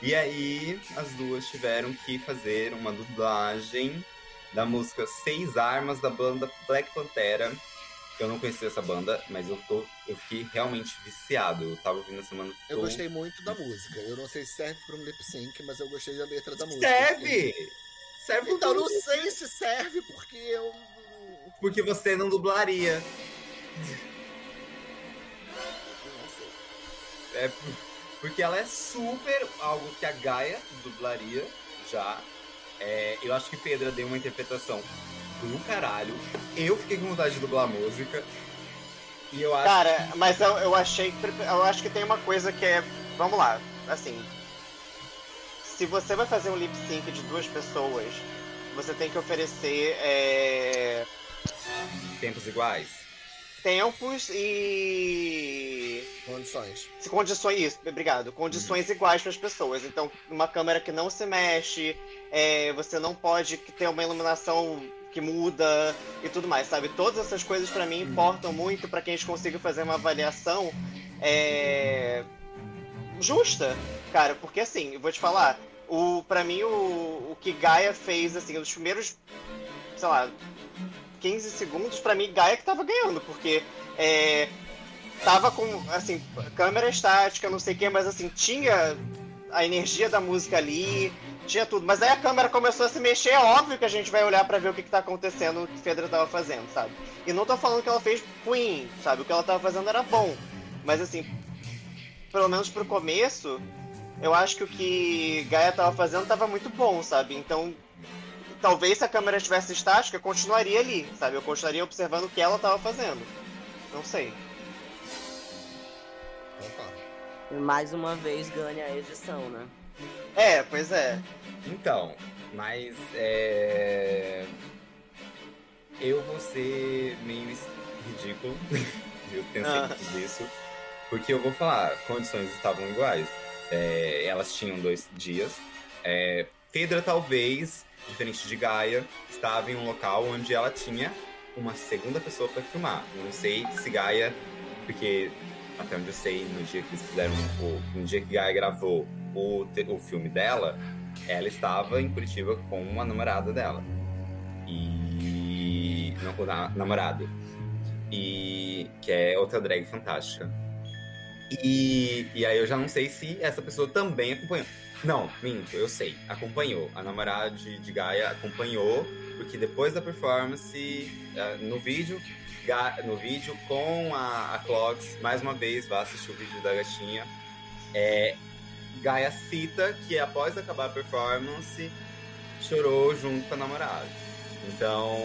E aí, as duas tiveram que fazer uma dublagem da música Seis Armas da banda Black Pantera. Eu não conhecia essa banda, mas eu, tô, eu fiquei realmente viciado. Eu tava ouvindo a semana Eu toda. gostei muito da música. Eu não sei se serve pra um lip sync, mas eu gostei da letra da música. Serve! Serve Então pra não sei se serve porque eu. Porque você não dublaria. Não sei. É por- porque ela é super algo que a Gaia dublaria já. É, eu acho que Pedra deu uma interpretação do caralho. Eu fiquei com vontade de dublar a música. E eu acho Cara, mas eu, eu achei. Eu acho que tem uma coisa que é. Vamos lá, assim. Se você vai fazer um lip sync de duas pessoas, você tem que oferecer é, tempos iguais. tempos e. Condições. Se Condições, isso, obrigado. Condições iguais para as pessoas. Então, uma câmera que não se mexe, é, você não pode ter uma iluminação que muda e tudo mais, sabe? Todas essas coisas para mim importam muito para que a gente consiga fazer uma avaliação é, justa, cara. Porque assim, eu vou te falar, o para mim o, o que Gaia fez assim, nos primeiros, sei lá, 15 segundos, para mim Gaia que tava ganhando, porque é, tava com, assim, câmera estática, não sei o que, mas assim, tinha a energia da música ali, tinha tudo. Mas aí a câmera começou a se mexer, é óbvio que a gente vai olhar pra ver o que, que tá acontecendo, o que Fedra tava fazendo, sabe? E não tô falando que ela fez ruim, sabe? O que ela tava fazendo era bom. Mas assim, pelo menos pro começo, eu acho que o que Gaia tava fazendo tava muito bom, sabe? Então, talvez se a câmera estivesse estática, continuaria ali, sabe? Eu continuaria observando o que ela tava fazendo. Não sei. E mais uma vez ganha a edição, né? É, pois é. Então, mas é. Eu vou ser meio ridículo. eu tenho Ah. certeza disso. Porque eu vou falar, condições estavam iguais. É, elas tinham dois dias. É, Fedra, talvez, diferente de Gaia, estava em um local onde ela tinha uma segunda pessoa para filmar. Eu não sei se Gaia, porque até onde eu sei, no dia que eles fizeram, o, no dia que Gaia gravou o, o filme dela, ela estava em Curitiba com uma namorada dela. E. Não, na, namorada. E. Que é outra drag fantástica. E, e aí eu já não sei se essa pessoa também acompanhou. Não, minto, eu sei. Acompanhou. A namorada de, de Gaia acompanhou, porque depois da performance, uh, no vídeo, no vídeo com a, a Clogs, mais uma vez, vá assistir o vídeo da gatinha. É, Gaia cita que após acabar a performance, chorou junto com a namorada. Então,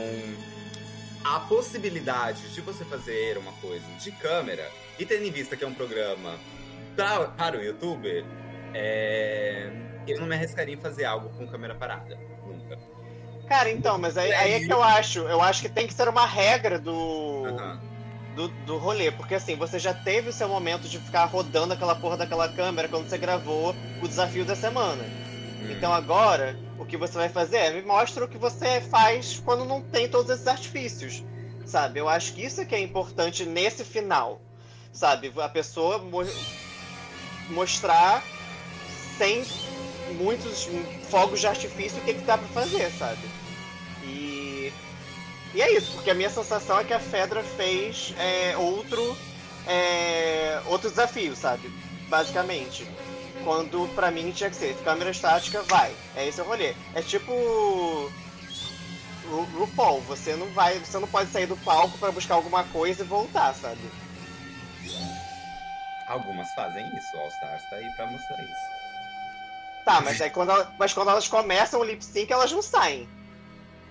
a possibilidade de você fazer uma coisa de câmera, e tendo em vista que é um programa pra, para o youtuber, é... eu não me arriscaria em fazer algo com câmera parada. Nunca. Cara, então, mas aí, aí é que eu acho. Eu acho que tem que ser uma regra do. Uhum. Do, do rolê, porque assim, você já teve o seu momento de ficar rodando aquela porra daquela câmera quando você gravou o desafio da semana. Hum. Então agora, o que você vai fazer é me mostra o que você faz quando não tem todos esses artifícios. Sabe? Eu acho que isso é que é importante nesse final. Sabe? A pessoa mo mostrar sem muitos fogos de artifício o que, que dá pra fazer, sabe? E. É isso, porque a minha sensação é que a Fedra fez é, outro. É, outro desafio, sabe? Basicamente. Quando pra mim tinha que ser câmera estática, vai. É esse o rolê. É tipo. Ru RuPaul, você não vai. Você não pode sair do palco para buscar alguma coisa e voltar, sabe? Algumas fazem isso, o All Stars tá aí pra mostrar isso. Tá, mas aí quando, ela, mas quando elas começam o lip sync, elas não saem.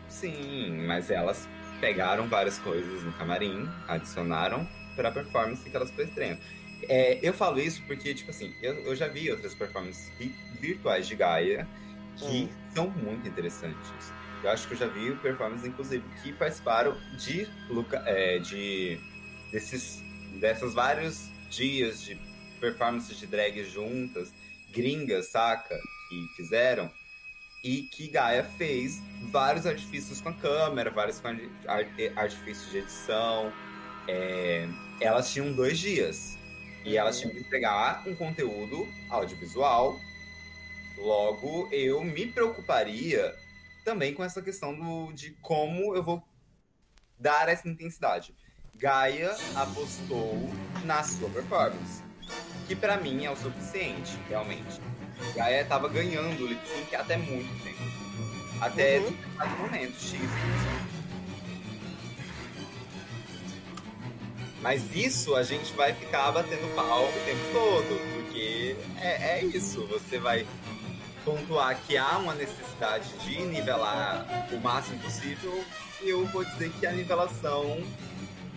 Sim, mas elas pegaram várias coisas no camarim, adicionaram pra performance que elas estream. É, eu falo isso porque, tipo assim, eu, eu já vi outras performances virtuais de Gaia que hum. são muito interessantes. Eu acho que eu já vi performances, inclusive, que participaram de, é, de desses dessas vários dias de performances de drag juntas gringas, saca? Que fizeram. E que Gaia fez vários artifícios com a câmera, vários artifícios de edição. É... Elas tinham dois dias. E elas tinham que entregar um conteúdo audiovisual. Logo, eu me preocuparia também com essa questão do, de como eu vou dar essa intensidade. Gaia apostou na sua performance que para mim é o suficiente, realmente. Gaia tava ganhando o lip sync até muito tempo. Até uhum. momento, X. Mas isso a gente vai ficar batendo pau o tempo todo, porque é, é isso. Você vai pontuar que há uma necessidade de nivelar o máximo possível, e eu vou dizer que a nivelação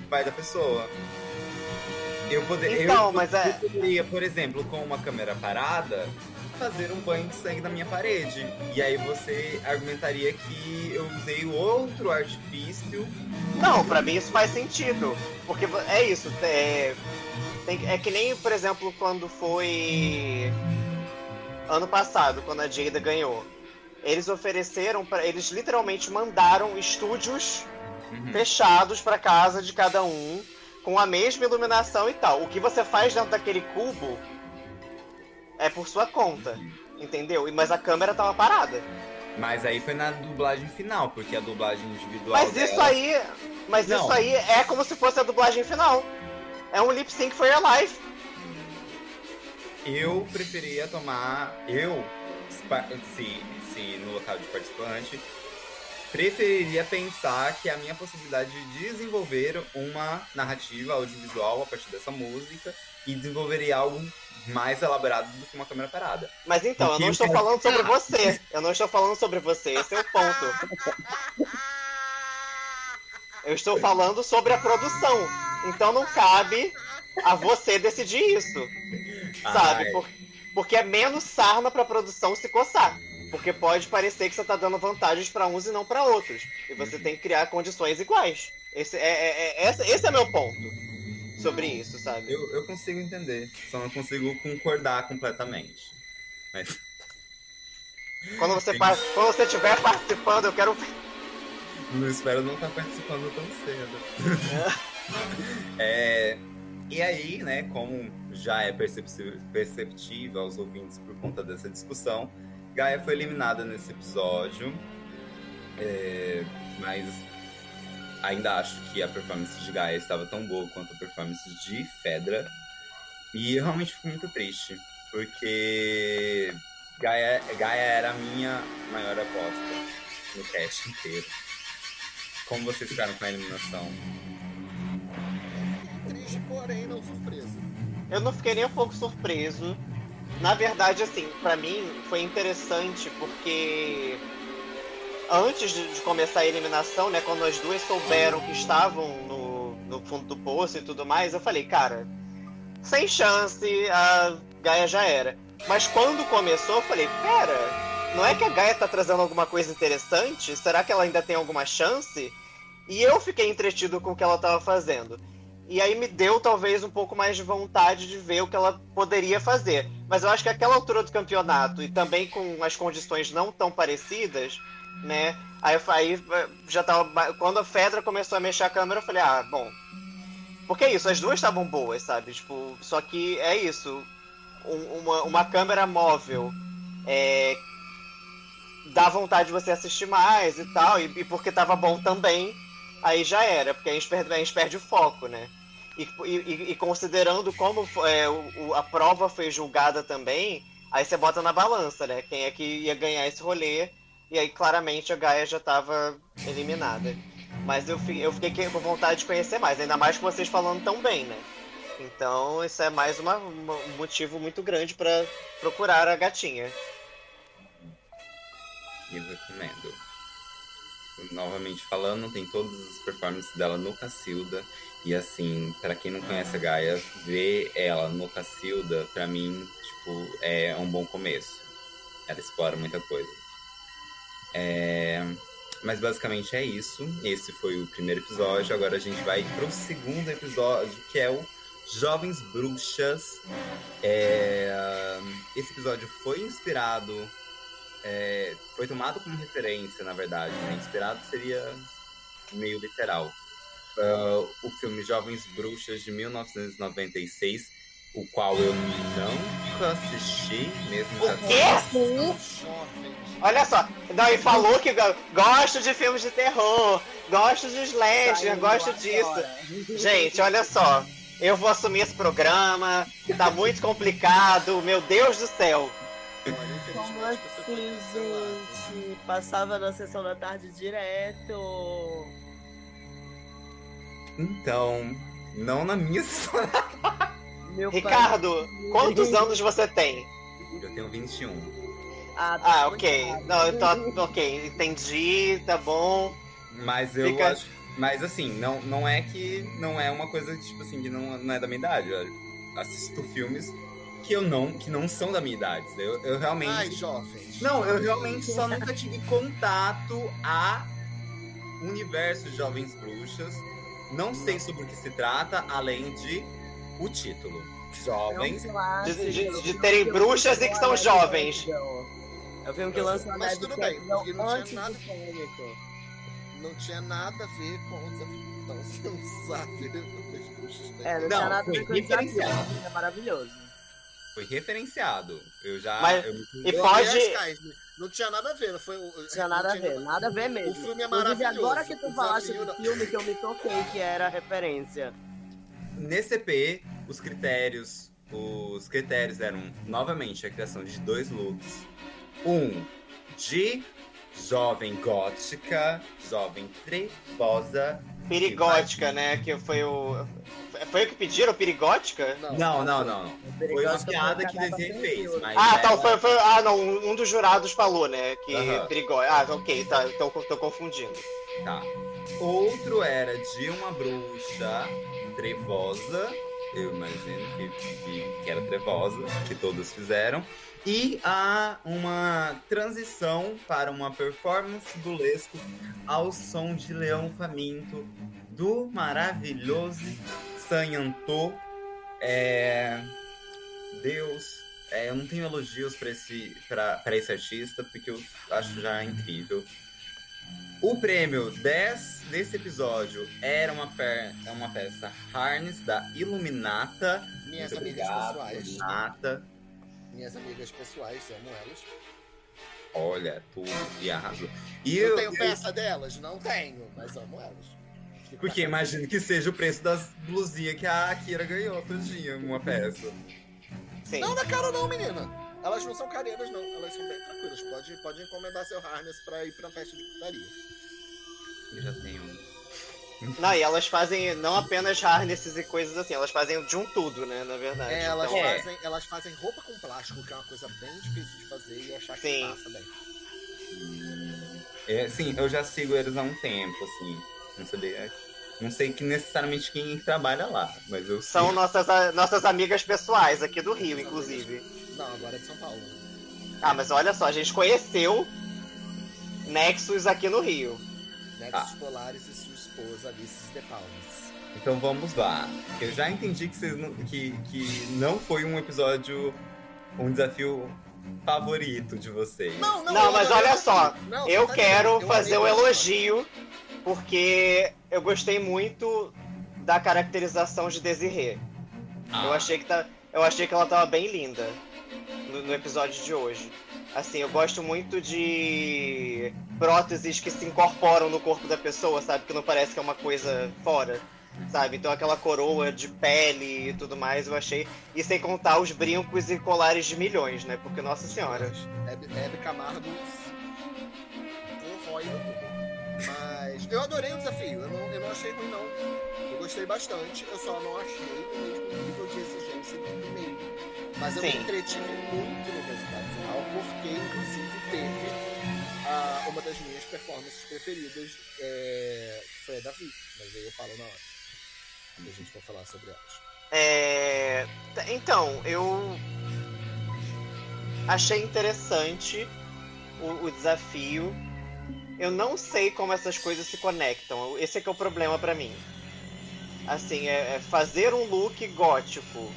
vai da pessoa. Eu, poder, então, eu, mas é... eu poderia, por exemplo, com uma câmera parada, fazer um banho de sangue na minha parede. E aí você argumentaria que eu usei outro artifício. Não, para mim isso faz sentido. Porque é isso. É, tem, é que nem, por exemplo, quando foi. Ano passado, quando a Jada ganhou. Eles ofereceram para Eles literalmente mandaram estúdios uhum. fechados para casa de cada um com a mesma iluminação e tal. O que você faz dentro daquele cubo é por sua conta, entendeu? Mas a câmera tava parada. Mas aí foi na dublagem final, porque a dublagem individual. Mas dela... isso aí. Mas Não. isso aí é como se fosse a dublagem final. É um lip sync for your life. Eu preferia tomar. Eu, se, se no local de participante, preferiria pensar que a minha possibilidade de desenvolver uma narrativa audiovisual a partir dessa música e desenvolveria algo mais elaborado do que uma câmera parada. Mas então, Porque eu não estou eu... falando sobre você. Eu não estou falando sobre você, esse é o ponto. Eu estou falando sobre a produção. Então não cabe a você decidir isso. Sabe? Por... Porque é menos sarna pra produção se coçar. Porque pode parecer que você está dando vantagens para uns e não para outros. E você uhum. tem que criar condições iguais. Esse é, é, é, esse, esse é meu ponto sobre isso, sabe? Eu, eu consigo entender. Só não consigo concordar completamente. Mas. Quando você, par... Quando você estiver participando, eu quero. Não espero não estar participando tão cedo. é. E aí, né, como já é perceptível, perceptível aos ouvintes por conta dessa discussão, Gaia foi eliminada nesse episódio. É, mas ainda acho que a performance de Gaia estava tão boa quanto a performance de Fedra. E eu realmente fico muito triste, porque Gaia, Gaia era a minha maior aposta no cast inteiro. Como vocês ficaram com a eliminação? Triste, porém não surpresa. Eu não fiquei nem um pouco surpreso. Na verdade, assim, pra mim foi interessante porque antes de, de começar a eliminação, né, quando as duas souberam que estavam no, no fundo do poço e tudo mais, eu falei, cara, sem chance, a Gaia já era. Mas quando começou, eu falei, pera, não é que a Gaia tá trazendo alguma coisa interessante? Será que ela ainda tem alguma chance? E eu fiquei entretido com o que ela tava fazendo. E aí me deu talvez um pouco mais de vontade de ver o que ela poderia fazer. Mas eu acho que aquela altura do campeonato e também com as condições não tão parecidas, né? Aí, aí já tava. Quando a Fedra começou a mexer a câmera, eu falei, ah, bom. Porque é isso, as duas estavam boas, sabe? Tipo, só que é isso. Um, uma, uma câmera móvel é, dá vontade de você assistir mais e tal, e, e porque tava bom também, aí já era, porque a gente perde, a gente perde o foco, né? E, e, e considerando como é, o, a prova foi julgada também, aí você bota na balança, né? Quem é que ia ganhar esse rolê, e aí claramente a Gaia já estava eliminada. Mas eu, eu fiquei com vontade de conhecer mais, ainda mais com vocês falando tão bem, né? Então isso é mais uma, um motivo muito grande para procurar a gatinha. Eu recomendo novamente falando, tem todas as performances dela no Cacilda. E assim, para quem não conhece a Gaia, ver ela no Cacilda, para mim, tipo, é um bom começo. Ela explora muita coisa. É... Mas basicamente é isso. Esse foi o primeiro episódio. Agora a gente vai pro segundo episódio, que é o Jovens Bruxas. É... Esse episódio foi inspirado é, foi tomado como referência, na verdade. Né? Inspirado seria meio literal. Uh, o filme Jovens Bruxas de 1996, o qual eu nunca assisti, mesmo o quê? Olha só, não, e falou que gosto de filmes de terror, gosto de slasher, gosto disso. Gente, olha só, eu vou assumir esse programa, que tá muito complicado, meu Deus do céu. Como assim, gente? Passava na sessão da tarde direto. Então, não na minha sessão Meu Ricardo, pai... quantos anos você tem? Eu tenho 21. Ah, tá ah ok. Não, eu tô, ok, entendi, tá bom. Mas eu Fica... acho. Mas assim, não, não é que não é uma coisa tipo assim, que não, não é da minha idade. Eu assisto filmes que eu não, que não são da minha idade. Eu, eu realmente. Ai, jovens. Não, eu realmente só nunca tive contato a universo de Jovens Bruxas. Não sei sobre o que se trata, além de o título. Jovens. De, de, de terem bruxas e que são jovens. É o filme que lançou Mas tudo bem, porque não tinha nada. Não tinha nada a ver com Então você não sabe. É, não, não tinha nada a ver com o É maravilhoso foi referenciado. Eu já. Mas, eu e pode. Não tinha nada a ver, não foi. Não tinha nada a ver, nada a ver mesmo. O filme é maravilhoso. agora que tu falaste do filme que eu me toquei, que era referência. Nesse EP, os critérios. Os critérios eram, novamente, a criação de dois looks. Um de jovem gótica, jovem trevosa. Perigótica, né? Que foi o. Foi o que pediram, Perigótica? Não, não, não. não. Foi uma piada que desenho fez. Mas ah, tá. Foi, foi, ah, não. Um dos jurados falou, né? Que uhum. Perigótica. Ah, ok, tá. Então tô confundindo. Tá. Outro era de uma bruxa trevosa. Eu imagino que, que, que era trevosa, que todos fizeram. E há uma transição para uma performance burlesco ao som de Leão Faminto do maravilhoso Sanhantô. É... Deus, é, eu não tenho elogios para esse, esse artista, porque eu acho já incrível. O prêmio 10 desse episódio era uma, pe uma peça Harness da Iluminata. Minhas Muito amigas obrigado, pessoais. Iluminata. Minhas amigas pessoais, amo elas. Olha, tudo e arrasou. E Eu, eu, tenho eu- peça delas? Não tenho, mas amo elas. Fico porque imagino que seja o preço das blusinhas que a Akira ganhou outro dia, uma peça. Sim. Não dá cara não, menina. Elas não são careiras, não. Elas são bem tranquilas. Pode, pode encomendar seu harness pra ir pra festa de putaria. Eu já tenho. Não, e elas fazem não apenas harnesses e coisas assim, elas fazem de um tudo, né, na verdade. É, elas, Então, É. fazem, elas fazem roupa com plástico, que é uma coisa bem difícil de fazer e achar que Sim. passa bem. É, sim, eu já sigo eles há um tempo, assim. Não sabia. Não sei que necessariamente quem trabalha lá, mas eu São sigo. nossas, nossas amigas pessoais aqui do Rio, inclusive. Não, agora é de São Paulo. Ah, mas olha só, a gente conheceu Nexus aqui no Rio. Nexus Ah. Polares e sua esposa Alice de Palmas. Então vamos lá. Eu já entendi que, vocês não, que, que não foi um episódio, um desafio favorito de vocês. Não, Não, eu mas adorei olha só, Não, Eu tá quero? Eu fazer um elogio, porque eu gostei muito da caracterização de Desirê. Ah, Eu achei que tá, eu achei que ela tava bem linda no, no episódio de hoje. Assim, eu gosto muito de próteses que se incorporam no corpo da pessoa, sabe? Que não parece que é uma coisa fora, sabe? Então aquela coroa de pele e tudo mais, eu achei. E sem contar os brincos e colares de milhões, né? Porque, nossa senhora. Hebe, Camargo. Mas eu adorei o desafio, eu não, eu não achei ruim não. Eu gostei bastante, eu só não achei o mesmo nível de exigência do primeiro. Mas eu me Sim. entretive muito no resultado final, porque inclusive teve ah, uma das minhas performances preferidas, é, que foi a Davi. Mas aí eu falo na hora. Quando a gente for falar sobre elas. É, t- Então, eu achei interessante o, o desafio. Eu não sei como essas coisas se conectam. Esse é que é o problema pra mim. Assim, é, é fazer um look gótico,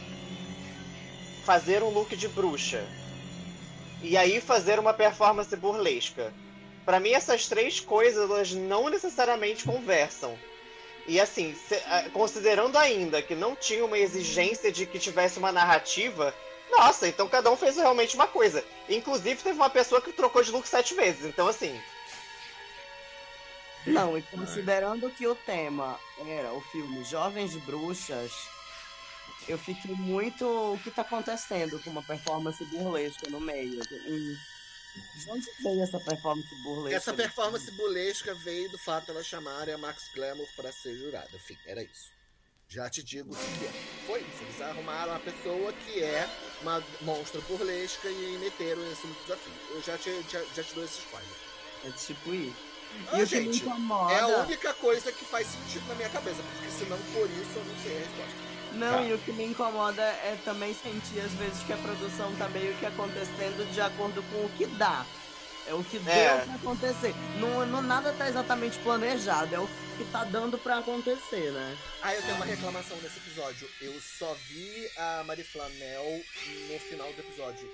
fazer um look de bruxa e aí fazer uma performance burlesca. Pra mim, essas três coisas elas não necessariamente conversam. E assim, considerando ainda que não tinha uma exigência de que tivesse uma narrativa, nossa, então cada um fez realmente uma coisa. Inclusive, teve uma pessoa que trocou de look sete vezes. Então, assim, Não, e considerando que o tema era o filme Jovens Bruxas, eu fiquei muito o que tá acontecendo com uma performance burlesca no meio. Hum, De onde veio essa performance burlesca? Essa performance burlesca veio do fato de ela chamarem a Max Glamour para ser jurada. Enfim, era isso. Já te digo o que é. Foi isso. Eles arrumaram uma pessoa que é uma monstra burlesca e meteram no desafio. Eu já te, já, já te dou esse spoiler. É tipo isso. Ah, e gente, é a única coisa que faz sentido na minha cabeça, porque se não for isso, eu não sei a resposta. Não, Tá. e o que me incomoda é também sentir às vezes que a produção tá meio que acontecendo de acordo com o que dá. É o que É. deu pra acontecer. Não, não nada tá exatamente planejado, é o que tá dando pra acontecer, né? Ah, eu tenho uma reclamação nesse episódio. Eu só vi a Marie Flanel no final do episódio.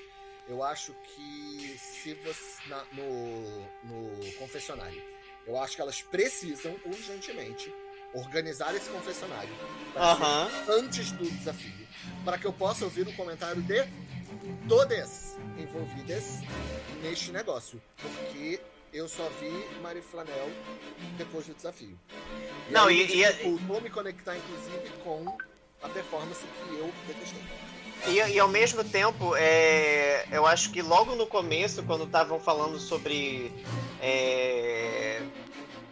Eu acho que se você. na- no, no confessionário. Eu acho que elas precisam urgentemente organizar esse confessionário aham. antes do desafio. Para que eu possa ouvir o comentário de todas envolvidas neste negócio. Porque eu só vi Marie Flanel depois do desafio. E Não, aí e- e- dificultou me conectar, inclusive, com a performance que eu detestei. E, e ao mesmo tempo, é, eu acho que logo no começo, quando estavam falando sobre é,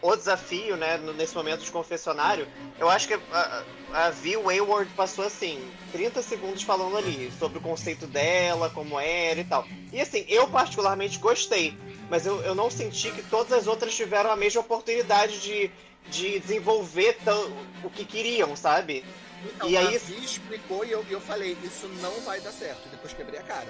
o desafio, né, nesse momento de confessionário, eu acho que a, a Vi Wayward passou assim, 30 segundos falando ali sobre o conceito dela, como era e tal. E assim, eu particularmente gostei, mas eu, eu não senti que todas as outras tiveram a mesma oportunidade de, de desenvolver tão- o que queriam, sabe? Então, E aí- a Vi explicou e eu, eu falei, isso não vai dar certo. E depois quebrei a cara.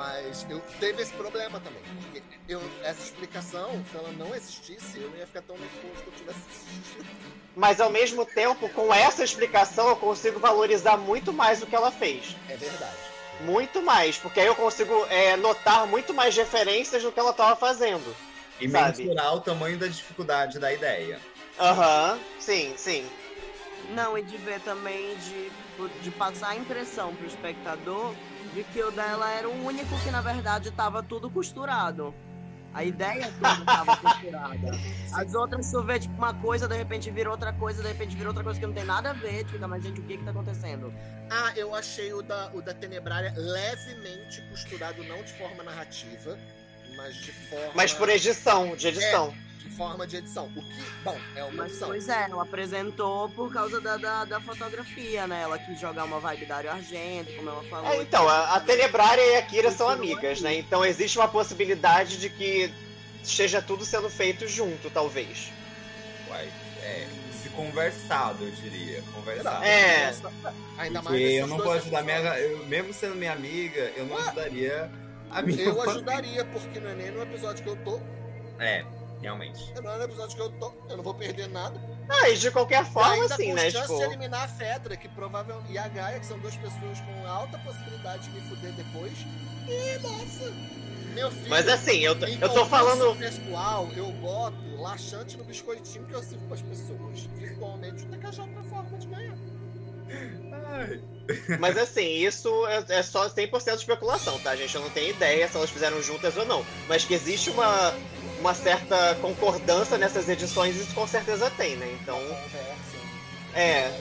Mas eu teve esse problema também. Porque eu, essa explicação, se ela não existisse, eu não ia ficar tão nervoso que eu tivesse assistido. Mas ao mesmo tempo, com essa explicação, eu consigo valorizar muito mais o que ela fez. É verdade. Muito mais, porque aí eu consigo é, notar muito mais referências do que ela estava fazendo. E sabe? mensurar o tamanho da dificuldade da ideia. Aham, sim, sim. Não, e de ver também, de, de passar a impressão pro espectador de que o dela era o único que, na verdade, estava tudo costurado. A ideia toda estava costurada. As outras, tu vê, tipo, uma coisa, de repente vira outra coisa, de repente vira outra coisa que não tem nada a ver. Tu fica, mas gente, o que que tá acontecendo? Ah, eu achei o da, o da Tenebrária levemente costurado, não de forma narrativa, mas de forma. Mas por edição, de edição. De forma de edição. O que, bom, é uma Mas, opção. pois é, ela apresentou por causa da, da, da fotografia, né? Ela quis jogar uma vibe Dario Argento, como ela falou. É, então, a, a Tenebrária e a Kira são amigas, né? Então existe uma possibilidade de que esteja tudo sendo feito junto, talvez. Uai, é, se conversado, eu diria. Conversado. É. Ainda mais Porque eu não vou ajudar minha. Eu, mesmo sendo minha amiga, eu não Ah. ajudaria a minha. Eu ajudaria, porque não é nem no episódio que eu tô. É, realmente. Não é no episódio que eu tô. Eu não vou perder nada. Ah, e de qualquer forma, ainda assim, com né? chance Tipo, de eliminar a Fedra, que provavelmente. E a Gaia, que são duas pessoas com alta possibilidade de me fuder depois. E nossa! Meu filho. mas assim, eu, tô- eu tô falando. pessoal, eu boto laxante no biscoitinho que eu sirvo pras pessoas. Virtualmente, o Takajá pra forma de ganhar. Ai. Mas assim, isso é, é só 100% especulação, tá, gente? Eu não tenho ideia se elas fizeram juntas ou não. Mas que existe uma, uma certa concordância nessas edições, isso com certeza tem, né? Então, é.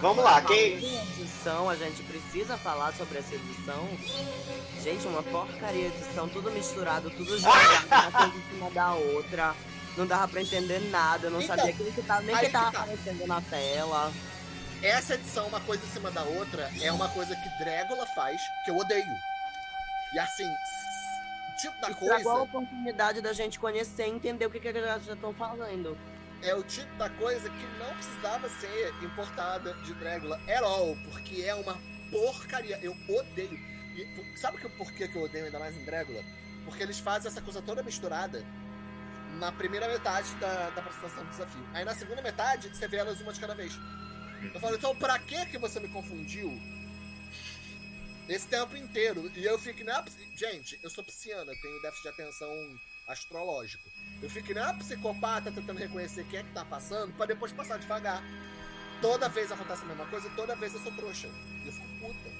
Vamos lá, quem. Edição, a gente precisa falar sobre essa edição. Gente, uma porcaria de edição, tudo misturado, tudo jogado, uma coisa em cima da outra. Não dava pra entender nada, eu não Então, sabia quem que tava, nem que que tava tá. aparecendo na tela. Essa edição, uma coisa em cima da outra, é uma coisa que Drégola faz, que eu odeio. E assim, tipo da Estragou a coisa. oportunidade da gente conhecer e entender o que, que eles já estão falando. é o tipo da coisa que não precisava ser importada de Drácula at all, porque é uma porcaria. Eu odeio. E, sabe que, por que que eu odeio ainda mais em Drácula? Porque eles fazem essa coisa toda misturada na primeira metade da, da apresentação do desafio. Aí na segunda metade, você vê elas uma de cada vez. Eu falo, então pra que que você me confundiu esse tempo inteiro? E eu fico, não é Gente, eu sou pisciana, tenho déficit de atenção astrológico. Eu fico nem uma psicopata tentando reconhecer quem é que tá passando pra depois passar devagar. Toda vez acontece a mesma coisa, toda vez eu sou trouxa. E eu fico puta.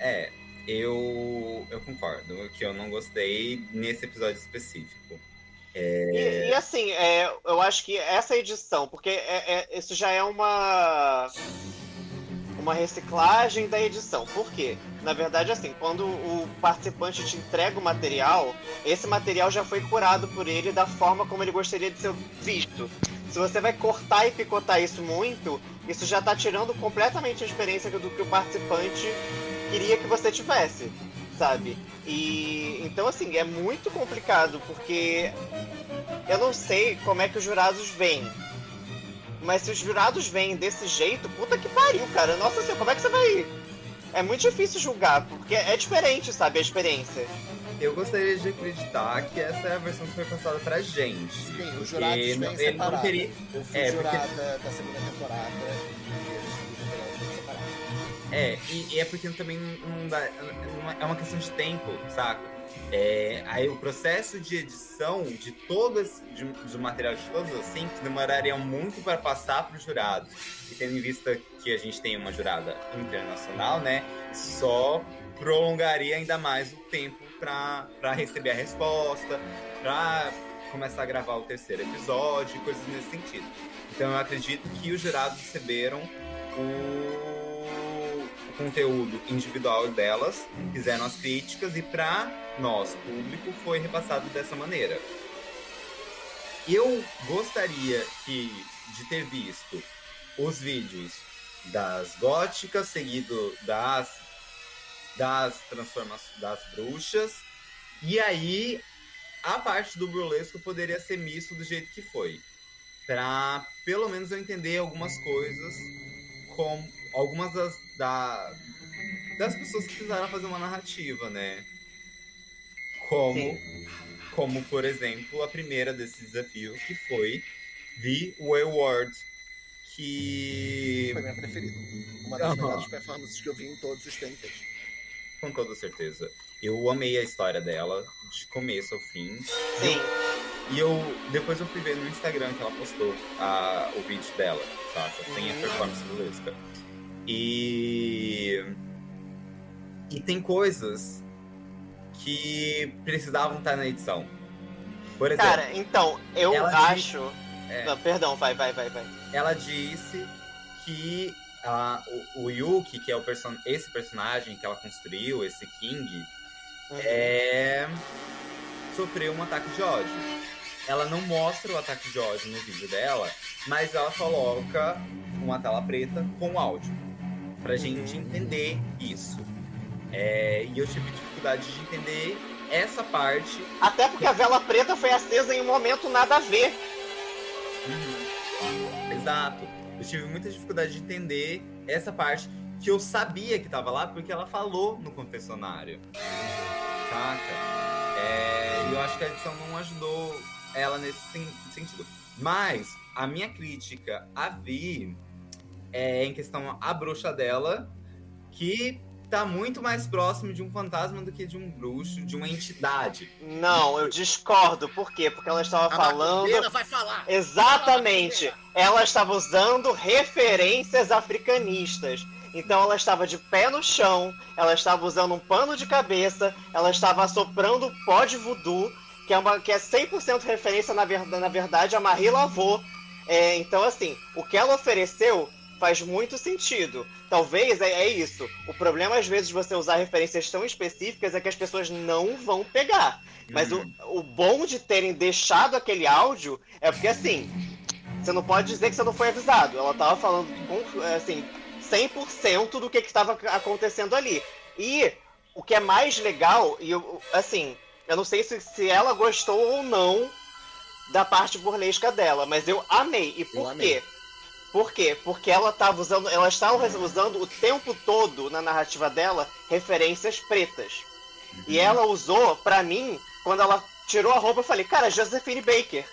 É, eu, eu concordo que eu não gostei nesse episódio específico. E, e assim, é, eu acho que essa edição, porque é- é- isso já é uma uma reciclagem da edição. Por quê? Na verdade, assim, quando o participante te entrega o material, esse material já foi curado por ele da forma como ele gostaria de ser visto. Se você vai cortar e picotar isso muito, isso já tá tirando completamente a experiência do que o participante queria que você tivesse, sabe? E então assim, é muito complicado porque eu não sei como é que os jurados veem. Mas se os jurados veem desse jeito, puta que pariu, cara. Nossa senhora, como é que você vai. É muito difícil julgar, porque é diferente, sabe, a experiência. Eu gostaria de acreditar que essa é a versão que foi passada pra gente. Sim, os jurados vêm não- ele não separados. queria. Eu fui É, porque- jurada da segunda temporada e eles vêm separados. É, e, e é porque também não dá. não é- É uma questão de tempo, saca? É, aí o processo de edição de todas, de, do material de todas as cinco demoraria muito para passar para os jurados. E tendo em vista que a gente tem uma jurada internacional, né? Só prolongaria ainda mais o tempo para receber a resposta, para começar a gravar o terceiro episódio e coisas nesse sentido. Então eu acredito que os jurados receberam o, o conteúdo individual delas, fizeram as críticas e para nós, público, foi repassado dessa maneira. Eu gostaria que de ter visto os vídeos das góticas, seguido das das transformações das bruxas, e aí a parte do burlesco poderia ser misto do jeito que foi. Pra pelo menos eu entender algumas coisas, com algumas das, da, das pessoas que precisaram fazer uma narrativa, né? Como, como, por exemplo, a primeira desse desafio, que foi The Wayward, que... Foi minha preferida. Uma das Aham. melhores performances que eu vi em todos os TNTs. Com toda certeza. Eu amei a história dela, de começo ao fim. Sim. E eu depois eu fui ver no Instagram que ela postou a, o vídeo dela, saca? Sem a Uhum. performance burlesca. E. E tem coisas que precisavam estar na edição. Por exemplo, Cara, então, eu acho. É. Não, perdão, vai, vai, vai, vai. ela disse que o, o Yuki, que é o person esse personagem que ela construiu, esse King, Uhum. é... sofreu um ataque de ódio. Ela não mostra o ataque de ódio no vídeo dela, mas ela coloca uma tela preta com áudio. Pra gente entender isso. É, e eu tive dificuldade de entender essa parte. Até porque a vela preta foi acesa em um momento nada a ver. Uhum. Exato. Eu tive muita dificuldade de entender essa parte que eu sabia que tava lá porque ela falou no confessionário. Saca? É, e eu acho que a edição não ajudou ela nesse sen- sentido. Mas a minha crítica a Vi é em questão à bruxa dela, que tá muito mais próximo de um fantasma do que de um bruxo, de uma entidade. Não, eu discordo. Por quê? Porque ela estava A falando. macumbeira vai falar. Exatamente. Ela estava usando referências africanistas. Então ela estava de pé no chão, ela estava usando um pano de cabeça, ela estava assoprando pó de voodoo, que é, uma, que é 100% referência, na, ver, na verdade, a Marie Laveau. É, então, assim, o que ela ofereceu faz muito sentido. Talvez é, é isso. O problema, às vezes, de você usar referências tão específicas é que as pessoas não vão pegar. Mas Uhum. o, o bom de terem deixado aquele áudio é porque, assim, você não pode dizer que você não foi avisado. Ela tava falando com, assim, 100% do que estava acontecendo ali. E o que é mais legal, e eu, assim, eu não sei se, se ela gostou ou não da parte burlesca dela, mas eu amei. E por quê? Por quê? Porque ela tava usando, ela estava usando o tempo todo na narrativa dela referências pretas. E ela usou, pra mim, quando ela tirou a roupa, eu falei, cara, Josephine Baker.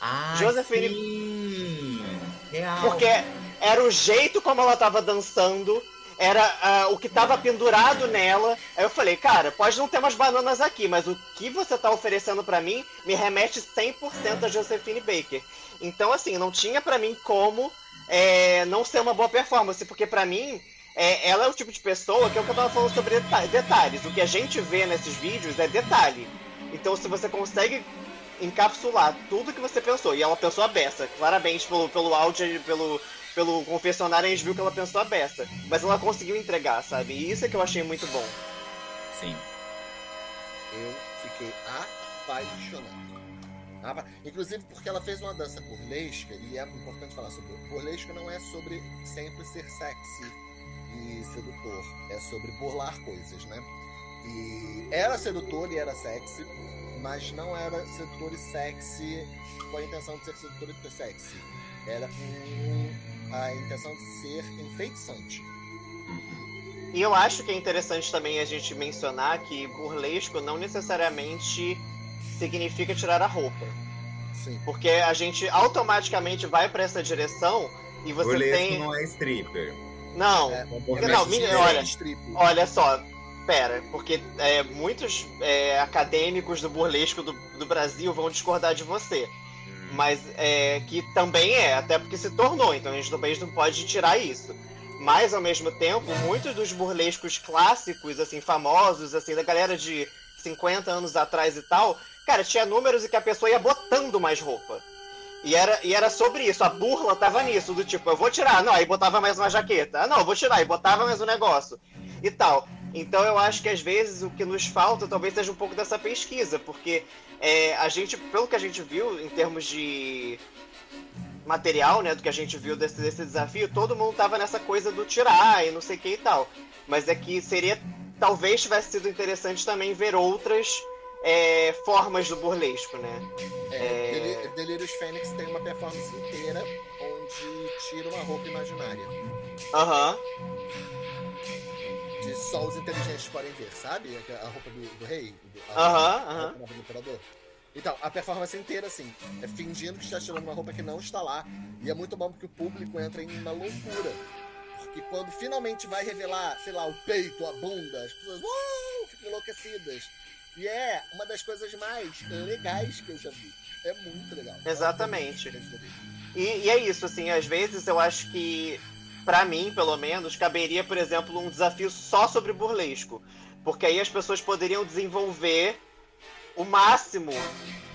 Ah, Josephine- sim. Real. Porque era o jeito como ela tava dançando, era ah, o que tava pendurado nela. Aí eu falei, cara, pode não ter umas bananas aqui, mas o que você tá oferecendo pra mim me remete 100% a Josephine Baker. Então, assim, não tinha pra mim como é, não ser uma boa performance, porque pra mim. é, ela é o tipo de pessoa que é o que eu tava falando sobre deta- detalhes. O que a gente vê nesses vídeos é detalhe. Então, se você consegue encapsular tudo que você pensou. E ela pensou a beça. Claramente, pelo, pelo áudio e pelo, pelo confessionário, a gente viu que ela pensou a beça. Mas ela conseguiu entregar, sabe? E isso é que eu achei muito bom. Sim. Eu fiquei apaixonado. Apa- Inclusive porque ela fez uma dança burlesca, e é importante falar sobre burlesca não é sobre sempre ser sexy e sedutor, é sobre burlar coisas, né? E era sedutor e era sexy, mas não era sedutor e sexy com a intenção de ser sedutor e ser sexy. Era com a intenção de ser enfeitiçante. E eu acho que é interessante também a gente mencionar que burlesco não necessariamente significa tirar a roupa. Sim. Porque a gente automaticamente vai pra essa direção e você Burlesco tem. não é stripper. Não, É, Não, minha- sem olha, strip. Olha só, pera, porque é, muitos é, acadêmicos do burlesco do, do Brasil vão discordar de você. Hum. Mas é, que também é, até porque se tornou, então a gente também não pode tirar isso. Mas ao mesmo tempo, muitos dos burlescos clássicos, assim, famosos, assim, da galera de 50 anos atrás e tal, cara, tinha números em que a pessoa ia botando mais roupa. E era, e era sobre isso, a burla tava nisso, do tipo, eu vou tirar, não, aí botava mais uma jaqueta. Ah, não, vou tirar, e botava mais um negócio. E tal. Então eu acho que às vezes o que nos falta talvez seja um pouco dessa pesquisa, porque é, a gente, pelo que a gente viu em termos de material, né, do que a gente viu desse, desse desafio, todo mundo tava nessa coisa do tirar e não sei o que e tal. Mas é que seria, talvez tivesse sido interessante também ver outras é, formas do burlesco, né? É, É. Delirious Fênix tem uma performance inteira onde tira uma roupa imaginária. Aham. Que só os inteligentes podem ver, sabe? A roupa do, do rei. Aham, aham. roupa do imperador. Então, a performance inteira, assim, é fingindo que está tirando uma roupa que não está lá. E é muito bom porque o público entra em uma loucura. que quando finalmente vai revelar, sei lá, o peito, a bunda, as pessoas uau, ficam enlouquecidas. E é uma das coisas mais legais que eu já vi. É muito legal. Exatamente. E, e é isso, assim, às vezes eu acho que, pra mim, pelo menos, caberia, por exemplo, um desafio só sobre burlesco. Porque aí as pessoas poderiam desenvolver o máximo.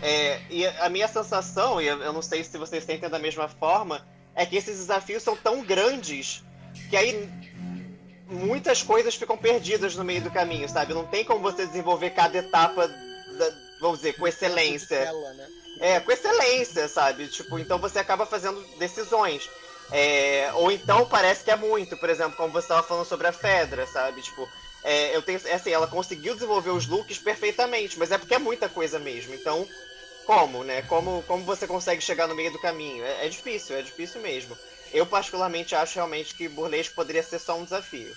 É, e a minha sensação, e eu não sei se vocês sentem da mesma forma, é que esses desafios são tão grandes que aí muitas coisas ficam perdidas no meio do caminho, sabe? Não tem como você desenvolver cada etapa, da, vamos dizer, com excelência. Né? É, com excelência, sabe? Tipo, então você acaba fazendo decisões. É, ou então parece que é muito, por exemplo, como você estava falando sobre a Fedra, sabe? Tipo, é, eu tenho, é assim, ela conseguiu desenvolver os looks perfeitamente, mas é porque é muita coisa mesmo. Então, como, né? Como, como você consegue chegar no meio do caminho? É, é difícil, é difícil mesmo. Eu particularmente acho realmente que burlesco poderia ser só um desafio.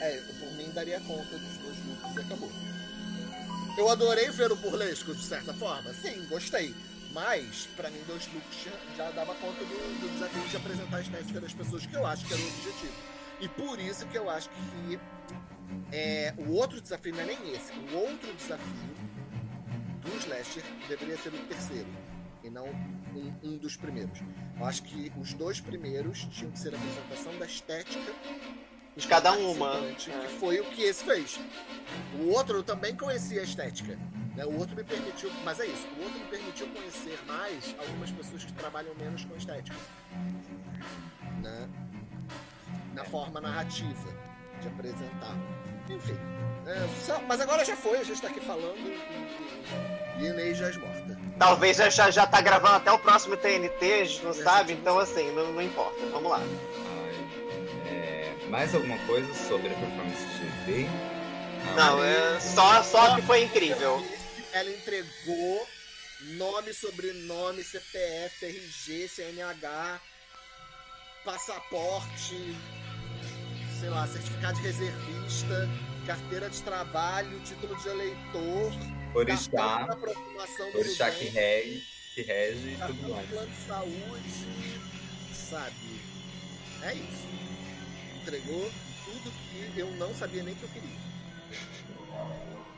É, por mim daria conta dos dois looks e acabou. Eu adorei ver o burlesco de certa forma, sim, gostei. Mas, pra mim, dois looks já, já dava conta do, do desafio de apresentar a estética das pessoas, que eu acho que era o objetivo. E por isso que eu acho que é, o outro desafio não é nem esse. O outro desafio do Slasher deveria ser o terceiro. E não um, um dos primeiros. Eu acho que os dois primeiros tinham que ser a apresentação da estética De cada uma. Que foi o que esse fez. O outro eu também conhecia a estética. né? O outro me permitiu. Mas é isso. O outro me permitiu conhecer mais algumas pessoas que trabalham menos com estética. Né? Na forma narrativa de apresentar. Enfim. é, só- mas agora já foi, a gente tá aqui falando e, e Inês já é morta. Talvez já, já, tá gravando até o próximo TNT, a gente não É, sabe, tipo, então assim, não, não importa. Vamos lá. Ai, é, mais alguma coisa sobre a performance de V? Não, é só, só que foi incrível. Ela entregou nome, sobrenome, CPF, RG, CNH, passaporte, sei lá, certificado de reservista, carteira de trabalho, título de eleitor, Orixá, orixá que rege, que rege e tudo mais. plano de saúde, sabe? É isso. Entregou tudo que eu não sabia nem que eu queria.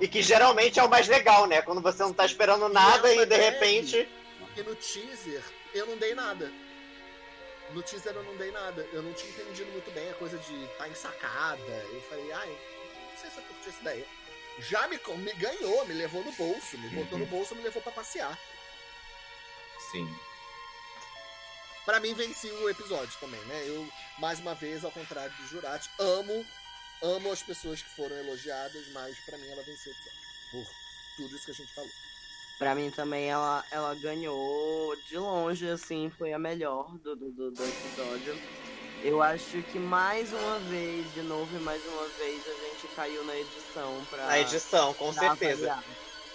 E que geralmente é o mais legal, né? Quando você não tá esperando nada ela e de deve. repente. Porque no teaser eu não dei nada. No teaser eu não dei nada. Eu não tinha entendido muito bem a coisa de estar em sacada. Eu falei, ai, não sei se eu curti essa ideia. Já me, me ganhou, me levou no bolso, me botou no bolso, me levou pra passear. Sim. Pra mim venci o episódio também, né? Eu, mais uma vez, ao contrário do Jurati, amo, amo as pessoas que foram elogiadas, mas pra mim ela venceu o episódio. Por tudo isso que a gente falou. Pra mim também ela, ela ganhou de longe, assim, foi a melhor do, do, do, do episódio. Eu acho que mais uma vez, de novo e mais uma vez, a gente caiu na edição pra. Na edição, com certeza. avaliar.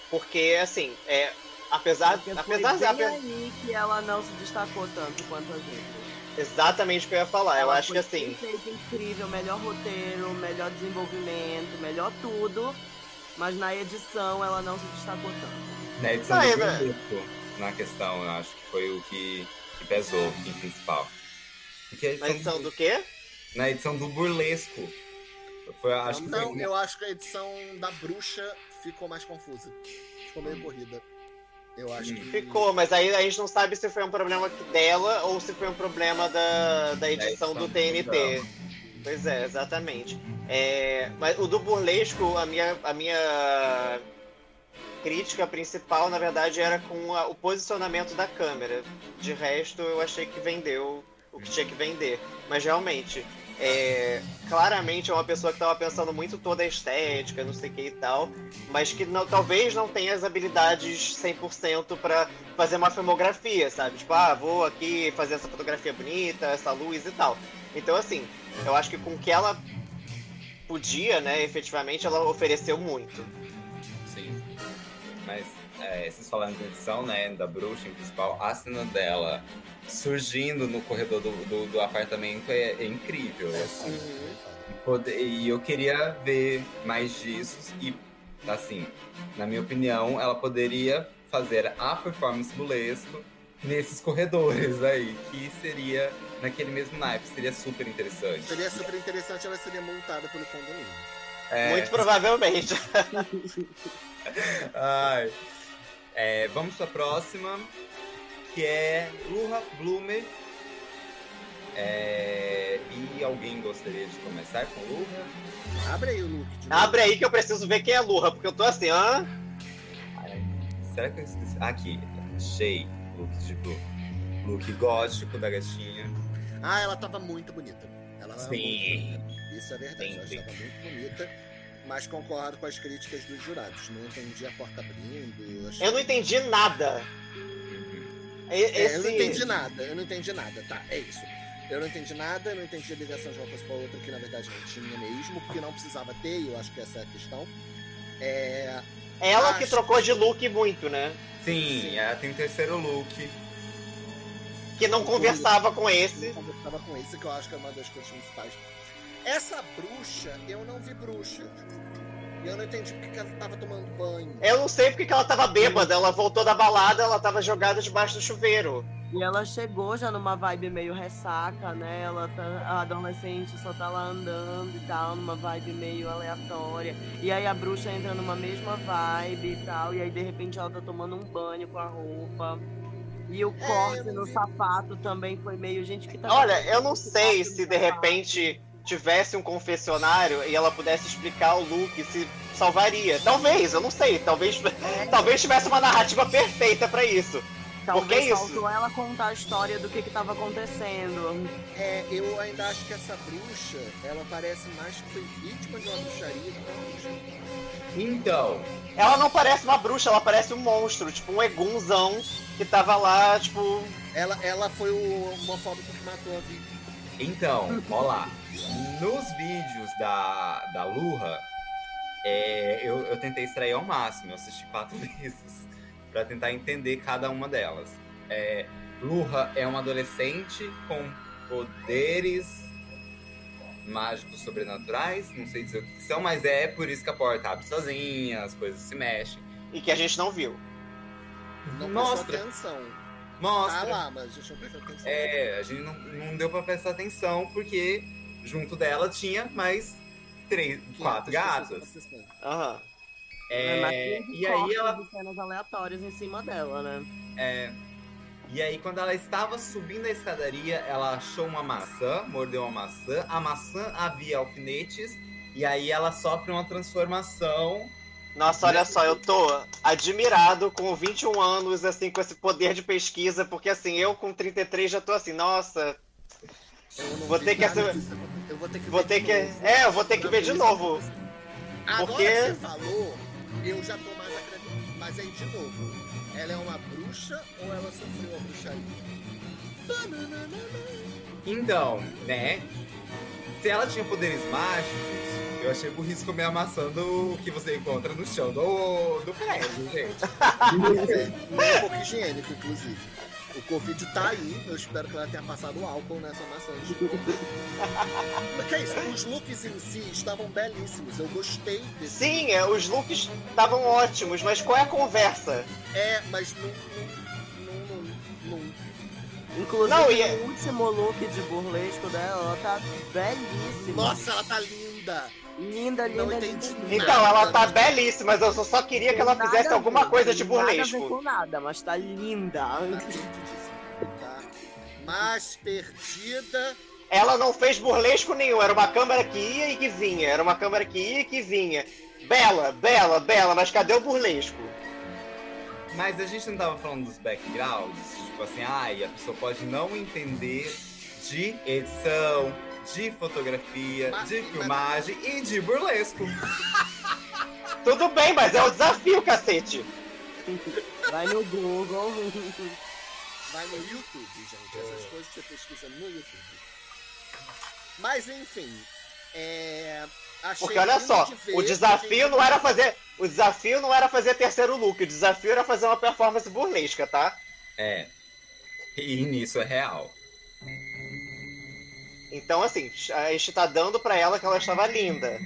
Porque, assim, é, apesar, Porque foi apesar de. bem ape- aí que ela não se destacou tanto quanto as outras. Exatamente o que eu ia falar. Eu Ela acho que foi assim. incrível, melhor roteiro, melhor desenvolvimento, melhor tudo. Mas na edição ela não se destacou tanto. Na edição do é, né? burlesco, na questão, eu acho que foi o que, que pesou em principal. Porque a Na edição, edição do, do quê? na edição do burlesco. Foi, acho que não, foi, eu acho que a edição da bruxa ficou mais confusa. Ficou meio corrida. Eu acho que. Ficou, mas aí a gente não sabe se foi um problema dela ou se foi um problema da, da edição edição do do TNT. Pois é, exatamente. É, mas o do burlesco, a minha, a minha crítica principal, na verdade, era com a- o posicionamento da câmera. De resto, eu achei que vendeu o que tinha que vender. Mas realmente, é, claramente é uma pessoa que estava pensando muito toda a estética, não sei o que e tal, mas que não- talvez não tenha as habilidades 100% para fazer uma filmografia, sabe? Tipo, ah, vou aqui fazer essa fotografia bonita, essa luz e tal. Então, assim, eu acho que com o que ela podia, né, efetivamente, ela ofereceu muito. Sim. Mas é, vocês falando de edição, né, da bruxa em principal, a cena dela surgindo no corredor do, do, do apartamento é, é incrível. assim. E poder- E eu queria ver mais disso e, assim, na minha opinião, ela poderia fazer a performance burlesco nesses corredores aí, que seria naquele mesmo naipe, seria super interessante. Seria super interessante, ela seria multada pelo condomínio. É, Muito provavelmente. ai. É, vamos para a próxima, que é Luha Blume. É, e alguém gostaria de começar com Luha? Abre aí o look de Abre aí que eu preciso ver quem é Lurra, porque eu tô assim, hã? Será que eu esqueci? Aqui, achei look de Blue. Look gótico da gatinha. Ah, ela tava muito bonita. Ela era Sim. muito bonita. Isso é verdade, Sim, ela sim. estava muito bonita. Mas concordo com as críticas dos jurados. Não entendi a porta abrindo. achei- Eu não entendi nada. Uhum. E- É, Esse... eu não entendi nada, eu não entendi nada, tá? É isso. Eu não entendi nada, eu não entendi a ligação de uma coisa com a outra, que na verdade não tinha mesmo, porque não precisava ter, e eu acho que essa é a questão. É. Ela que Acho- trocou de look muito, né? Sim, Sim. ela tem terceiro look. Que não conversava com esse. Eu conversava com esse, que eu acho que é uma das coisas principais. Essa bruxa, eu não vi bruxa. E eu não entendi porque que ela tava tomando banho. Eu não sei porque que ela tava bêbada. Ela voltou da balada, ela tava jogada debaixo do chuveiro. E ela chegou já numa vibe meio ressaca, né? Ela tá, a adolescente só tá lá andando e tal, numa vibe meio aleatória. E aí a bruxa entra numa mesma vibe e tal, e aí de repente ela tá tomando um banho com a roupa. E o É, corte não no vi. sapato também foi meio gente que tá. Olha, eu não sei se de repente tivesse um confessionário e ela pudesse explicar o look, se salvaria. Talvez, eu não sei. Talvez, talvez tivesse uma narrativa perfeita pra isso. Talvez porque é isso? faltou ela contar a história do que que tava acontecendo. É, eu ainda acho que essa bruxa, ela parece mais que foi vítima de uma bruxaria do que uma bruxa. Então, Ela não parece uma bruxa, ela parece um monstro, tipo um egunzão que tava lá, tipo. Ela, ela foi o homofóbico que matou a vida. então, ó lá. Nos vídeos da, da Luha, é, eu, eu tentei extrair ao máximo, eu assisti quatro vezes pra tentar entender cada uma delas. É, Luha é uma adolescente com poderes mágicos sobrenaturais, não sei dizer o que são, mas é por isso que a porta abre sozinha, as coisas se mexem. e que a gente não viu. Não Mostra, prestou atenção. mostra. Tá lá, mas a gente não prestou atenção. É, a gente não, não deu pra prestar atenção porque junto dela tinha mais três, 500 quatro gatas. assistindo. Aham. É, e aí ela, cenas aleatórias em cima dela, né? é, e aí quando ela estava subindo a escadaria, ela achou uma maçã, mordeu uma maçã, a maçã havia alfinetes e aí ela sofre uma transformação. Nossa, olha só, eu tô admirado com 21 anos, assim, com esse poder de pesquisa, porque assim, eu com 33 já tô assim, nossa, Eu não Vou ter que nada essa- disso. Eu vou ter que vou ver ter de que. novo. É, eu vou ter que ver de novo. Agora Porque- que você falou, eu já tô mais acreditando. Mas aí, de novo, ela é uma bruxa ou ela sofreu a bruxaria? Então, né? Se ela tinha poderes mágicos, eu achei burrice comer a maçã do que você encontra no chão do, do prédio, gente. Não é um pouco higiênico, inclusive. O Covid tá aí, eu espero que ela tenha passado álcool nessa maçã de Mas que é isso? Os looks em si estavam belíssimos, eu gostei desse. Sim, é, os looks estavam ótimos, mas qual é a conversa? É, mas não. não, não, não, não Inclusive, Não, e é- o último look de burlesco dela, ela tá belíssima. Nossa, ela tá linda! Linda, linda, Não linda, entendi linda. Então, ela tá belíssima, mas eu só- só queria que ela fizesse alguma ver, coisa de burlesco. com nada, mas tá linda. Tá tá? Mas perdida. Ela não fez burlesco nenhum, era uma câmera que ia e que vinha, era uma câmera que ia e que vinha. Bela, bela, bela, mas cadê o burlesco? Mas a gente não tava falando dos backgrounds, tipo assim, ai, a pessoa pode não entender de edição, de fotografia, Mas- de filmagem e de burlesco. Tudo bem, mas é o desafio, cacete. Vai no Google. Vai no YouTube, gente. Essas coisas você pesquisa no YouTube. Mas enfim. É. Achei Porque olha só, de o desafio achei- não era fazer. O desafio não era fazer terceiro look, o desafio era fazer uma performance burlesca, tá? É. E nisso é real. Então, assim, a gente tá dando pra ela que ela estava linda.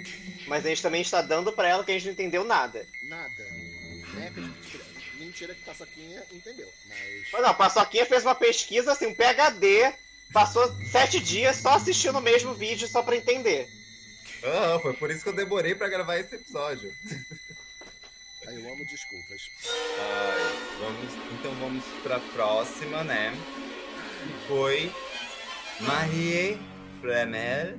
Mas a gente também está dando pra ela que a gente não entendeu nada. Nada. De mentira. mentira que Paçoquinha entendeu. Mas. Mas não, Paçoquinha fez uma pesquisa, assim, um PHD, passou sete dias só assistindo o mesmo vídeo só pra entender. Ah, foi por isso que eu demorei pra gravar esse episódio. Aí eu amo desculpas. Ai, vamos, então vamos pra próxima, né? Foi Marie Flamel.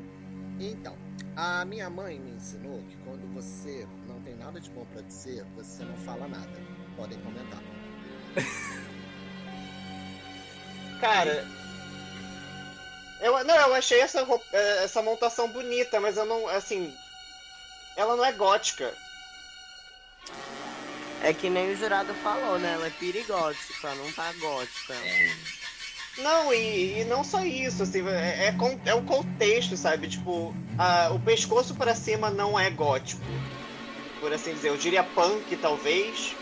Então, a minha mãe me ensinou que quando você não tem nada de bom pra dizer, você não fala nada. Podem comentar. Cara. Eu, não, eu achei essa, roupa- eh, essa montação bonita, mas eu não. Assim. Ela não é gótica. É que nem o jurado falou, né? Ela é perigótica, não tá gótica. Não, e, e não só isso, assim, é, é, é o contexto, sabe? Tipo, a- o pescoço pra cima não é gótico. Por assim dizer. Eu diria punk, talvez.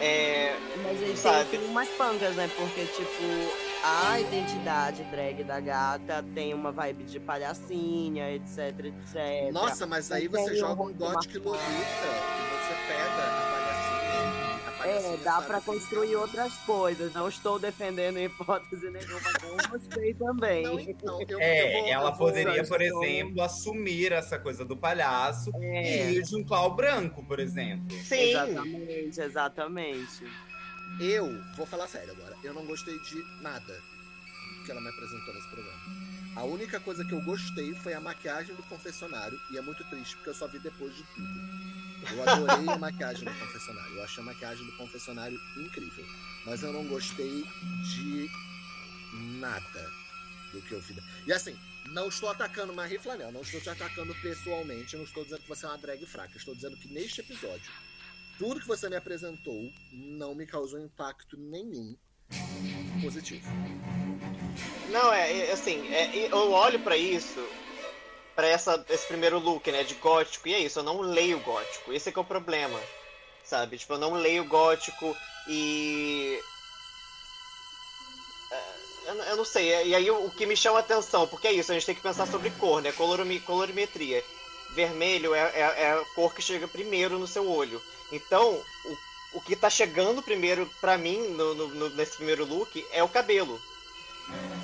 É, Mas aí Sabe. tem, tem umas pancas, né? Porque, tipo, a identidade drag da gata tem uma vibe de palhacinha, etc, etc. Nossa, mas aí você joga um Gothic. Lolita e você pega a palhacinha. A palhacinha É, dá sabe pra que- construir outras coisas. Não estou defendendo hipótese nenhuma, como gostei também. Não, então, eu, eu É, vou- ela eu vou- poderia, por exemplo, assumir essa coisa do palhaço É, e ir de um clau branco, por exemplo. sim. exatamente, exatamente. Eu vou falar sério agora. Eu não gostei de nada que ela me apresentou nesse programa. A única coisa que eu gostei foi a maquiagem do confessionário. E é muito triste, porque eu só vi depois de tudo. Eu adorei a maquiagem do confessionário. Eu achei a maquiagem do confessionário incrível. Mas eu não gostei de nada do que eu vi. E assim, não estou atacando Marie Flanel, não estou te atacando pessoalmente, não estou dizendo que você é uma drag fraca. Estou dizendo que neste episódio, tudo que você me apresentou não me causou impacto nenhum positivo. Não, é, é, assim, é, eu olho pra isso, essa, esse primeiro look, né, de gótico, e é isso, eu não leio gótico, esse é que é o problema, sabe? Tipo, eu não leio gótico e... é, Eu, não sei, e aí o, que me chama atenção, porque é isso, a gente tem que pensar sobre cor, né, colorimetria. Vermelho é, é, é a cor que chega primeiro no seu olho. Então, o, o que tá chegando primeiro pra mim no- no- no- nesse primeiro look é o cabelo.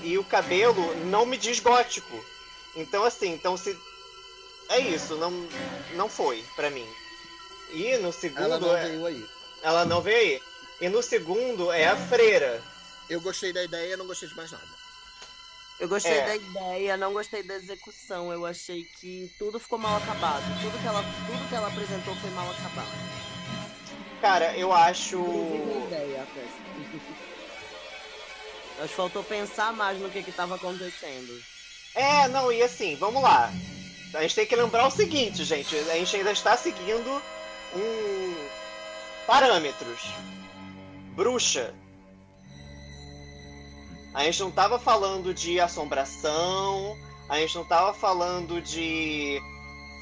E o cabelo não me diz gótico. Então assim, então se é isso, não não foi pra mim. E no segundo Ela não é- veio aí. ela não veio aí. E no segundo é a freira. Eu gostei da ideia, não gostei de mais nada. Eu gostei É. da ideia, não gostei da execução. Eu achei que tudo ficou mal acabado. Tudo que ela, tudo que ela apresentou foi mal acabado. Cara, eu acho ideia que faltou pensar mais no que que tava acontecendo. É, não, e assim, vamos lá. A gente tem que lembrar o seguinte, gente. A gente ainda está seguindo um parâmetros. Bruxa. A gente não tava falando de assombração. A gente não tava falando de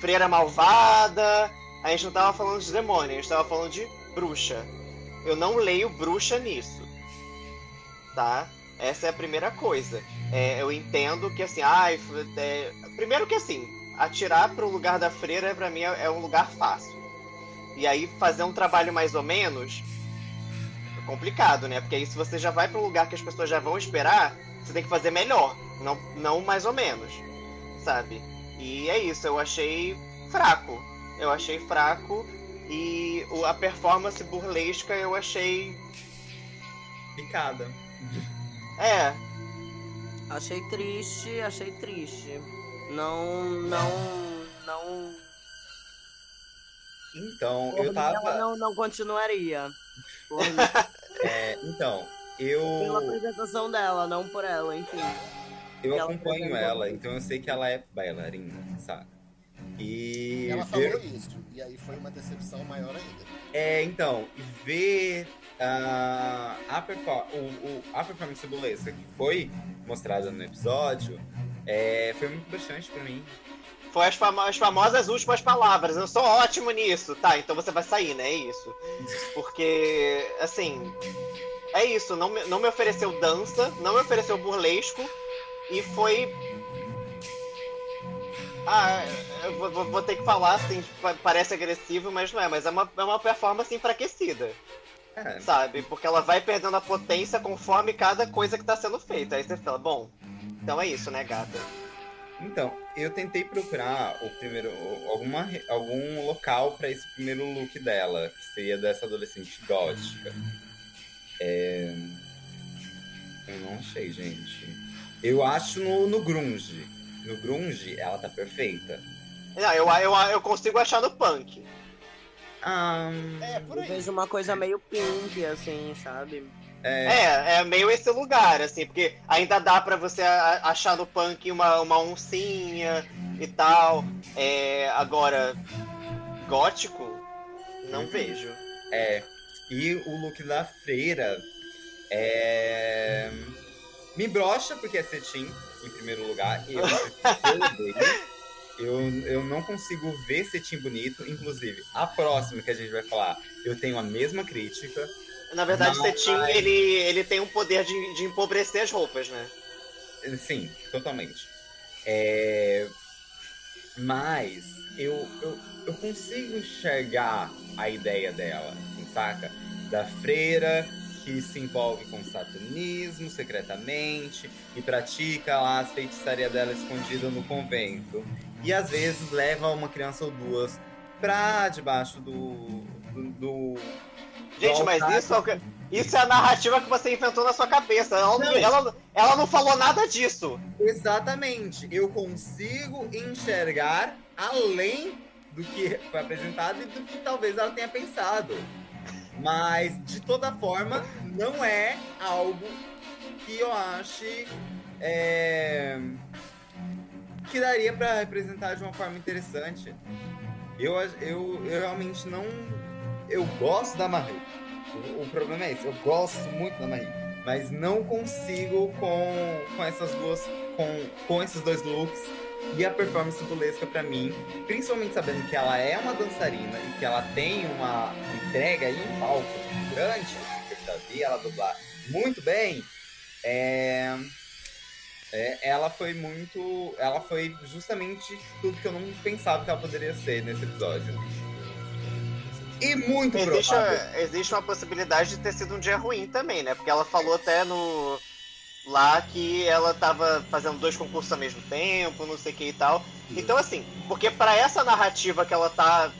freira malvada. A gente não tava falando de demônio. A gente tava falando de bruxa. Eu não leio bruxa nisso. Tá? Essa é a primeira coisa. É, eu entendo que assim, ai, é, primeiro que assim, atirar pro lugar da freira pra mim é, é um lugar fácil. E aí fazer um trabalho mais ou menos é complicado, né? Porque aí se você já vai para um lugar que as pessoas já vão esperar, você tem que fazer melhor, não, não mais ou menos, sabe? E é isso, eu achei fraco. Eu achei fraco e o- a performance burlesca eu achei. Picada. É, Achei triste, achei triste. Não, não, não. Então, Por eu ela tava. não, não continuaria. Por mim, é, então, eu. pela apresentação dela, não por ela, enfim. Eu ela acompanho ela, tudo. então eu sei que ela é bailarina, saca? E Ela ver- falou isso, e aí foi uma decepção maior ainda. É, então, ver ah, a, perfor o, o- a performance burlesca que foi mostrada no episódio é, foi muito bastante pra mim. Foi as, famo- as famosas últimas palavras. Eu sou ótimo nisso. Tá, então você vai sair, né? É isso. Porque, assim. É isso. Não me, não me ofereceu dança, não me ofereceu burlesco. E foi. Ah, eu vou, vou- ter que falar, assim, pa- parece agressivo, mas não é. Mas é uma, é uma performance enfraquecida. É. sabe? Porque ela vai perdendo a potência conforme cada coisa que tá sendo feita. Aí você fala, bom, então é isso, né, gata? Então, eu tentei procurar o primeiro, alguma, algum local pra esse primeiro look dela, que seria dessa adolescente gótica. É... Eu não achei, gente. Eu acho no, no grunge. No grunge, ela tá perfeita. Não, eu, eu, eu consigo achar no punk. Ah, É, por Eu aí. vejo uma coisa meio pink, assim, sabe? é, É, é meio esse lugar, assim, porque ainda dá pra você achar no punk uma, uma oncinha e tal. É, agora, gótico, não Uhum. vejo. É. E o look da freira é. Me brocha, porque é cetim, em primeiro lugar. Eu, eu. Eu, não consigo ver cetim bonito. Inclusive, a próxima que a gente vai falar, eu tenho a mesma crítica. Na verdade, Não, Cetim, mas- ele, ele tem um poder de, de empobrecer as roupas, né? Sim, totalmente. É... Mas eu, eu, eu consigo enxergar a ideia dela, assim, saca? Da freira que se envolve com satanismo secretamente e pratica lá as feitiçaria dela escondida no convento. E às vezes leva uma criança ou duas pra debaixo do. do, do Gente, do mas isso é, isso é a narrativa que você inventou na sua cabeça. Ela não, Não. ela, ela não falou nada disso. Exatamente. Eu consigo enxergar além do que foi apresentado e do que talvez ela tenha pensado. Mas, de toda forma, não é algo que eu ache é, que daria pra representar de uma forma interessante. Eu, eu, eu realmente não. Eu gosto da Marie. O, o problema é esse, eu gosto muito da Marie. Mas não consigo com, com essas duas. Com, com esses dois looks e a performance burlesca pra mim, principalmente sabendo que ela é uma dançarina e que ela tem uma entrega aí em palco grande, que eu já vi ela dublar muito bem, é, é, ela foi muito. Ela foi justamente tudo que eu não pensava que ela poderia ser nesse episódio. E muito Existe, provável. existe uma possibilidade de ter sido um dia ruim também, né? Porque ela falou até no. Lá que ela tava fazendo dois concursos ao mesmo tempo, não sei o que e tal. Então, assim, porque pra essa narrativa que ela tá.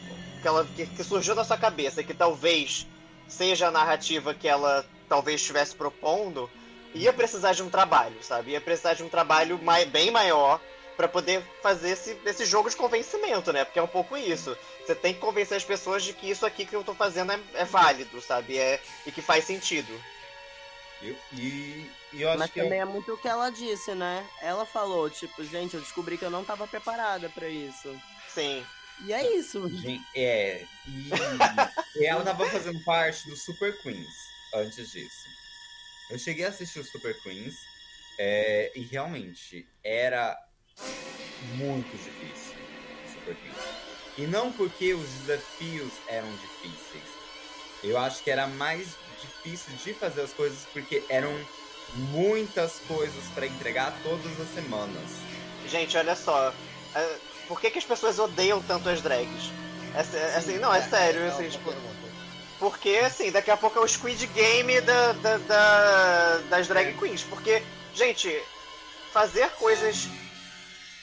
Que, ela, que, que surgiu na sua cabeça, que talvez seja a narrativa que ela talvez estivesse propondo, ia precisar de um trabalho, sabe? Ia precisar de um trabalho mai, bem maior pra poder fazer esse, esse jogo de convencimento, né? Porque é um pouco isso. Você tem que convencer as pessoas de que isso aqui que eu tô fazendo é, é válido, sabe? É, e que faz sentido. E, e, e eu acho Mas que é também é muito o que ela disse, né? Ela falou, tipo, gente, eu descobri que eu não tava preparada pra isso. Sim. E é isso. Gente, é. E, e ela tava fazendo parte do Super Queens antes disso. Eu cheguei a assistir o Super Queens é, e realmente era muito difícil o Super Queens. E não porque os desafios eram difíceis. Eu acho que era mais difícil de fazer as coisas porque eram muitas coisas pra entregar todas as semanas. Gente, olha só. é, Por que, que as pessoas odeiam tanto as drags? É, é assim, não, é sério, é assim, tipo. Porque, assim, daqui a pouco é o Squid Game da, da- da- das drag queens. Porque, gente, fazer coisas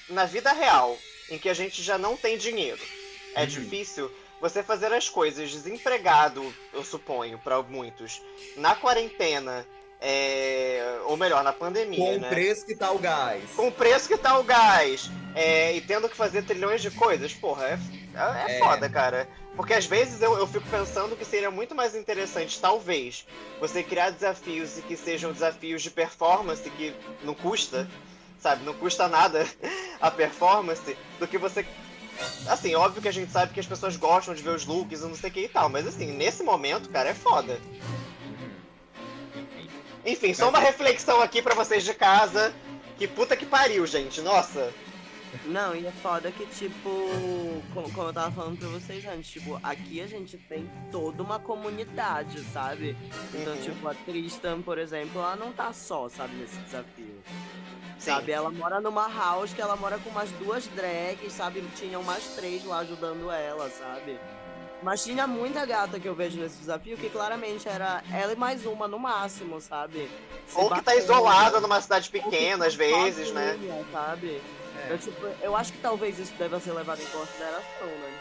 na vida real, em que a gente já não tem dinheiro, é Uhum. difícil. Você fazer as coisas desempregado, eu suponho, pra muitos, na quarentena, é, ou melhor, na pandemia, Com o né? preço que tá o gás. com o preço que tá o gás é, e tendo que fazer trilhões de coisas, porra, é, é, é foda, cara. Porque às vezes eu, eu fico pensando que seria muito mais interessante, talvez, você criar desafios e que sejam desafios de performance, que não custa, sabe? Não custa nada a performance, do que você. Assim, óbvio que a gente sabe que as pessoas gostam de ver os looks e não sei o que e tal, mas assim, nesse momento, cara, é foda. Enfim. Só uma reflexão aqui pra vocês de casa. Que puta que pariu, gente. Nossa. Não, e é foda que, tipo, como, como eu tava falando pra vocês antes, tipo, aqui a gente tem toda uma comunidade, sabe? Então, Uhum. tipo, a Tristan, por exemplo, ela não tá só, sabe, nesse desafio. Sim. Sabe, ela mora numa house que ela mora com umas duas drags, sabe? Tinham mais três lá ajudando ela, sabe? Mas tinha muita gata que eu vejo nesse desafio que claramente era ela e mais uma no máximo, sabe? Se Ou que tá isolada numa cidade pequena, tá às vezes, né? Sabe? É. Eu, tipo, eu acho que talvez isso deva ser levado em consideração, né?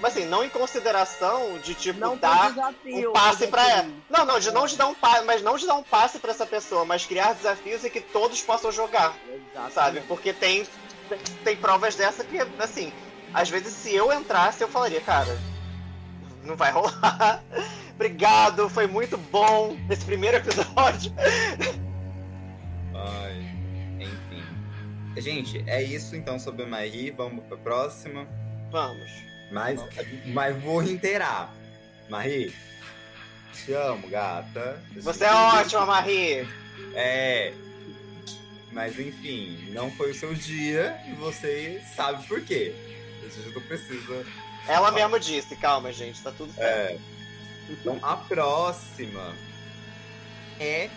Mas assim, não em consideração de tipo Não dar desafio. um passe mas pra assim, ela. Não, não, de não te dar um passe, mas não de dar um passe pra essa pessoa, mas criar desafios em que todos possam jogar, Exatamente. sabe? Porque tem, tem provas dessa que, assim, às vezes se eu entrasse, eu falaria, cara, não vai rolar. Obrigado, foi muito bom esse primeiro episódio. Ai, enfim. Gente, é isso então sobre a Marie. Vamos pra próxima. Vamos. Mas, mas vou reiterar. Marie, te amo, gata. Você é ótima, Marie. É. Mas enfim, não foi o seu dia e você sabe por quê. A gente não precisa. Ela mesmo disse, calma, gente, tá tudo certo. É. Então a próxima é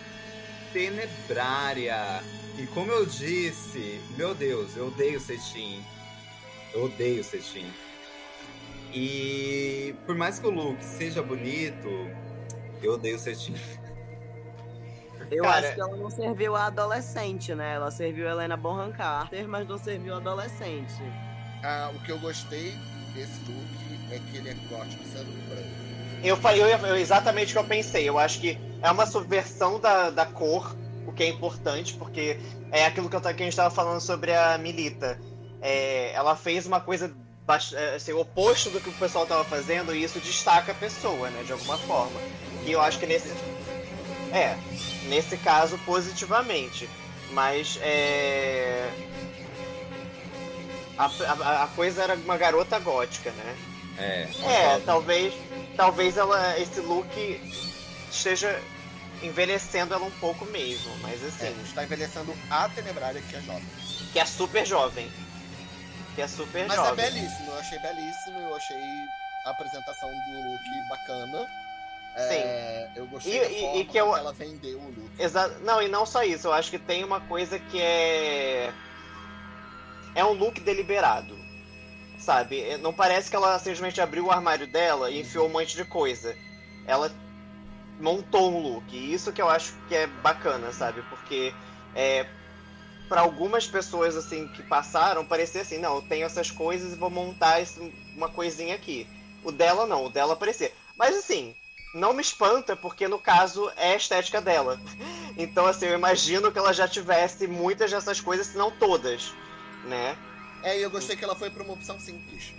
Tenebrária. E como eu disse, meu Deus, eu odeio cetim. Eu odeio cetim. E por mais que o look seja bonito, eu odeio cetim. Eu Cara- acho que ela não serviu a adolescente, né? Ela serviu a Helena Bonham Carter, mas não serviu a adolescente. Ah, o que eu gostei desse look é que ele é gótico sendo branco. Eu falei eu, eu- exatamente o que eu pensei. Eu acho que é uma subversão da, da cor, o que é importante, porque é aquilo que, eu, que a gente estava falando sobre a Milita. É, ela fez uma coisa é, assim, oposto do que o pessoal estava fazendo e isso destaca a pessoa, né, de alguma forma. E eu acho que nesse. É, nesse caso, positivamente. Mas é. A, a- a coisa era uma garota gótica, né? É. É, talvez, talvez ela, esse look esteja envelhecendo ela um pouco mesmo, mas É, assim, está envelhecendo a Tenebrária, que é jovem. que é super jovem. Que é super Mas é jovem. belíssimo, eu achei belíssimo, eu achei a apresentação do look bacana. É, eu gostei E- da e- forma e que eu- ela vendeu o look. Exa não, e não só isso, eu acho que tem uma coisa que é. É um look deliberado. Sabe? É, Não parece que ela simplesmente abriu o armário dela e enfiou um monte de coisa. Ela montou um look. E isso que eu acho que é bacana, sabe? Porque é, para algumas pessoas assim que passaram, parecia assim, não, eu tenho essas coisas e vou montar esse- uma coisinha aqui. O dela não, o dela parecia. Mas assim, não me espanta, porque no caso é a estética dela. Então, assim, eu imagino que ela já tivesse muitas dessas coisas, se não todas, né? É, e eu gostei que ela foi pra uma opção simples.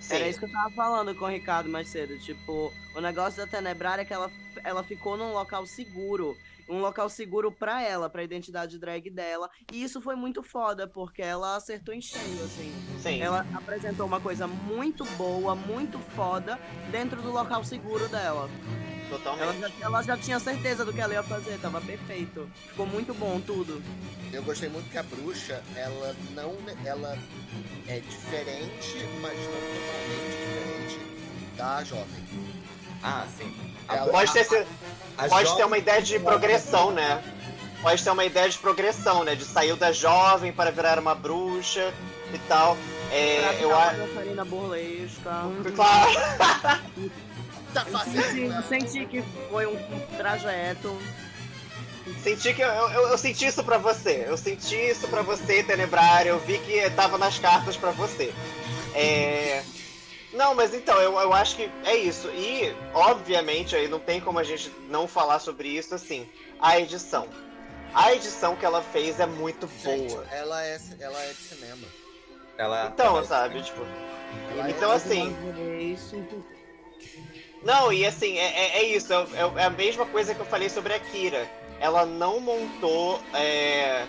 Sim. Era isso que eu tava falando com o Ricardo mais cedo. Tipo, o negócio da Tenebrária é que ela, ela ficou num local seguro. Um local seguro pra ela, pra identidade drag dela. E isso foi muito foda, porque ela acertou em cheio, assim. Sim. Ela apresentou uma coisa muito boa, muito foda, dentro do local seguro dela. Ela Totalmente. já, ela já tinha certeza do que ela ia fazer, tava perfeito. Ficou muito bom tudo. Eu gostei muito que a bruxa, ela não. Ela é diferente, mas não totalmente diferente da jovem. Ah, sim. Ela- Pode ter, pode ter uma ideia de progressão, né? Pode ter uma ideia de progressão, né? De sair da jovem para virar uma bruxa e tal. É, eu acho. Claro. Tá Eu fazendo, senti, eu né? senti que foi um trajeto. Senti que eu, eu, eu senti isso pra você. Eu senti isso pra você, Tenebrário. Eu vi que tava nas cartas pra você. É... Não, mas então, eu, eu acho que é isso. E, obviamente, aí não tem como a gente não falar sobre isso, assim, a edição. A edição que ela fez é muito Gente, boa. ela é, ela é de cinema. Ela Então, sabe, tipo. Ela Então, é assim. Não, e assim, é, é- é isso. É, é a mesma coisa que eu falei sobre a Kira. Ela não montou. é,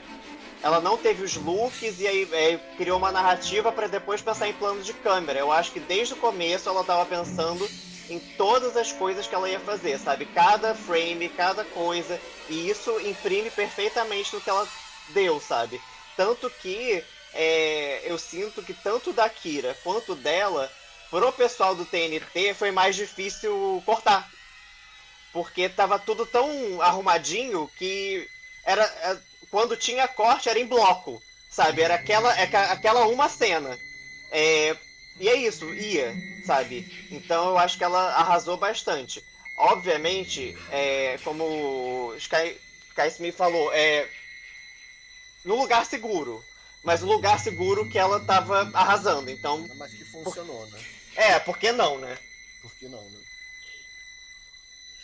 Ela não teve os looks e aí é, criou uma narrativa pra depois pensar em plano de câmera. Eu acho que desde o começo ela tava pensando em todas as coisas que ela ia fazer, sabe? Cada frame, cada coisa. E isso imprime perfeitamente no que ela deu, sabe? Tanto que é, eu sinto que tanto da Kira quanto dela pro pessoal do TNT foi mais difícil cortar. Porque tava tudo tão arrumadinho que era é, quando tinha corte era em bloco, sabe? Era aquela é aquela uma cena. É, e é isso, ia, sabe? Então eu acho que ela arrasou bastante. Obviamente, é, como o Sky, Sky Smith falou, é no lugar seguro. Mas o lugar seguro que ela tava arrasando. Então, Mas que funcionou, né? É, por que não, né? Por que não, né?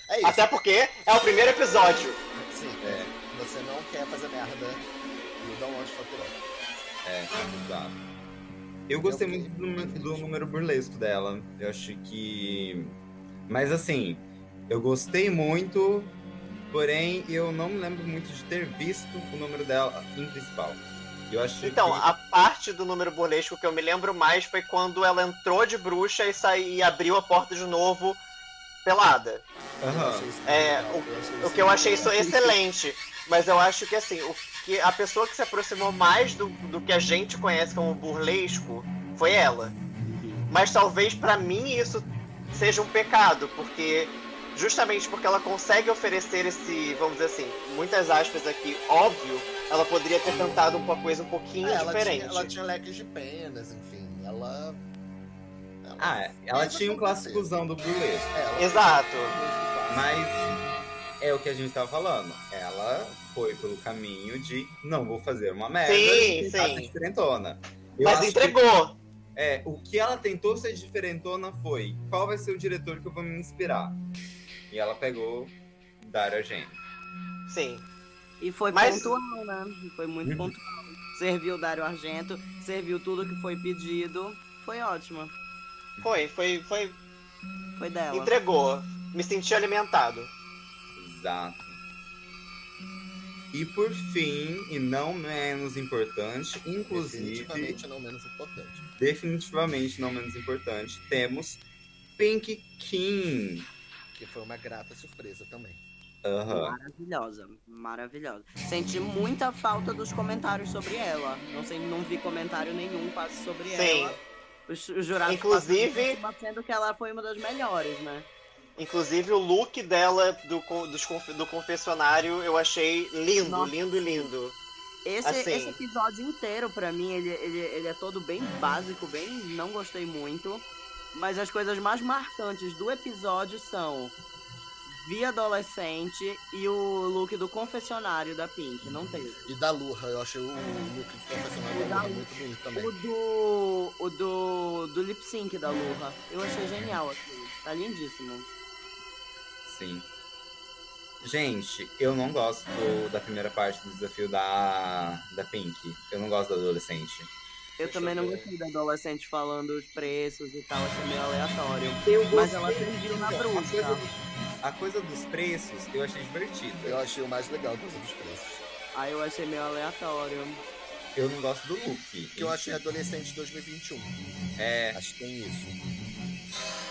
É isso. Até porque é o primeiro episódio. Sim, É. você não quer fazer merda e dá um monte de faturão. É, exato. Eu gostei muito do, do número burlesco dela. Eu acho que. Mas assim, eu gostei muito, porém eu não me lembro muito de ter visto o número dela em principal. Então, que... a parte do número burlesco que eu me lembro mais foi quando ela entrou de bruxa e, saiu, e abriu a porta de novo pelada. Isso É, O isso que eu achei isso excelente. Mas eu acho que assim, o que a pessoa que se aproximou mais do, do que a gente conhece como burlesco foi ela. Mas talvez pra mim isso seja um pecado, porque justamente porque ela consegue oferecer esse, vamos dizer assim, muitas aspas aqui, óbvio, ela poderia ter tentado uma coisa um pouquinho É, ela, diferente. tinha, ela tinha leques de penas, enfim. Ela. ela Ah, é, ela tinha um clássicozão do burlesco. É, ela Exato. um. Mas é o que a gente tava falando. Ela foi pelo caminho de não vou fazer uma merda Sim, sim. ser diferentona. Eu Mas acho que- entregou. É, o que ela tentou ser diferentona foi qual vai ser o diretor que eu vou me inspirar. E ela pegou Dario Argento. Sim. E foi Mas- pontual, né? Foi muito Uhum. pontual. Serviu o Dário Argento, serviu tudo que foi pedido. Foi ótima. Foi, foi, foi. Foi dela. Entregou. Me senti alimentado. Exato. E por fim, e não menos importante, inclusive, Definitivamente não menos importante. definitivamente não menos importante, temos Pink King. Que foi uma grata surpresa também. Aham. Maravilhosa, maravilhosa. Senti muita falta dos comentários sobre ela. Não sei, não vi comentário nenhum quase sobre Sim. ela. Os, os jurados Inclusive- cima, sendo que ela foi uma das melhores, né? Inclusive o look dela do, conf- do confessionário eu achei lindo, Nossa. lindo, lindo. Esse, Assim. esse episódio inteiro, pra mim, ele, ele, ele é todo bem básico, bem. Não gostei muito. Mas as coisas mais marcantes do episódio são Via Adolescente e o look do confessionário da Pink. Não tem. E da Lurra, eu achei o look de confessionário O da da Lurra muito bonito também. O do. O do. do lip sync da Lurra. Eu achei genial aquilo. Tá lindíssimo. Sim. Gente, eu não gosto do- da primeira parte do desafio da, da Pink. Eu não gosto da adolescente. Eu Deixa também eu não gostei da adolescente falando os preços e tal, achei meio aleatório. Eu Mas ela serviu na A bruxa. coisa, a coisa dos preços eu achei divertida. Eu achei o mais legal coisa dos preços. Aí eu achei meio aleatório. Eu não gosto do look. Que eu achei adolescente 2021. É, Acho que tem isso.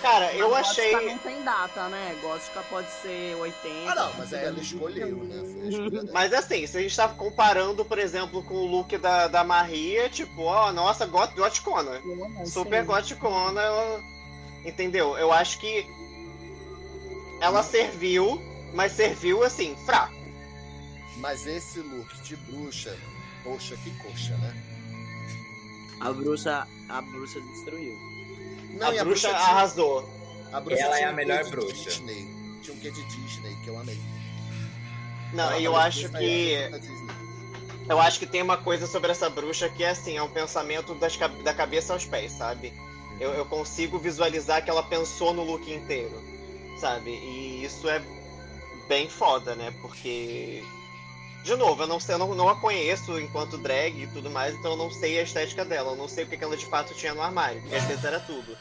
Cara, eu Mas achei. Gótica não tem data, né? Gótica pode ser 80. Ah, não, mas aí ela escolheu, 2021. né? Mas assim, se a gente tá comparando, por exemplo, com o look da, da Maria, tipo, ó, nossa, got, goticona. Sim. Super goticona, ela- entendeu? Eu acho que ela serviu, mas serviu assim, fraco. Mas esse look de bruxa, poxa, que coxa, né? A bruxa, a bruxa destruiu. Não, a bruxa tinha- arrasou. a bruxa Ela é a um melhor bruxa. Disney. Tinha um quê de Disney que eu amei. Não, Ela e eu acho que. Eu acho que tem uma coisa sobre essa bruxa que é assim, é um pensamento das, da cabeça aos pés, sabe? Eu, eu consigo visualizar que ela pensou no look inteiro, sabe? E isso é bem foda, né? Porque. De novo, eu não sei, eu não, não a conheço enquanto drag e tudo mais, então eu não sei a estética dela, eu não sei o que ela de fato tinha no armário, porque às vezes era tudo.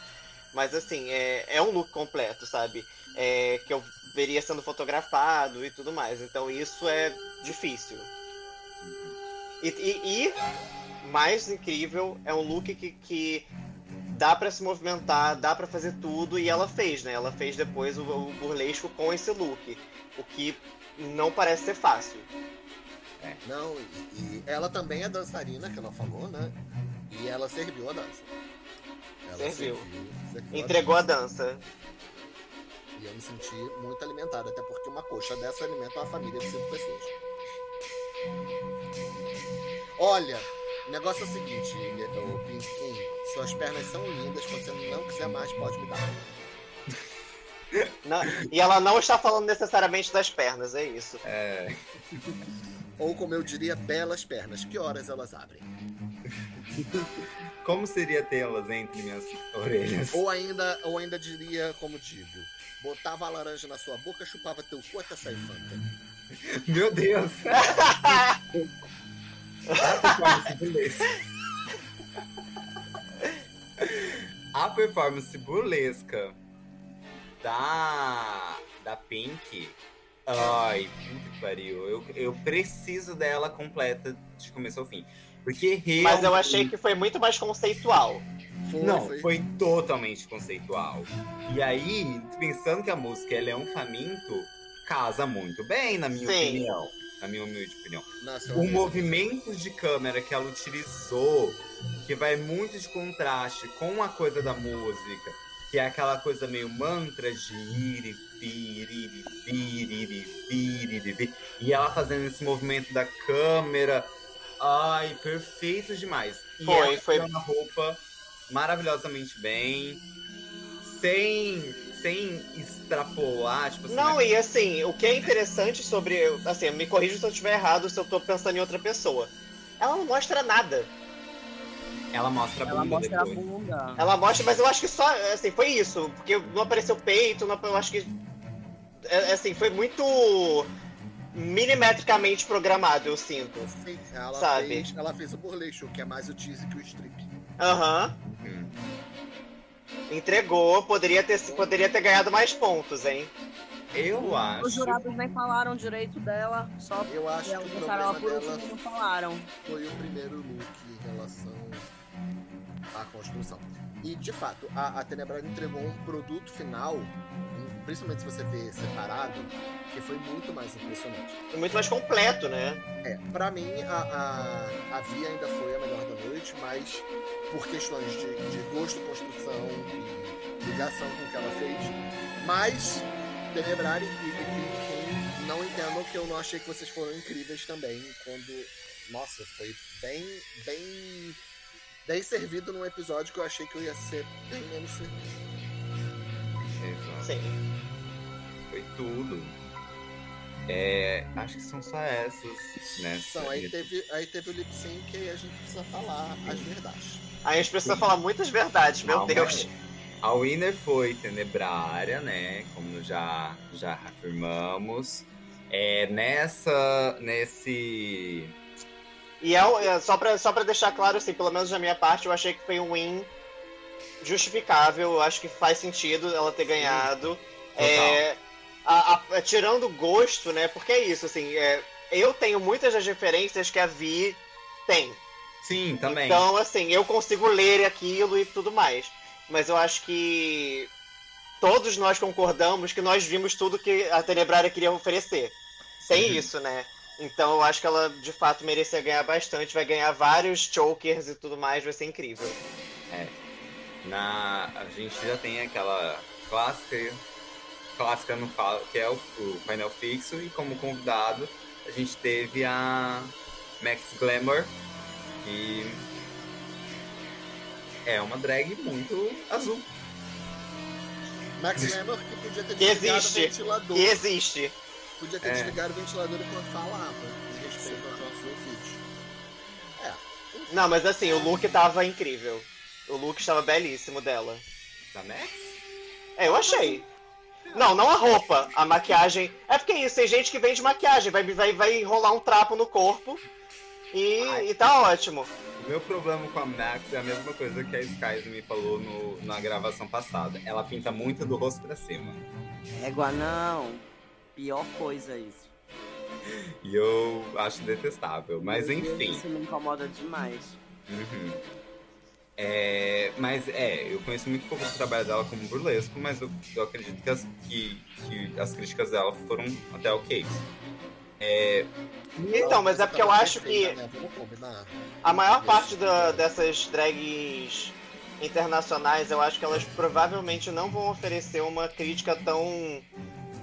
Mas assim, é, é um look completo, sabe? É, que eu veria sendo fotografado e tudo mais. Então isso é difícil. E, e- e, mais incrível, é um look que, que dá pra se movimentar, dá pra fazer tudo, e ela fez, né? Ela fez depois o, o burlesco com esse look, o que não parece ser fácil. Não, e, e ela também é dançarina, que ela falou, né? E ela serviu a dança. Ela Serviu. serviu a Entregou a dança. dança. E eu me senti muito alimentado, até porque uma coxa dessa alimenta uma família de cinco pessoas. Olha, o negócio é o seguinte, o Pinquim, Suas pernas são lindas. Quando você não quiser mais, pode me dar. Não- e ela não está falando necessariamente das pernas, é isso. É, Ou como eu diria, belas pernas. Que horas elas abrem? como seria tê-las entre minhas orelhas? Ou ainda, ou ainda diria, como digo, botava a laranja na sua boca, chupava teu cu até sair fanta. Meu Deus! A performance burlesca. A performance burlesca da, da Pink. Ai, puta que pariu. Eu, eu preciso dela completa de começo ao fim. Porque realmente. Mas eu achei que foi muito mais conceitual. Foi, Não, foi. foi totalmente conceitual. E aí, pensando que a música ela é um faminto, casa muito bem, na minha Sim. opinião. Na minha humilde opinião. Nossa, O movimento de câmera que ela utilizou, que vai muito de contraste com a coisa da música, que é aquela coisa meio mantra de ir e vir, ir e vir, ir e vir, ir e vir. E ela fazendo esse movimento da câmera. Ai, perfeito demais. E Foi, ela foi. uma roupa maravilhosamente bem, sem, sem extrapolar, tipo assim, Não, né? e assim, o que é interessante sobre. Assim, me corrija se eu estiver errado, se eu tô pensando em outra pessoa. Ela não mostra nada. Ela mostra a Ela bunda mostra a depois. bunda. Ela mostra, mas eu acho que só. Assim, foi isso. Porque não apareceu peito, não, eu acho que. é, assim, foi muito. milimetricamente programado, eu sinto. Sim, ela Sabe? fez, ela fez o burlesco, que é mais o tease que o strip. Aham. Hum. Entregou, poderia ter, poderia ter ganhado mais pontos, hein? Eu acho. Os jurados nem falaram direito dela, só Eu acho que ela problema por último e não falaram. foi o primeiro look em relação à construção. E, de fato, a, a entregou um produto final, principalmente se você vê separado, que foi muito mais impressionante. Muito mais completo, né? É, pra mim, a, a, a Via ainda foi a melhor da noite, mas por questões de, de gosto, construção e ligação com o que ela fez. Mas, Tenebrari e, e Pinkin, não entendam que eu não achei que vocês foram incríveis também, quando, nossa, foi bem, bem, bem servido num episódio que eu achei que eu ia ser bem menos servido. Exato. Sim. Foi tudo. É, acho que são só essas, né? Então, aí teve, aí teve o lip sync e a gente precisa falar as verdades. Aí a gente precisa falar muitas verdades, meu Calma Deus. A winner foi Tenebrária, né? Como já, já afirmamos. É, nessa. Nesse. E é, é, só, pra, só pra deixar claro, assim, pelo menos da minha parte, eu achei que foi um win justificável. Eu acho que faz sentido ela ter ganhado. É, a- a- tirando o gosto, né? Porque é isso, assim, é, eu tenho muitas das referências que a Vi tem. Sim, também. Então, assim, eu consigo ler aquilo e tudo mais. Mas eu acho que todos nós concordamos que nós vimos tudo que a Tenebrária queria oferecer. Tem Uhum. isso, né? Então eu acho que ela de fato merecia ganhar bastante, vai ganhar vários chokers e tudo mais, vai ser incrível. Na, a gente já tem aquela clássica. Clássica não fala, que é o, o painel fixo. E como convidado, a gente teve a Max Glamour, que é uma drag muito azul. Max Hammer que podia ter Que existe. o ventilador. E existe. Podia ter É. desligado o ventilador enquanto falava, em respeito aos nossos ouvidos. É. enfim. Não, mas assim, o look tava incrível. O look estava belíssimo dela. Da Max? É, eu achei. Não, não a roupa, a maquiagem. É porque é isso, tem gente que vende maquiagem, vai, vai, vai enrolar um trapo no corpo e, Ai. e tá ótimo. O meu problema com a Max é a mesma coisa que a Skies me falou no- na gravação passada. Ela pinta muito do rosto pra cima. Égua, não. Pior coisa isso. E eu acho detestável. Mas Meu Deus, enfim. Isso me incomoda demais. Uhum. É, mas é, eu conheço muito pouco do trabalho dela como burlesco, mas eu, eu acredito que as, que, que as críticas dela foram até ok. É, Então, mas é porque eu acho que a maior parte da- dessas drags internacionais, eu acho que elas provavelmente não vão oferecer uma crítica tão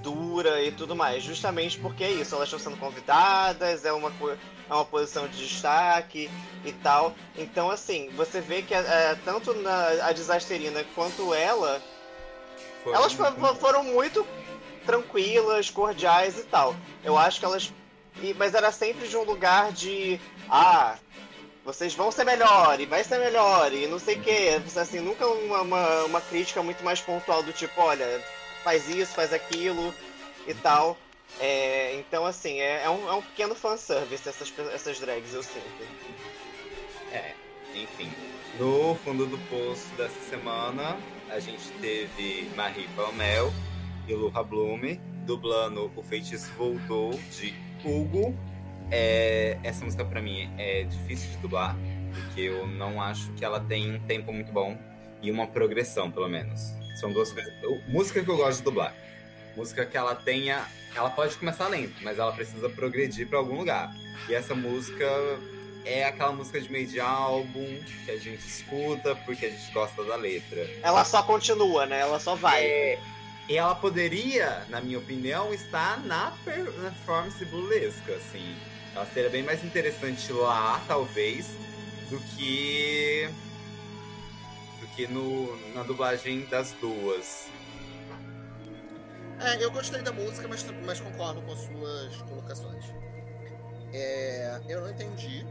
dura e tudo mais. Justamente porque é isso, elas estão sendo convidadas, é uma, é uma posição de destaque e tal. Então, assim, você vê que é, tanto na, a Desasterina quanto ela, Foi elas fo- foram muito tranquilas, cordiais e tal. Eu acho que elas. e- Mas era sempre de um lugar de. Ah, vocês vão ser melhor, e vai ser melhor, e não sei o quê. Assim, nunca uma, uma, uma crítica muito mais pontual do tipo, olha, faz isso, faz aquilo e tal. É, então, assim, é, é um, é um pequeno fanservice essas, essas drags, eu sinto. É, enfim. No fundo do poço dessa semana, a gente teve Marie Palmel e Luha Blume dublando O Feitiço Voltou, de Hugo. É, essa música pra mim é difícil de dublar, porque eu não acho que ela tem um tempo muito bom e uma progressão, pelo menos. São duas coisas. música que eu gosto de dublar. Música que ela tenha. Ela pode começar lento, mas ela precisa progredir pra algum lugar. E essa música é aquela música de meio de álbum que a gente escuta porque a gente gosta da letra. Ela só continua, né? Ela só vai. É, e ela poderia, na minha opinião, estar na per- performance burlesca, assim. Ela seria bem mais interessante lá, talvez, do que que no, na dublagem das duas. É, eu gostei da música, mas, mas concordo com as suas colocações. É, eu não entendi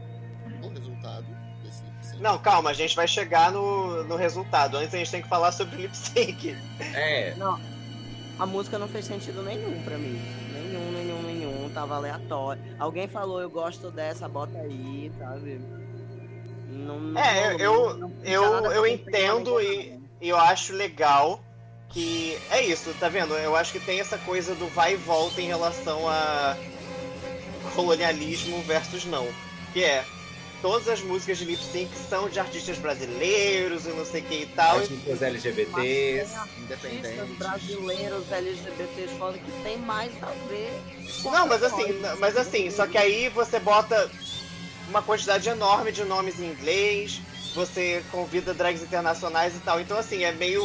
o resultado desse lip sync. Não, calma, a gente vai chegar no, no resultado. Antes a gente tem que falar sobre lip sync. É, Não, a música não fez sentido nenhum pra mim. Nenhum, nenhum, nenhum. Tava aleatório. Alguém falou, eu gosto dessa, bota aí, sabe? Não, não É, eu- não- eu- eu entendo e-. E eu acho legal que. É isso, tá vendo? Eu acho que tem essa coisa do vai e volta em relação a colonialismo versus não. Que é. Todas as músicas de lip sync são de artistas brasileiros e não sei o que e tal. artistas LGBTs. Artistas Independente. brasileiros LGBTs falam que tem mais a ver. com Não, mas assim, mas assim, só que aí você bota uma quantidade enorme de nomes em inglês, você convida drags internacionais e tal. Então, assim, é meio.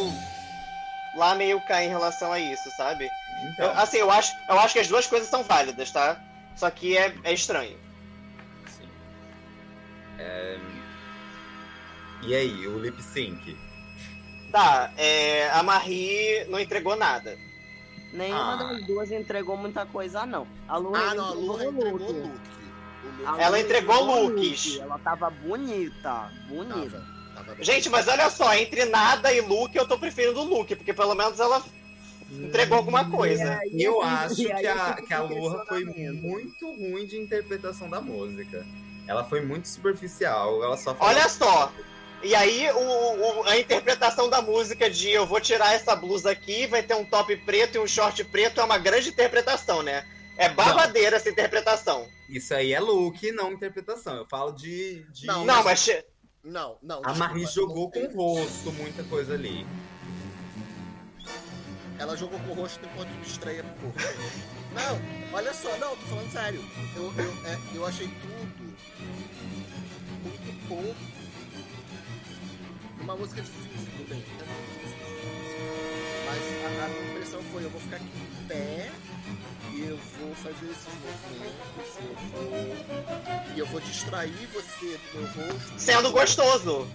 Lá meio cá em relação a isso, sabe? Eu- Então, assim, eu acho, eu acho que as duas coisas são válidas, tá? Só que é, é estranho. sim. É, E aí, o lip sync? Tá, é, a Marie não entregou nada. Nenhuma Ah. das duas entregou muita coisa, não. A Luna Ah, não, a Luna entregou look. Ela entregou looks. Ela tava bonita, bonita. tava, tava. Gente, mas olha só, entre nada e look, eu tô preferindo o look, porque pelo menos ela entregou alguma coisa. E eu aí- acho aí que a, que a Lua foi muito ruim de interpretação da música. Ela foi muito superficial, ela só falou... Olha só. E aí, o, o- a interpretação da música de eu vou tirar essa blusa aqui, vai ter um top preto e um short preto, é uma grande interpretação, né? É babadeira essa interpretação. Isso aí é look, não interpretação. Eu falo de... de... Não, Não, mas. che- Não, não. A Marie desculpa, jogou com não o rosto muita coisa ali. Ela jogou com o rosto enquanto distraía pro corpo. Não, olha só, não, tô falando sério. Eu, eu, é, eu achei tudo muito pouco. Uma música difícil, tudo bem. é uma música difícil. Mas a, a minha impressão foi, eu vou ficar aqui em pé e eu vou fazer esses movimentos, eu vou. E eu vou distrair você do meu rosto. Sendo gostoso.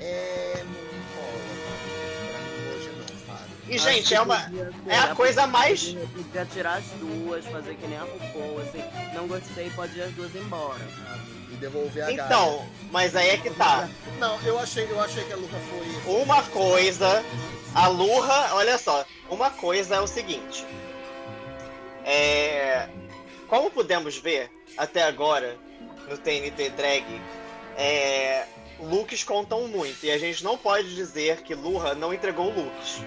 É. Não rola, tá? Pra mim hoje não, sabe? E, Acho gente, é uma. é a coisa mais- Podia, tirar as duas, fazer que nem a RuPaul, assim. Não gostei, pode ir as duas embora, sabe? E devolver a. Então, mas aí é que tá. Não, eu achei, eu achei que a Luca foi. Uma coisa, a Lurra, olha só, uma coisa é o seguinte. É, como pudemos ver até agora no TNT Drag, é, looks contam muito e a gente não pode dizer que Lurra não entregou looks.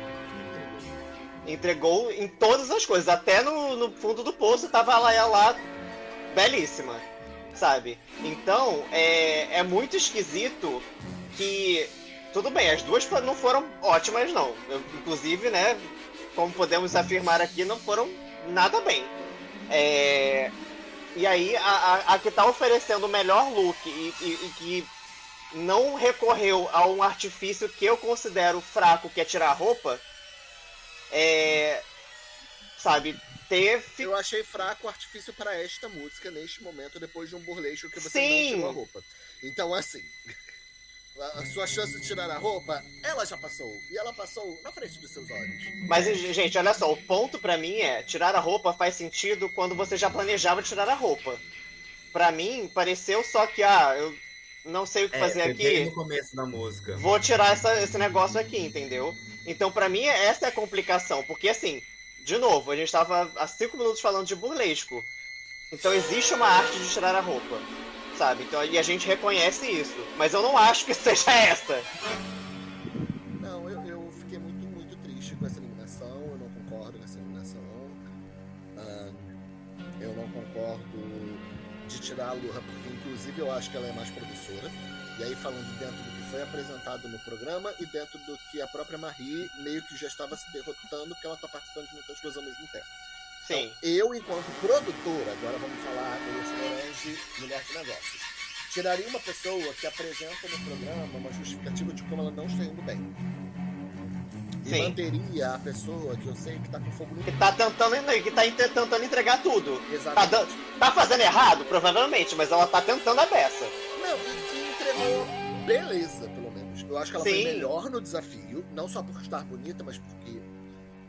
Entregou em todas as coisas, até no, no fundo do poço tava lá ela lá belíssima, sabe? Então é, é muito esquisito que tudo bem, as duas não foram ótimas, não. Eu, inclusive, né, como podemos afirmar aqui, não foram nada bem. É, E aí, a, a, a que tá oferecendo o melhor look e, e- e que não recorreu a um artifício que eu considero fraco, que é tirar a roupa, é, sabe, fi- Eu achei fraco o artifício para esta música neste momento, depois de um burlesco que você Sim. não tirou a roupa. Então, assim, a a sua chance de tirar a roupa, ela já passou. E ela passou na frente dos seus olhos. Mas, gente, olha só, o ponto pra mim é: tirar a roupa faz sentido quando você já planejava tirar a roupa. Pra mim, pareceu só que, ah, eu não sei o que É, fazer aqui. no começo da música. vou tirar essa- esse negócio aqui, entendeu? Então, pra mim, essa é a complicação. Porque, assim, de novo, a gente tava há cinco minutos falando de burlesco. Então, existe uma arte de tirar a roupa, sabe? Então, e a gente reconhece isso. Mas eu não acho que seja essa. Não, eu, eu fiquei muito, muito triste com essa eliminação. Eu não concordo com essa eliminação. Ah, eu não concordo de tirar a Lurra, porque inclusive eu acho que ela é mais promissora. E aí, falando dentro do que foi apresentado no programa e dentro do que a própria Marie meio que já estava se derrotando, porque ela está participando de muitas coisas ao mesmo tempo. Sim. Eu, enquanto produtora, agora vamos falar do Orange, mulher de negócios, tiraria uma pessoa que apresenta no programa uma justificativa de como ela não está indo bem. E Sim. manteria a pessoa que eu sei que tá com fogo no Que tá tentando, que tá ent- tentando entregar tudo. Tá, Exatamente. tá fazendo errado? Provavelmente, mas ela tá tentando a beça. Não, e que entregou beleza, pelo menos. Eu acho que ela Sim. foi melhor no desafio, não só por estar bonita, mas porque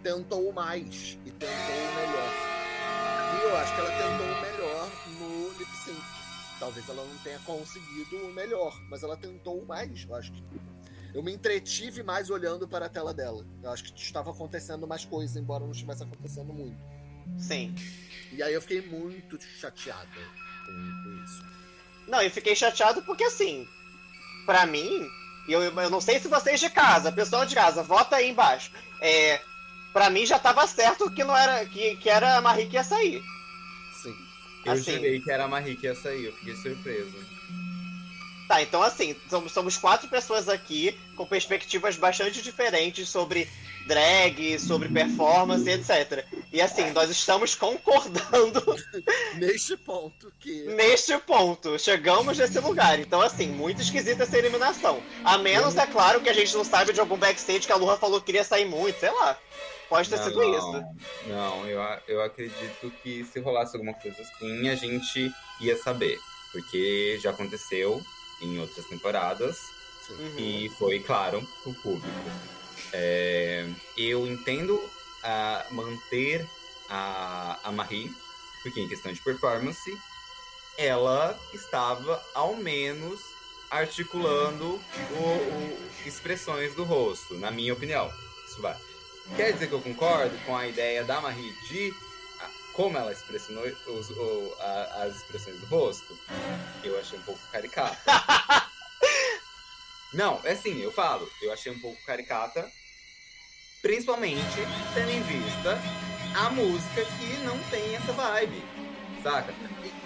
tentou mais e tentou o melhor. E eu acho que ela tentou o melhor no lip sync. Talvez ela não tenha conseguido o melhor, mas ela tentou mais, eu acho que. Eu me entretive mais olhando para a tela dela. Eu acho que estava acontecendo mais coisa, embora não estivesse acontecendo muito. Sim. E aí eu fiquei muito chateada com, com isso. Não, eu fiquei chateado porque, assim, pra mim, eu, eu não sei se vocês de casa, pessoal de casa, vota aí embaixo. É, pra mim já tava certo que não era que, que era a Marie que ia sair. Sim. Eu assim. jurei que era a Marie que ia sair, eu fiquei surpreso. Tá, então assim, somos, somos quatro pessoas aqui com perspectivas bastante diferentes sobre drag, sobre performance, etc. E assim, nós estamos concordando Neste ponto que. neste ponto. Chegamos nesse lugar. Então, assim, muito esquisita essa eliminação. A menos, é claro, que a gente não sabe de algum backstage que a Lua falou que queria sair muito, sei lá. Pode ter sido isso. Não, eu, eu acredito que se rolasse alguma coisa assim, a gente ia saber. Porque já aconteceu em outras temporadas Uhum. e foi, claro, pro público. É, eu entendo a manter a, a Marie, porque em questão de performance, ela estava ao menos articulando o, o- expressões do rosto, na minha opinião. Isso vai. Quer dizer que eu concordo com a ideia da Marie de a- como ela expressionou os- o- a- as expressões do rosto? Eu achei um pouco caricata. Não, é assim, eu falo, eu achei um pouco caricata, principalmente tendo em vista a música que não tem essa vibe, saca?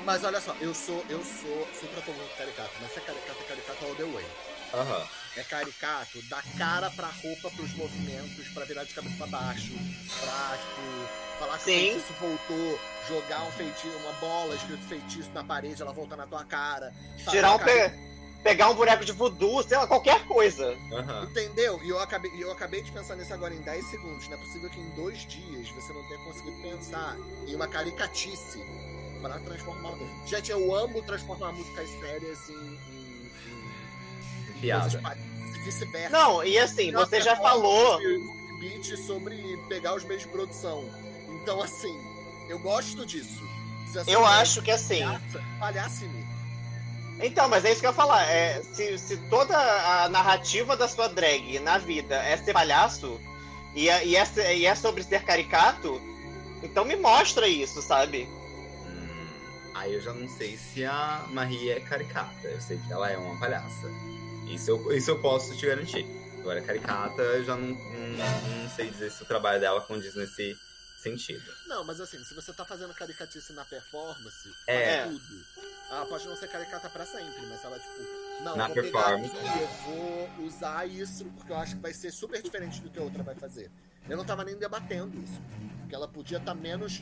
Mas olha só, eu sou, eu sou super a favor do caricato, mas se é caricato, é caricato all the way. Aham. É caricato, dá cara pra roupa, pros movimentos, pra virar de cabeça pra baixo, pra, tipo, falar que Sim. o feitiço voltou, jogar um feitiço, uma bola escrito feitiço na parede, ela volta na tua cara. Tirar um pe- pegar um boneco de voodoo, sei lá, qualquer coisa. Aham. Entendeu? E eu acabei, eu acabei de pensar nisso agora em 10 segundos. Não é possível que em dois dias você não tenha conseguido pensar em uma caricatice para transformar. Gente, eu amo transformar músicas sérias em. Piada. vice-versa. Não, e assim, você é já falou. Beat sobre pegar os meios de produção. Então, assim, eu gosto disso. Eu acho que assim. palhaça- Palhace-me. Então, mas é isso que eu ia falar. É, se, se toda a narrativa da sua drag na vida é ser palhaço e é, e é, e é sobre ser caricato, então me mostra isso, sabe? Hum, aí eu já não sei se a Marie é caricata. Eu sei que ela é uma palhaça. Isso eu, isso eu posso te garantir. Agora, caricata, eu já não, não, não sei dizer se o trabalho dela condiz nesse sentido. Não, mas assim, se você tá fazendo caricatice na performance, É. faz tudo. Ela pode não ser caricata pra sempre, mas ela, tipo, não, Na eu vou pegar performance. aqui, eu vou usar isso porque eu acho que vai ser super diferente do que a outra vai fazer. Eu não tava nem debatendo isso. Porque ela podia estar menos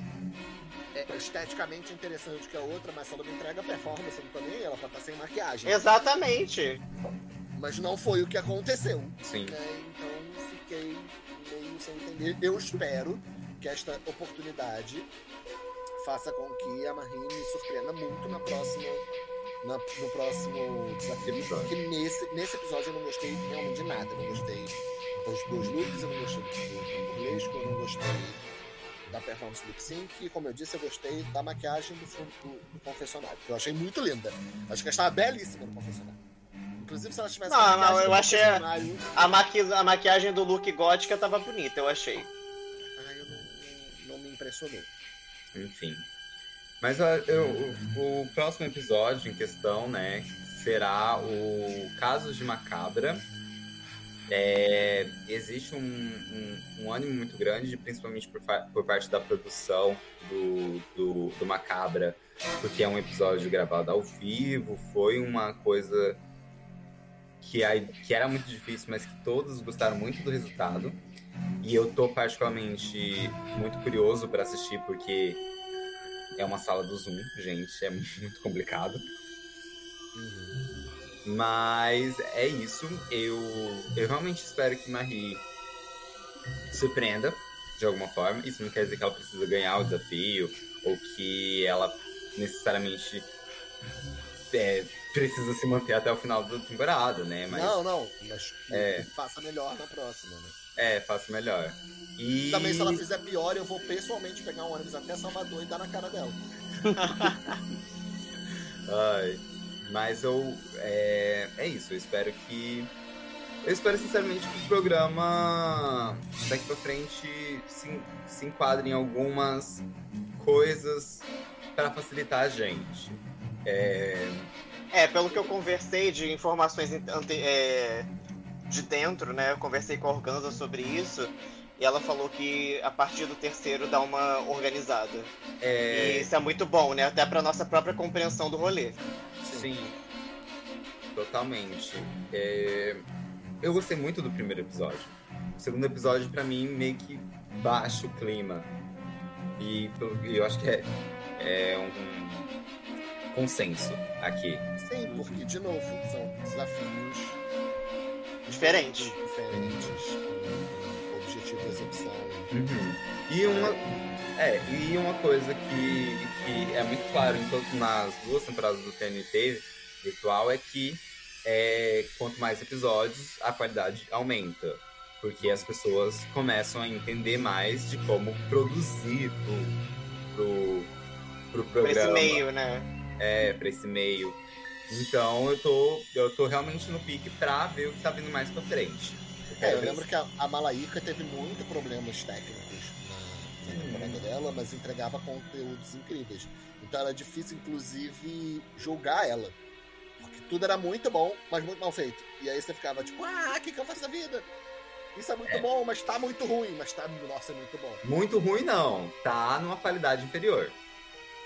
é, esteticamente interessante que a outra, mas se ela me entrega performance, eu não tô nem aí, ela pode estar sem maquiagem. Exatamente. Mas não foi o que aconteceu. Sim. né? Então fiquei meio sem entender. Eu espero que esta oportunidade faça com que a Marie me surpreenda muito na próxima, na- no próximo desafio. Porque nesse, nesse episódio eu não gostei realmente de nada. Eu não gostei dos dois looks, eu não gostei do, do burlesco, eu não gostei da performance lip sync. E como eu disse, eu gostei da maquiagem do, do, do confessionário, que eu achei muito linda. Acho que ela estava belíssima no confessionário. Inclusive, se ela tivesse Não, não, eu achei- A, maqui... a maquiagem do look gótica tava bonita, eu achei. Ai, eu não, não- não me impressionou. Enfim. Mas eu- o, o próximo episódio em questão, né, será o Casos de Macabra. É, existe um, um, um ânimo muito grande, principalmente por, por parte da produção do, do, do Macabra, porque é um episódio gravado ao vivo, foi uma coisa que, a- que era muito difícil, mas que todos gostaram muito do resultado. E eu tô particularmente muito curioso para assistir, porque é uma sala do Zoom, gente, é muito complicado. Mas é isso. Eu, eu realmente espero que Marie surpreenda de alguma forma. Isso não quer dizer que ela precisa ganhar o desafio ou que ela necessariamente é, precisa se manter até o final da temporada, né? Mas Não, não, mas que, É. que faça melhor na próxima, né? é, faço melhor. E Também, se ela fizer pior, eu vou pessoalmente pegar um ônibus até Salvador e dar na cara dela. Ai, mas eu. É, é isso, eu espero que. Eu espero sinceramente que o programa daqui pra frente se, se enquadre em algumas coisas para facilitar a gente. É, É, pelo que eu conversei de informações ante- é, de dentro, né? Eu conversei com a Organza sobre isso. E ela falou que a partir do terceiro dá uma organizada. E é, isso é muito bom, né? Até pra nossa própria compreensão do rolê. sim, totalmente. É, eu gostei muito do primeiro episódio. O segundo episódio, pra mim, meio que baixa o clima. E e eu acho que é, é um consenso aqui. Sim, porque, de novo, são desafios Diferente. diferentes, com objetivo de execução. Uhum. E uma é, e uma coisa que, que é muito claro em todo, nas duas temporadas do TNT virtual é que é, quanto mais episódios, a qualidade aumenta. Porque as pessoas começam a entender mais de como produzir pro, pro, pro Por esse programa. meio, né? É, pra esse meio. Então eu tô, eu tô realmente no pique pra ver o que tá vindo mais pra frente. É, eu lembro que a, a Malaíca teve muitos problemas técnicos na, na temporada dela, mas entregava conteúdos incríveis. Então era difícil, inclusive, julgar ela. Porque tudo era muito bom, mas muito mal feito. E aí você ficava tipo, ah, o que, que eu faço da vida? Isso é muito É. bom, mas tá muito ruim, mas tá, nossa, é muito bom. Muito ruim não, tá numa qualidade inferior.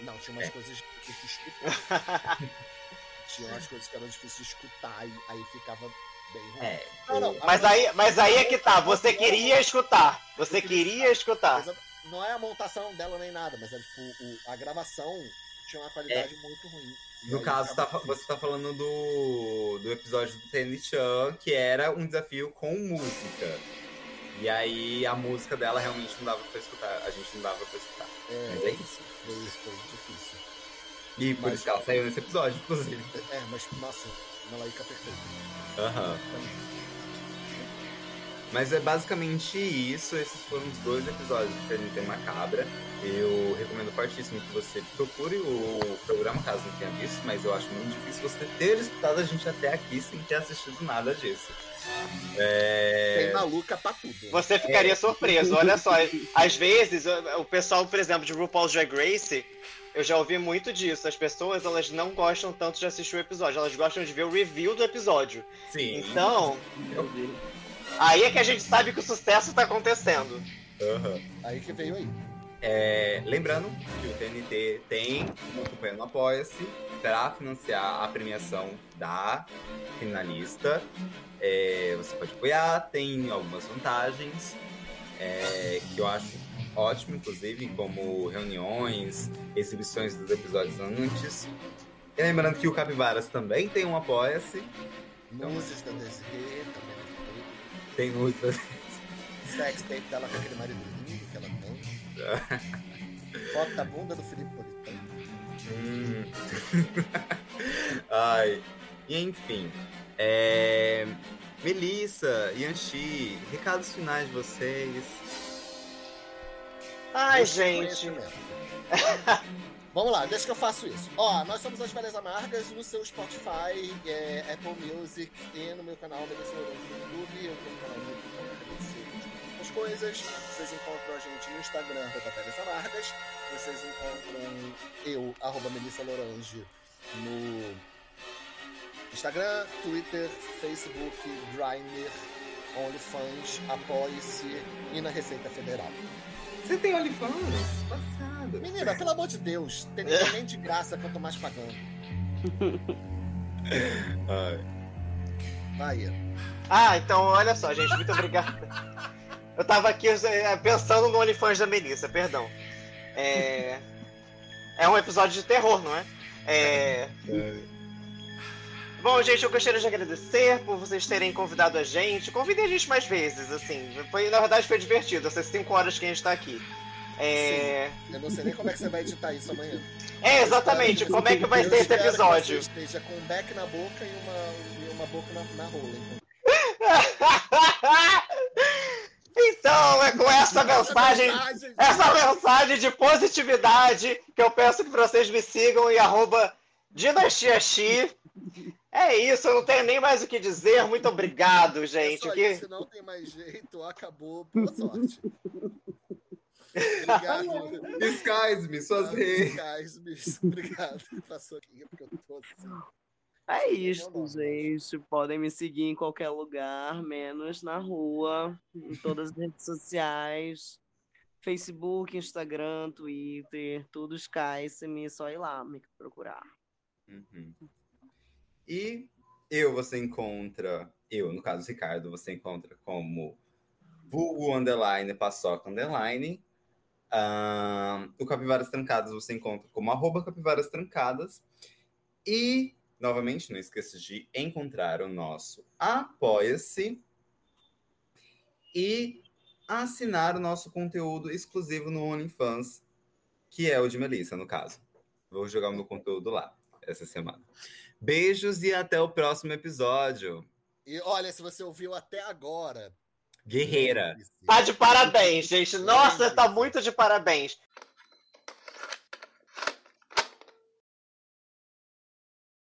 Não, tinha umas coisas difíceis de escutar. tinha umas coisas que eram difíceis de escutar e aí ficava bem ruim. É. Não, não, Mas aí, mas aí é que tá. Você queria escutar. Você queria escutar. Não é a montação dela nem nada, mas é tipo, o- a gravação tinha uma qualidade muito ruim. No caso, tá- você tá falando do, do episódio do Tenny Chan, que era um desafio com música. E aí a música dela realmente não dava pra escutar. A gente não dava pra escutar. Mas é É, isso. foi, foi difícil. E por Mas- isso que ela saiu nesse episódio, inclusive. É, mas, nossa, Malaíca perfeita. Aham. Mas é basicamente isso. Esses foram os dois episódios do TNT Macabra. Eu recomendo fortíssimo que você procure o programa caso não tenha visto, mas eu acho muito difícil você ter escutado a gente até aqui sem ter assistido nada disso. É... Tem maluca pra tudo. Você ficaria surpreso. Olha só, às vezes o o pessoal, por exemplo, de RuPaul's Drag Race, eu já ouvi muito disso. As pessoas elas não gostam tanto de assistir o episódio, elas gostam de ver o review do episódio. Sim. Então, aí é que a gente sabe que o sucesso tá acontecendo. Aham. Aí que veio aí. É, lembrando que o TNT tem uma campanha no Apoia-se para financiar a premiação da finalista. É, você pode apoiar, tem algumas vantagens é, que eu acho ótimo, inclusive, como reuniões, exibições dos episódios antes. E lembrando que o Capivaras também tem um Apoia-se, Nudes da Desirê, também deve tem ter. Sex tape dela com aquele marido lindo que ela tem. Foto da bunda do Felipe Politano. Hum. Ai. E enfim. É... Melissa, Yanchi, recados finais de vocês. Ai, eu gente. Vamos lá, deixa que eu faço isso. Ó, nós somos as Velhas Amargas no seu Spotify, é, Apple Music e no meu canal Melissa Lourenço no YouTube. Eu tenho um canal no YouTube muitas coisas. Vocês encontram a gente no Instagram, arroba Velhas Amargas. Vocês encontram eu, arroba Melissa Lorange, no Instagram, Twitter, Facebook, Grindr, OnlyFans, Apoie-se e na Receita Federal. Você tem OnlyFans? Passado. Menina, pelo amor de Deus, tem ninguém nem de graça quanto mais pagando. Ai. Vai. Ah, então olha só, gente, muito obrigado. Eu tava aqui eh, pensando no OnlyFans da Melissa, perdão. É... é um episódio de terror, não é? é... Bom, gente, eu gostaria de agradecer por vocês terem convidado a gente. Convidem a gente mais vezes, assim. Foi, na verdade, foi divertido, essas cinco horas que a gente tá aqui. É, Eu não sei nem como é que você vai editar isso amanhã. é exatamente, como é que vai ser esse espero que episódio? Você esteja com um beck na boca e uma, e uma boca na, na rola. então. então, é com essa mensagem, essa mensagem de positividade que eu peço que vocês me sigam em arroba dinastiaxi. É isso, eu não tenho nem mais o que dizer. Muito obrigado, É gente. só Que- isso, se não tem mais jeito, acabou. Boa sorte. Obrigado. Disguise-me, suas redes. redes. Obrigado. Passou aqui porque eu tô assim. É Meu isso, gente. Podem me seguir em qualquer lugar, menos na rua, em todas as redes sociais. Facebook, Instagram, Twitter, tudo Skype-me, só ir lá me procurar. Uhum. E eu você encontra, eu, no caso Ricardo, você encontra como vulgo underline paçoca underline. Ahn, o Capivaras Trancadas você encontra como arroba Capivaras Trancadas. E, novamente, não esqueça de encontrar o nosso Apoia-se e assinar o nosso conteúdo exclusivo no OnlyFans, que é o de Melissa, no caso. Vou jogar o meu conteúdo lá essa semana. Beijos e até o próximo episódio. E olha, se você ouviu até agora. Guerreira. Tá de parabéns, gente. Nossa, tá muito de parabéns.